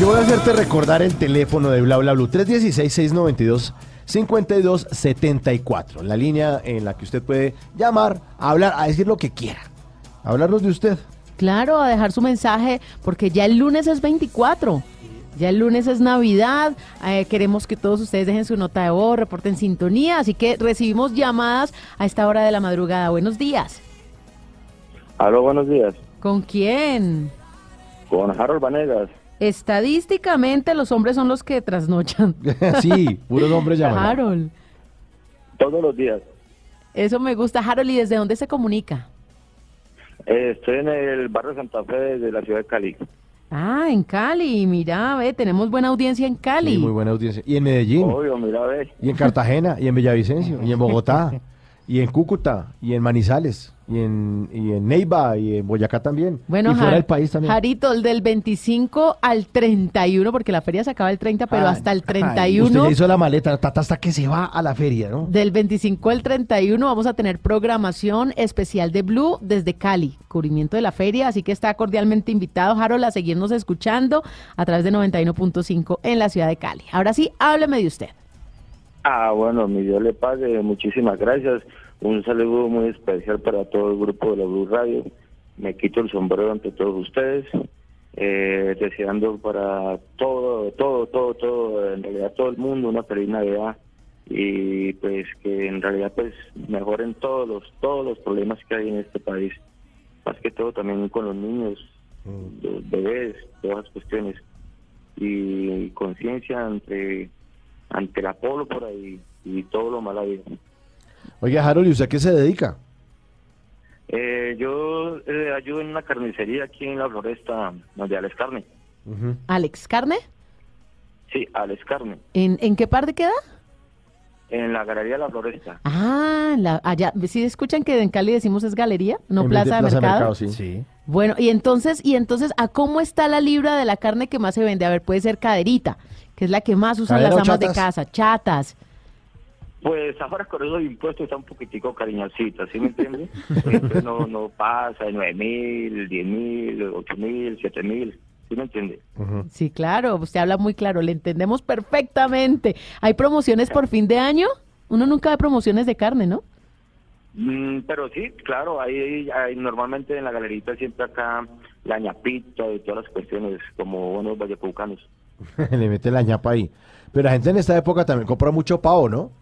Yo voy a hacerte recordar el teléfono de Bla Bla Blue 316-692-5274. La línea en la que usted puede llamar, hablar, a decir lo que quiera. Hablarnos de usted. Claro, a dejar su mensaje, porque ya el lunes es 24. Ya el lunes es Navidad. eh, queremos que todos ustedes dejen su nota de voz, reporten sintonía. Así que recibimos llamadas a esta hora de la madrugada. Buenos días. Aló, buenos días. ¿Con quién? Con Harold Vanegas. Estadísticamente los hombres son los que trasnochan. sí, puros hombres llaman. Harold, Todos los días. eso me gusta. Harold, ¿y desde dónde se comunica? Eh, estoy en el barrio Santa Fe de la ciudad de Cali. Ah, en Cali. Mira, ve, tenemos buena audiencia en Cali. Sí, muy buena audiencia. Y en Medellín. Obvio, mira, ve. Y en Cartagena, y en Villavicencio, y en Bogotá, y en Cúcuta, y en Manizales, y en, y en Neiva, y en Boyacá también. Bueno, y fuera del país también. Jarito, el del 25 al 31, porque la feria se acaba el 30, pero Ay, hasta el ay, 31. Usted ya hizo la maleta, Tata, hasta que se va a la feria, ¿no? Del 25 al 31 vamos a tener programación especial de Blue desde Cali, cubrimiento de la feria, así que está cordialmente invitado Harold a seguirnos escuchando a través de 91.5 en la ciudad de Cali. Ahora sí, hábleme de usted. Ah, bueno, mi Dios le pague. Muchísimas gracias. Un saludo muy especial para todo el grupo de la Blue Radio. Me quito el sombrero ante todos ustedes. Eh, deseando para todo, todo, todo, todo, en realidad todo el mundo una feliz Navidad y pues que en realidad pues mejoren todos los todos los problemas que hay en este país más que todo también con los niños los bebés todas las cuestiones y conciencia ante ante la pólvora y, y todo lo mal habido. Oiga, Harold, ¿y usted a qué se dedica? Eh, yo eh, ayudo en una carnicería aquí en la floresta de Alex Carne. Alex Carne, Sí, Alex Carne, ¿en, en qué parte queda? en la galería de la floresta. Ah, la, allá, ¿sí escuchan que en Cali decimos es galería, no En vez plaza de, mercado? sí. Bueno, y entonces, y entonces, ¿a cómo está la libra de la carne que más se vende? A ver, puede ser caderita, que es la que más usan ¿Cadera las amas de casa, chatas. Pues ahora con esos impuestos está un poquitico cariñosita, ¿sí me entiendes? No, no pasa de nueve mil, diez mil, ocho mil, siete mil, ¿sí me entiende? Sí, claro, usted habla muy claro, le entendemos perfectamente. ¿Hay promociones por fin de año? Uno nunca ve promociones de carne, ¿no? Mm, pero sí, claro, hay, hay normalmente en la galerita siempre acá la ñapita y todas las cuestiones como buenos vallepucanos. Le mete la ñapa ahí. Pero la gente en esta época también compra mucho pavo, ¿no?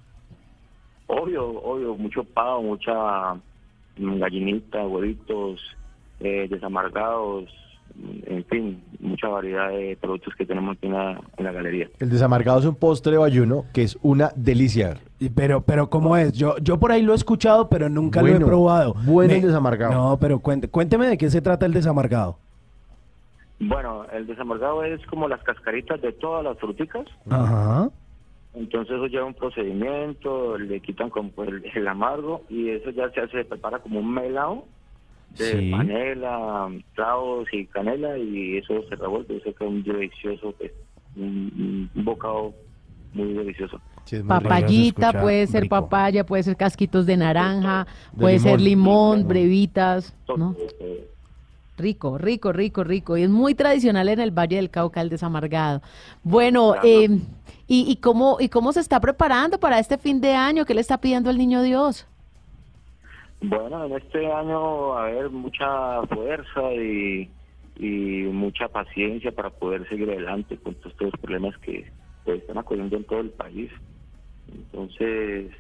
Obvio, obvio, mucho pavo, mucha gallinita, huevitos, eh, desamargados, en fin, mucha variedad de productos que tenemos aquí en la, en la galería. El desamargado es un postre bayuno que es una delicia. Y Pero, pero ¿cómo es? Yo, yo por ahí lo he escuchado, pero nunca lo he probado. bueno el desamargado. No, pero cuente- cuénteme de qué se trata el desamargado. Bueno, el desamargado es como las cascaritas de todas las fruticas. Ajá. Entonces eso lleva un procedimiento, le quitan como el, el amargo y eso ya se hace, se prepara como un melado de Sí. panela, clavos y canela y eso se revuelve, eso queda un delicioso, pues, un, un bocado muy delicioso. Papayita, puede ser papaya, puede ser casquitos de naranja, De puede ser limón. limón, brevitas, ¿no? Rico, rico, rico, rico. Y es muy tradicional en el Valle del Cauca, el desamargado. Bueno, eh, ¿y, y, cómo, ¿y cómo se está preparando para este fin de año? ¿Qué le está pidiendo el niño Dios? Bueno, en este año va a haber mucha fuerza y, y mucha paciencia para poder seguir adelante con todos estos problemas que pues, están ocurriendo en todo el país. Entonces,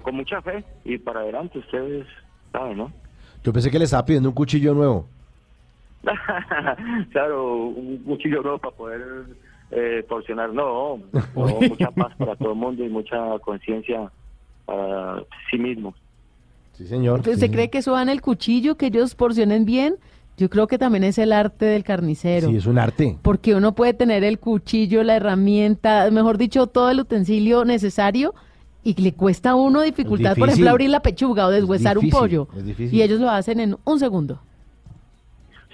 con mucha fe y para adelante, ustedes saben, ¿no? Yo pensé que le estaba pidiendo un cuchillo nuevo. claro, un cuchillo nuevo para poder eh, torsionar. No, no, mucha paz para todo el mundo y mucha conciencia para sí mismo. Sí, señor. ¿Usted cree que eso va en el cuchillo, que ellos porcionen bien? Yo creo que también es el arte del carnicero. Sí, es un arte. Porque uno puede tener el cuchillo, la herramienta, mejor dicho, todo el utensilio necesario y le cuesta a uno dificultad, por ejemplo, abrir la pechuga o deshuesar un pollo. es difícil. Y ellos lo hacen en un segundo.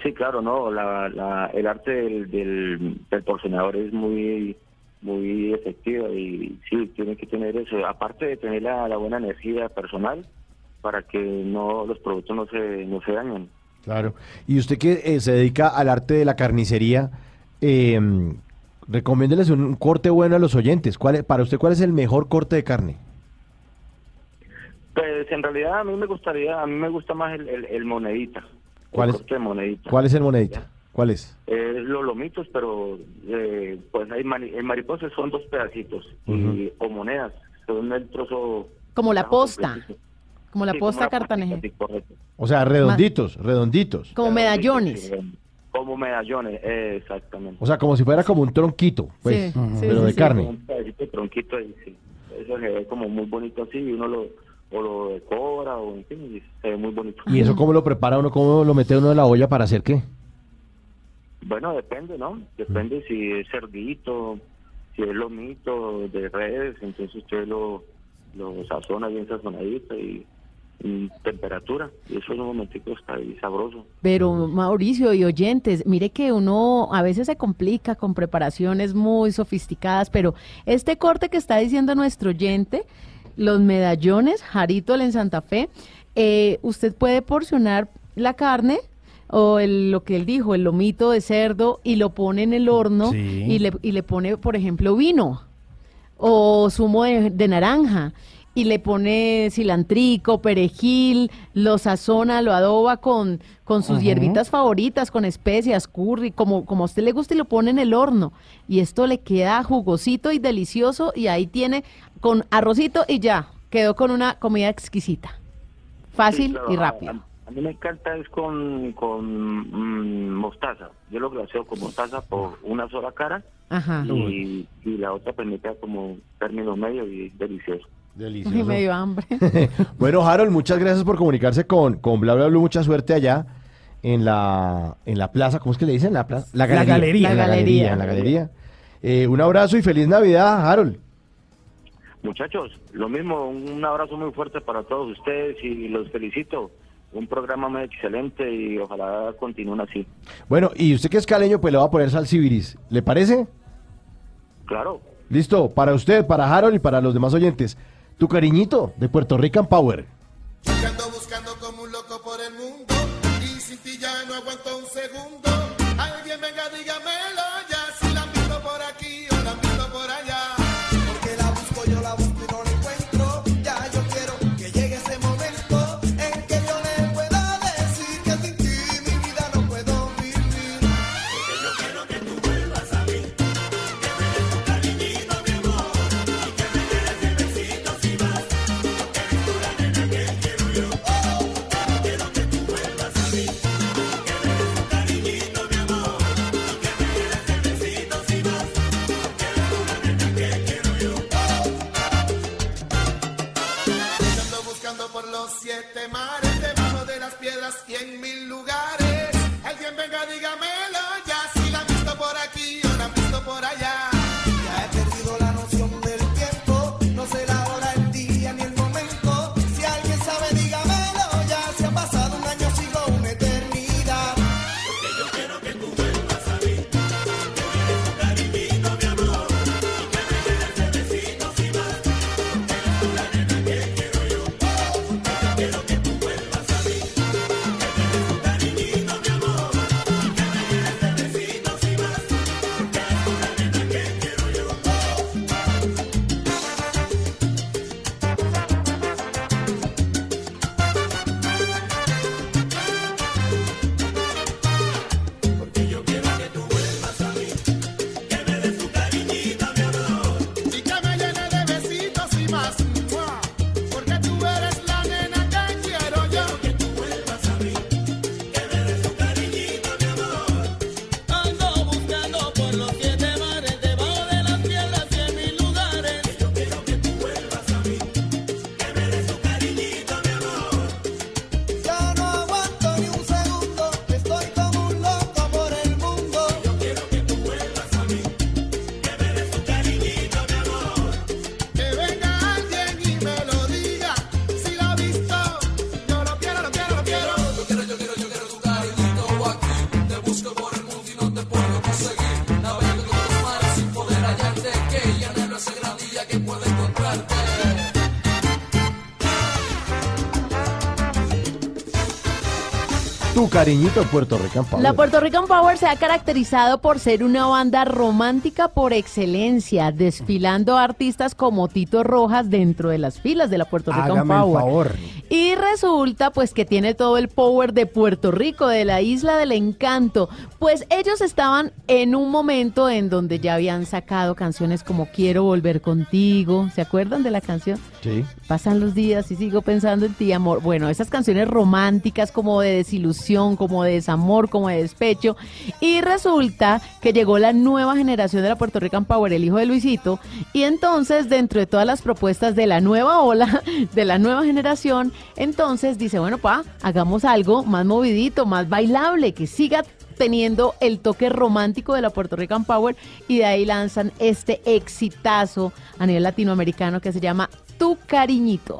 Sí, claro, no, la, la, el arte del, del, del porcionador es muy muy efectiva y sí, tiene que tener eso, aparte de tener la, la buena energía personal para que no los productos no se, no se dañen. Claro. Y usted que eh, se dedica al arte de la carnicería, eh, recomiéndeles un, un corte bueno a los oyentes. ¿Cuál es- para usted, ¿cuál es el mejor corte de carne? Pues en realidad a mí me gustaría, a mí me gusta más el, el, el monedita. ¿Cuál es? de monedita. ¿Cuál es el monedita? ¿Cuál es? Eh, los lomitos, pero eh, pues hay mani- en mariposas son dos pedacitos y, o monedas, son el trozo Como la posta. completito. Como la Sí, posta correcto. O sea, redonditos, redonditos. Como medallones. Como medallones, eh, exactamente. O sea, como si fuera como un tronquito, pues, Sí, pero sí, de sí, carne. Un pedacito de tronquito ahí, sí. Eso se ve como muy bonito así y uno lo, o lo decora o en fin, y se ve muy bonito. ¿Y eso cómo lo prepara uno? ¿Cómo lo mete uno en la olla para hacer qué? Bueno, depende, ¿no? Depende si es cerdito, si es lomito de redes, entonces usted lo, lo sazona bien sazonadito y, y temperatura. Y eso en un momentico está ahí sabroso. Pero Mauricio y oyentes, mire que uno a veces se complica con preparaciones muy sofisticadas, pero este corte que está diciendo nuestro oyente, los medallones, Jarito en Santa Fe, eh, usted puede porcionar la carne o el- lo que él dijo, el lomito de cerdo y lo pone en el horno Sí. y, le, y le pone, por ejemplo, vino o zumo de, de naranja y le pone cilantrico, perejil, lo sazona, lo adoba con, con sus hierbitas favoritas, con especias, curry, como, como a usted le gusta y lo pone en el horno. Y esto le queda jugosito y delicioso y ahí tiene con arrocito y ya, quedó con una comida exquisita. Fácil Sí, claro, y a- rápido. A, a mí me encanta es con, con mm, mostaza. Yo lo glaseo con mostaza por una sola cara Ajá. y, y la otra permite como término medio y delicioso. Delicioso. Uy, me dio hambre. bueno, Harold, muchas gracias por comunicarse con, con Bla Bla Blue. Mucha suerte allá en la, en la plaza. ¿Cómo es que le dicen? La, plaza? La galería. La La galería. la galería. Eh, un abrazo y feliz Navidad, Harold. Muchachos, lo mismo, un abrazo muy fuerte para todos ustedes y los felicito. Un programa muy excelente y ojalá continúen así. Bueno, y usted que es caleño, pues le va a poner salsiviris. ¿Le parece? Claro. Listo, para usted, para Harold y para los demás oyentes. Tu cariñito de Puerto Rican Power. Ando buscando como cariñito Puerto Rican Power. La Puerto Rican Power se ha caracterizado por ser una banda romántica por excelencia, desfilando artistas como Tito Rojas dentro de las filas de la Puerto Rican Hágame el Power. favor. Y resulta pues que tiene todo el power de Puerto Rico, de la isla del encanto. Pues ellos estaban en un momento en donde ya habían sacado canciones como Quiero volver contigo. ¿Se acuerdan de la canción? Sí. Pasan los días y sigo pensando en ti, amor. Bueno, esas canciones románticas como de desilusión, como de desamor, como de despecho. Y resulta que llegó la nueva generación de la Puerto Rican Power, el hijo de Luisito. Y entonces, dentro de todas las propuestas de la nueva ola, de la nueva generación, entonces dice, bueno, pa, hagamos algo más movidito, más bailable, que siga teniendo el toque romántico de la Puerto Rican Power y de ahí lanzan este exitazo a nivel latinoamericano que se llama Tu Cariñito.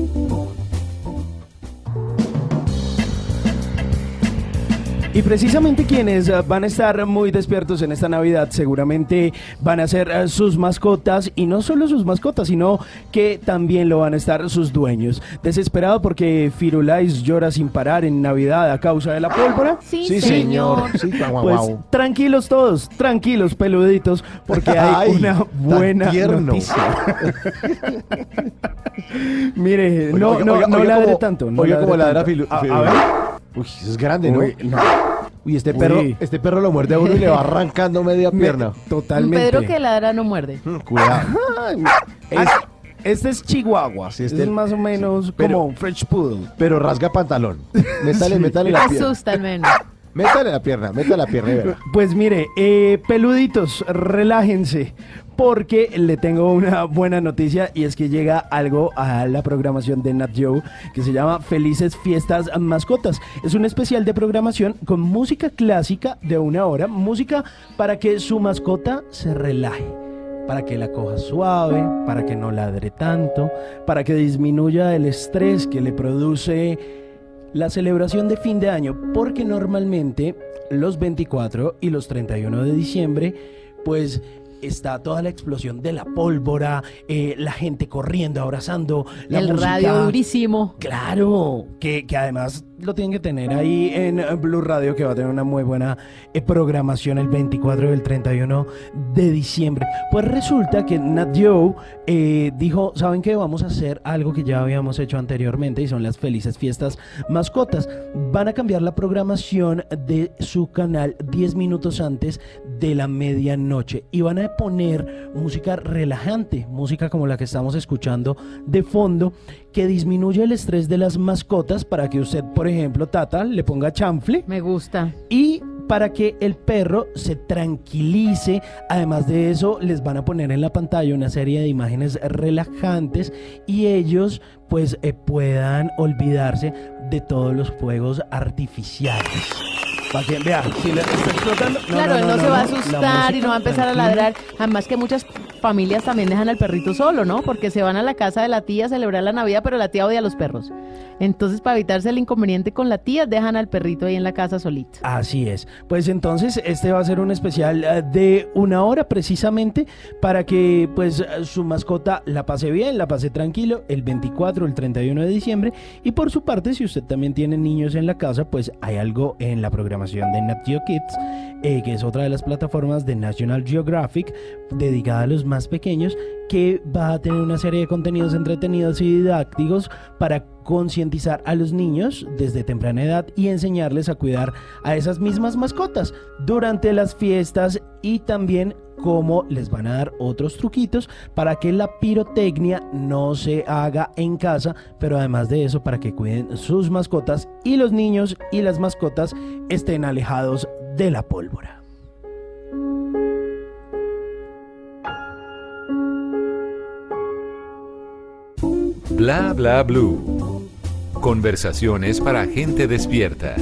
Y precisamente quienes eh, van a estar muy despiertos en esta Navidad seguramente van a ser eh, sus mascotas y no solo sus mascotas, sino que también lo van a estar sus dueños. Desesperado porque Firulais llora sin parar en Navidad a causa de la pólvora. Sí, Sí, señor. Sí, guau, Pues tranquilos todos, tranquilos peluditos, porque hay Ay, una buena noticia. Mire, Oiga, no, oiga, no, oiga, no ladre tanto. No oiga cómo ladre ladra tanto. Filu- A- a ver. Uy, eso es grande, ¿no? Uy, no. Uy, este Uy. perro, este perro lo muerde a uno y le va arrancando media Me- pierna. Totalmente. Pedro que ladra no muerde. Cuidado. Ay, es- este es Chihuahua. Sí, este este- es más o menos Pero- como un French Poodle. Pero rasga pantalón. Métale, métale la pierna. Asusta al menos. Métale la pierna, métale la pierna. Pues mire, eh, peluditos, relájense, porque le tengo una buena noticia y es que llega algo a la programación de Nat Joe que se llama Felices Fiestas Mascotas. Es un especial de programación con música clásica de una hora, música para que su mascota se relaje. Para que la coja suave, para que no ladre tanto, para que disminuya el estrés que le produce la celebración de fin de año, porque normalmente los 24 y los 31 de diciembre, pues está toda la explosión de la pólvora, eh, la gente corriendo, abrazando, la el música. radio durísimo. Claro, que, que además lo tienen que tener ahí en Blue Radio, que va a tener una muy buena eh, programación el 24 y el 31 de diciembre. Pues resulta que Nat Joe eh, dijo, ¿saben qué? Vamos a hacer algo que ya habíamos hecho anteriormente y son las felices fiestas mascotas. Van a cambiar la programación de su canal 10 minutos antes de la medianoche y van a poner música relajante, música como la que estamos escuchando de fondo, que disminuye el estrés de las mascotas para que usted, por ejemplo, Tata, le ponga chanfle. Me gusta. Y para que el perro se tranquilice. Además de eso, les van a poner en la pantalla una serie de imágenes relajantes y ellos pues eh, puedan olvidarse de todos los fuegos artificiales. Que vea, si le está explotando. Claro, él no, se va a asustar y no va a empezar a ladrar. Además que muchas familias también dejan al perrito solo, ¿no? Porque se van a la casa de la tía a celebrar la Navidad, pero la tía odia a los perros. Entonces, para evitarse el inconveniente con la tía, dejan al perrito ahí en la casa solito. Así es. Pues entonces este va a ser un especial eh, de una hora precisamente para que pues su mascota la pase bien, la pase tranquilo el 24, el 31 de diciembre. Y por su parte, si usted también tiene niños en la casa, pues hay algo en la programación de Nat Geo Kids, eh, que es otra de las plataformas de National Geographic dedicada a los más pequeños, que va a tener una serie de contenidos entretenidos y didácticos para concientizar a los niños desde temprana edad y enseñarles a cuidar a esas mismas mascotas. Durante las fiestas y también cómo les van a dar otros truquitos para que la pirotecnia no se haga en casa, pero además de eso para que cuiden sus mascotas y los niños y las mascotas estén alejados de la pólvora. Bla bla blue. Conversaciones para gente despierta.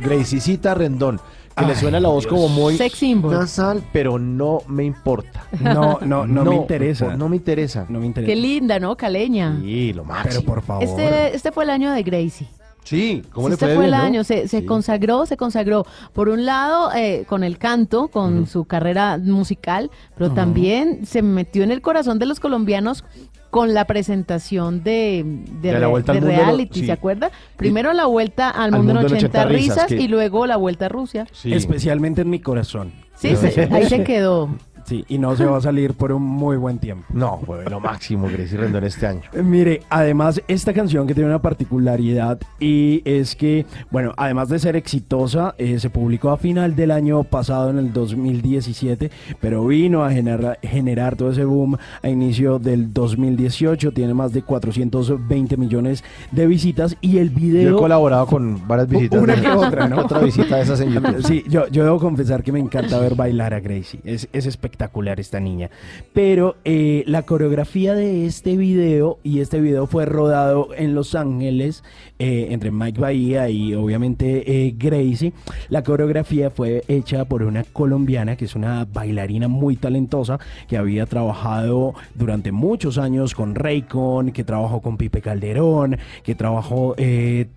Rendón, Graciecita Rendón. Que le suena la voz como muy Sex symbol. nasal, pero no me importa. No, no, no me interesa. No me interesa. No me Qué linda, ¿no? Caleña. Sí, lo máximo. Pero por favor. Este, este fue el año de Gracie. Sí, ¿cómo le este fue? el bien, no? año, se, se Sí. consagró, se consagró. Por un lado, eh, con el canto, con su carrera musical, pero también se metió en el corazón de los colombianos con la presentación de, de, De la re- Vuelta al de Mundo, reality, sí. ¿se acuerda? Primero la vuelta al, Al mundo en Mundo en 80 80 risas, que- y luego la vuelta a Rusia. Especialmente en mi corazón. Sí, se- ahí se quedó. Sí, y no se va a salir por un muy buen tiempo. No, fue lo máximo Gracie Rendón este año. Eh, Mire, además esta canción que tiene una particularidad y es que, bueno, además de ser exitosa, eh, se publicó a final del año pasado, en el 2017, pero vino a generar, generar todo ese boom a inicio del 2018, tiene más de 420 millones de visitas y el video... Yo he colaborado con varias visitas. Una de- que otra, ¿no? Otra visita de esas en YouTube. Sí, yo, yo debo confesar que me encanta ver bailar a Gracie. Es, es espectacular esta niña. Pero eh, la coreografía de este video, y este video fue rodado en Los Ángeles, eh, entre Mike Bahía y obviamente eh, Gracie. La coreografía fue hecha por una colombiana que es una bailarina muy talentosa que había trabajado durante muchos años con Raycon, que trabajó con Pipe Calderón, que trabajó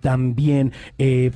también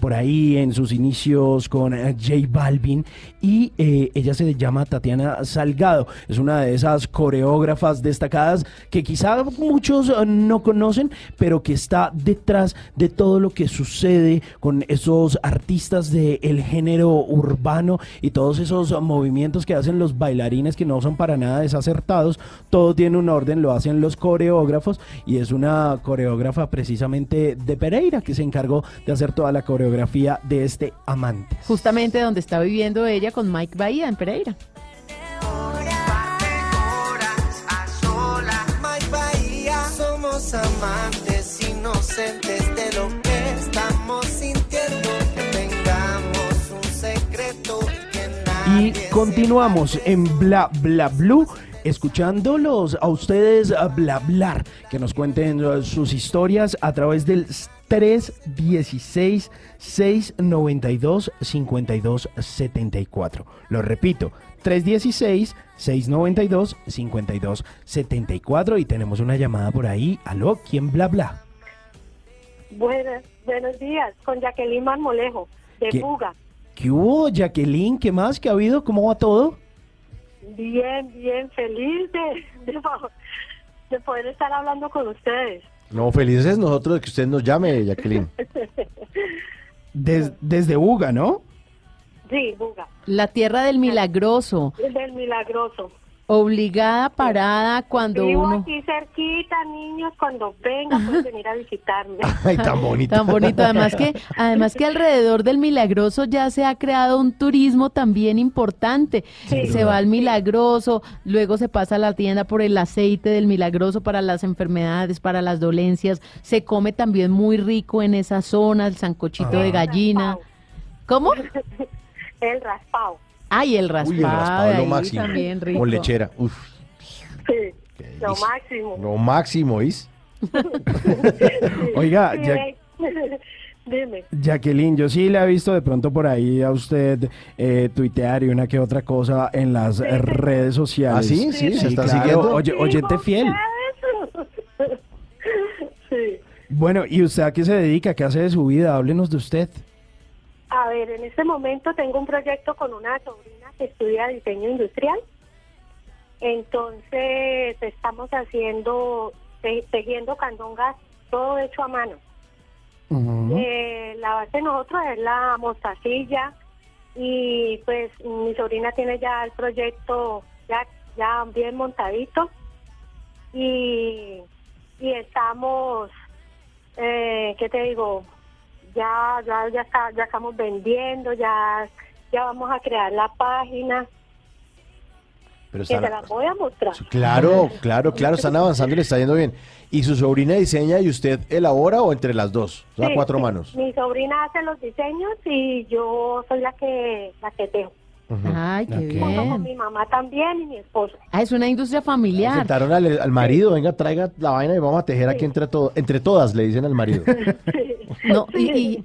por ahí en sus inicios con J Balvin y ella se llama Tatiana Salazar Salgado. Es una de esas coreógrafas destacadas que quizá muchos eh, no conocen, pero que está detrás de todo lo que sucede con esos artistas del género urbano y todos esos movimientos que hacen los bailarines que no son para nada desacertados. Todo tiene un orden, lo hacen los coreógrafos y es una coreógrafa precisamente de Pereira que se encargó de hacer toda la coreografía de este amante. Justamente donde está viviendo ella con Mike Bahía en Pereira. Amantes inocentes de lo que estamos sintiendo. Tengamos un secreto Y continuamos en Bla Bla Blue. Escuchándolos a ustedes a bla blar, que nos cuenten uh, sus historias a través del 316 692 52 74. Lo repito, 316 692 52 74 y tenemos una llamada por ahí. Aló, ¿quién bla bla? Buenas, buenos días, con Jacqueline Marmolejo, de ¿Qué? Buga. ¿Qué hubo, Jacqueline? ¿Qué más? ¿Qué ha habido? ¿Cómo va todo? Bien, bien, feliz de, de, de poder estar hablando con ustedes. No, felices nosotros de que usted nos llame, Jacqueline. Des- desde Buga, ¿no? Sí, Buga, La tierra del milagroso, del milagroso. obligada parada cuando Vivo uno... aquí cerquita, niños, cuando vengan pueden venir a visitarme. Ay, tan bonito. Tan bonito, además que, además que alrededor del Milagroso ya se ha creado un turismo también importante. Sí. Se va al Milagroso, luego se pasa a la tienda por el aceite del Milagroso para las enfermedades, para las dolencias. Se come también muy rico en esa zona, el sancochito de gallina. ¿Cómo? El raspado. Ay, el raspado, Uy, el raspado es lo máximo. también rico. Con lechera. Uf, Sí, lo máximo. lo máximo, ¿oís? Oiga, Sí, Ya- Dime. Jacqueline, yo sí le he visto de pronto por ahí a usted eh, tuitear y una que otra cosa en las redes sociales. ¿Ah, sí? Sí, ¿se está claro. siguiendo? Oye, oyente fiel. Sí. Bueno, ¿y usted a qué se dedica? ¿Qué hace de su vida? Háblenos de usted. A ver, en este momento tengo un proyecto con una sobrina que estudia diseño industrial. Entonces estamos haciendo, te- tejiendo candongas, todo hecho a mano. Eh, la base de nosotros es la mostacilla y pues mi sobrina tiene ya el proyecto ya, ya bien montadito y, y estamos, eh, ¿qué te digo? Ya, ya, ya, está, ya estamos vendiendo, ya, ya vamos a crear la página Pero que están- te la voy a mostrar. Claro, claro, claro, están avanzando y le está yendo bien. ¿Y su sobrina diseña y usted elabora o entre las dos? Sí, cuatro manos. Mi sobrina hace los diseños y yo soy la que la que tejo. Ay, qué Junto con bien. mi mamá también y mi esposo. Ah, es una industria familiar. Sentaron al, al marido, venga, traiga la vaina y vamos a tejer aquí entre, to- entre todas, le dicen al marido. No, y, y-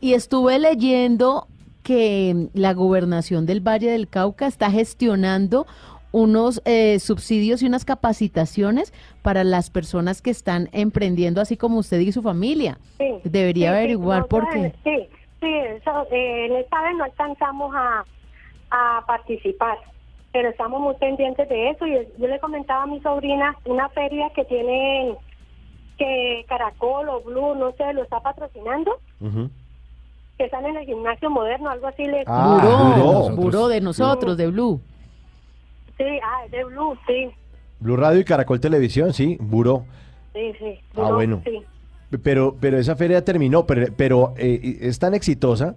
y estuve leyendo que la gobernación del Valle del Cauca está gestionando unos eh, subsidios y unas capacitaciones para las personas que están emprendiendo, así como usted y su familia. Sí, Debería sí, sí, averiguar por qué. Sí, sí, eso, eh, en esta vez no alcanzamos a, a participar, pero estamos muy pendientes de eso. Y yo le comentaba a mi sobrina una feria que tienen que Caracol o Blue, no sé, lo está patrocinando, que están en el gimnasio moderno, algo así. Le... Ah, buró, Buró. buró de nosotros, de Blue. Sí, ah, es de Blue, sí, Blue Radio y Caracol Televisión, sí, buró. sí, sí. Ah, bueno. Sí. Pero, pero esa feria terminó, pero, pero eh, es tan exitosa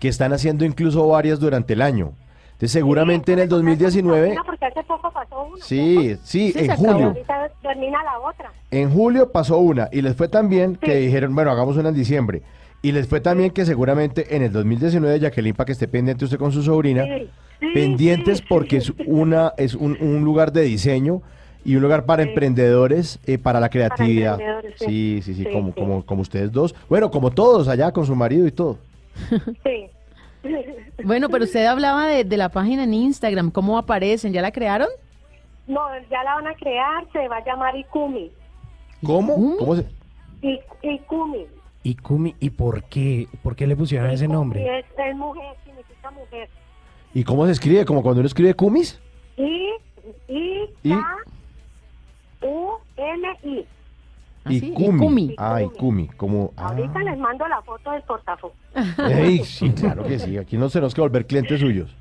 que están haciendo incluso varias durante el año. Entonces, seguramente en el 2019, Una porque hace poco pasó una. sí, sí, Sí, en julio. Ahorita termina la otra. En julio pasó una y les fue tan bien que dijeron, bueno, hagamos una en diciembre. Y les fue también que seguramente en el 2019, Jacqueline, para que esté pendiente usted con su sobrina, Sí, sí, pendientes porque es una es un, un lugar de diseño y un lugar para emprendedores, eh, para la creatividad. emprendedores, sí. sí, sí, sí, Sí, como, sí. como, como ustedes dos. Bueno, como todos allá con su marido y todo. Sí. Bueno, pero usted hablaba de, de la página en Instagram, ¿cómo aparecen? ¿Ya la crearon? No, ya la van a crear, se va a llamar Ikumi. ¿Cómo? ¿Cómo se...? I- Ikumi. ¿Y por qué? ¿Por qué le pusieron ese Y nombre? es, es mujer, significa mujer. ¿Y cómo se escribe? ¿Como cuando uno escribe Kumis? I, I, K, U, N, I. Y Kumi. Ah, y Kumi. Como. ah. Ahorita les mando la foto del portafolio. Ey, sí, claro que sí. Aquí no tenemos que volver clientes suyos.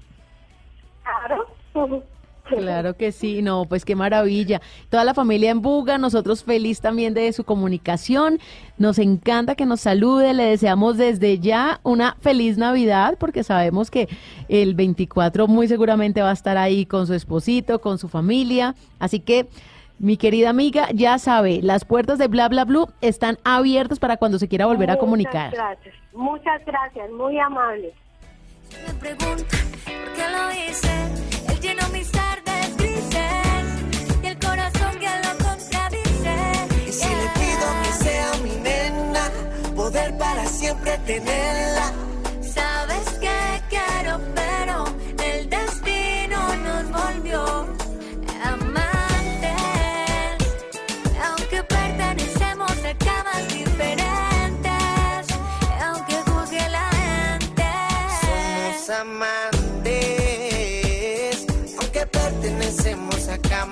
Claro. Claro que sí, no, pues qué maravilla. Toda la familia en Buga, nosotros feliz también de su comunicación. Nos encanta que nos salude, le deseamos desde ya una feliz Navidad porque sabemos que el 24 muy seguramente va a estar ahí con su esposito, con su familia. Así que mi querida amiga, ya sabe, las puertas de Bla Bla Blue están abiertas para cuando se quiera volver a comunicar. Muchas gracias. Muchas gracias. Muy amable. Me pregunta por qué lo hice. Él llenó mis tardes grises y el corazón que lo contradice. Y si le pido que sea mi nena, poder para siempre tenerla.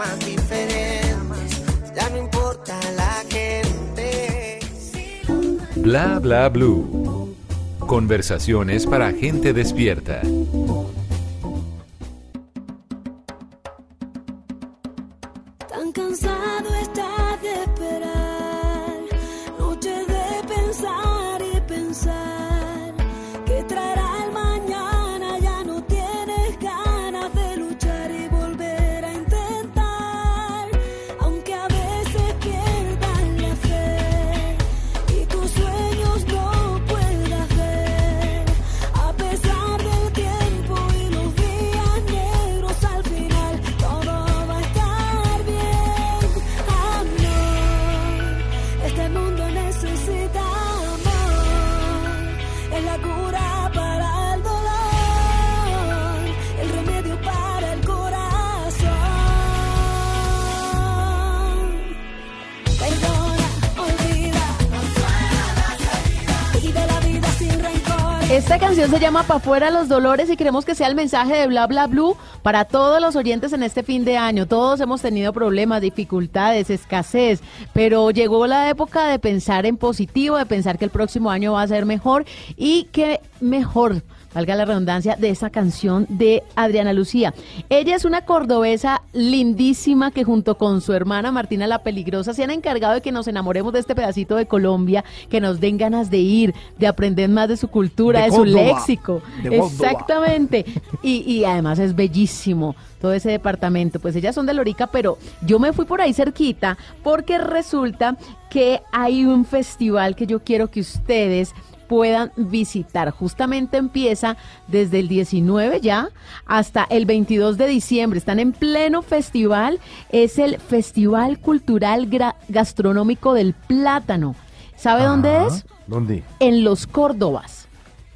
Camas diferentes. Ya no importa la gente. Bla bla blue. Conversaciones para gente despierta. Se llama Pa' fuera los dolores y queremos que sea el mensaje de Bla Bla Blue para todos los oyentes en este fin de año. Todos hemos tenido problemas, dificultades, escasez, pero llegó la época de pensar en positivo, de pensar que el próximo año va a ser mejor y que mejor valga la redundancia, de esa canción de Adriana Lucía. Ella es una cordobesa lindísima que junto con su hermana Martina la Peligrosa se han encargado de que nos enamoremos de este pedacito de Colombia, que nos den ganas de ir, de aprender más de su cultura, De de, su léxico. De. Exactamente. Y, y además es bellísimo todo ese departamento. Pues ellas son de Lorica, pero yo me fui por ahí cerquita porque resulta que hay un festival que yo quiero que ustedes puedan visitar. Justamente empieza desde el 19 ya hasta el 22 de diciembre. Están en pleno festival. Es el Festival Cultural Gra- Gastronómico del Plátano. ¿Sabe dónde es? ¿Dónde? En Los Córdobas.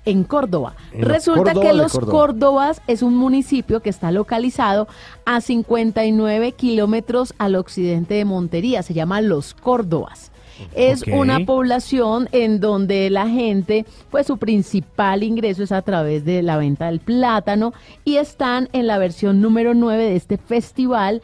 En Córdoba. En Resulta que Los Córdoba. Córdobas es un municipio que está localizado a 59 kilómetros al occidente de Montería. Se llama Los Córdobas. Es una población en donde la gente, pues su principal ingreso es a través de la venta del plátano y están en la versión número 9 de este festival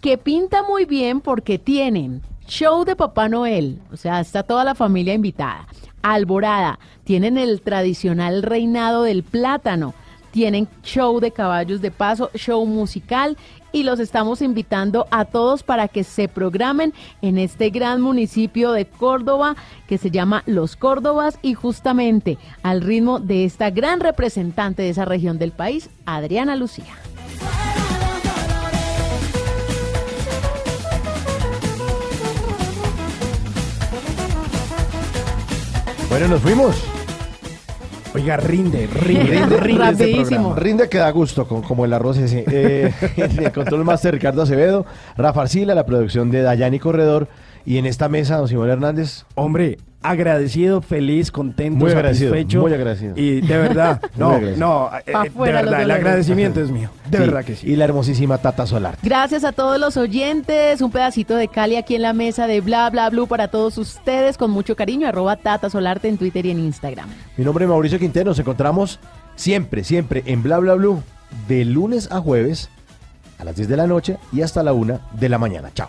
que pinta muy bien porque tienen show de Papá Noel, o sea, está toda la familia invitada. Alborada, tienen el tradicional reinado del plátano, tienen show de caballos de paso, show musical y los estamos invitando a todos para que se programen en este gran municipio de Córdoba que se llama Los Córdobas y justamente al ritmo de esta gran representante de esa región del país, Adriana Lucía. Bueno, nos fuimos. Oiga, rinde, rinde, Rinde, rinde este programa. Rinde que da gusto, con- como el arroz ese. Eh, en el control master Ricardo Acevedo, Rafa Arcila, la producción de Dayani Corredor. Y en esta mesa, don Simón Hernández. Hombre, agradecido, feliz, contento, Muy agradecido, satisfecho. muy agradecido. Y de verdad, no, no, eh, de verdad, el agradecimiento es mío. De Sí, verdad que sí. Y la hermosísima Tata Solar. Gracias a todos los oyentes, un pedacito de Cali aquí en la mesa de Bla Bla Blue para todos ustedes con mucho cariño, arroba Tata Solarte en Twitter y en Instagram. Mi nombre es Mauricio Quintero. Nos encontramos siempre, siempre en Bla Bla Blue, de lunes a jueves, a las 10 de la noche y hasta la 1 de la mañana. Chao.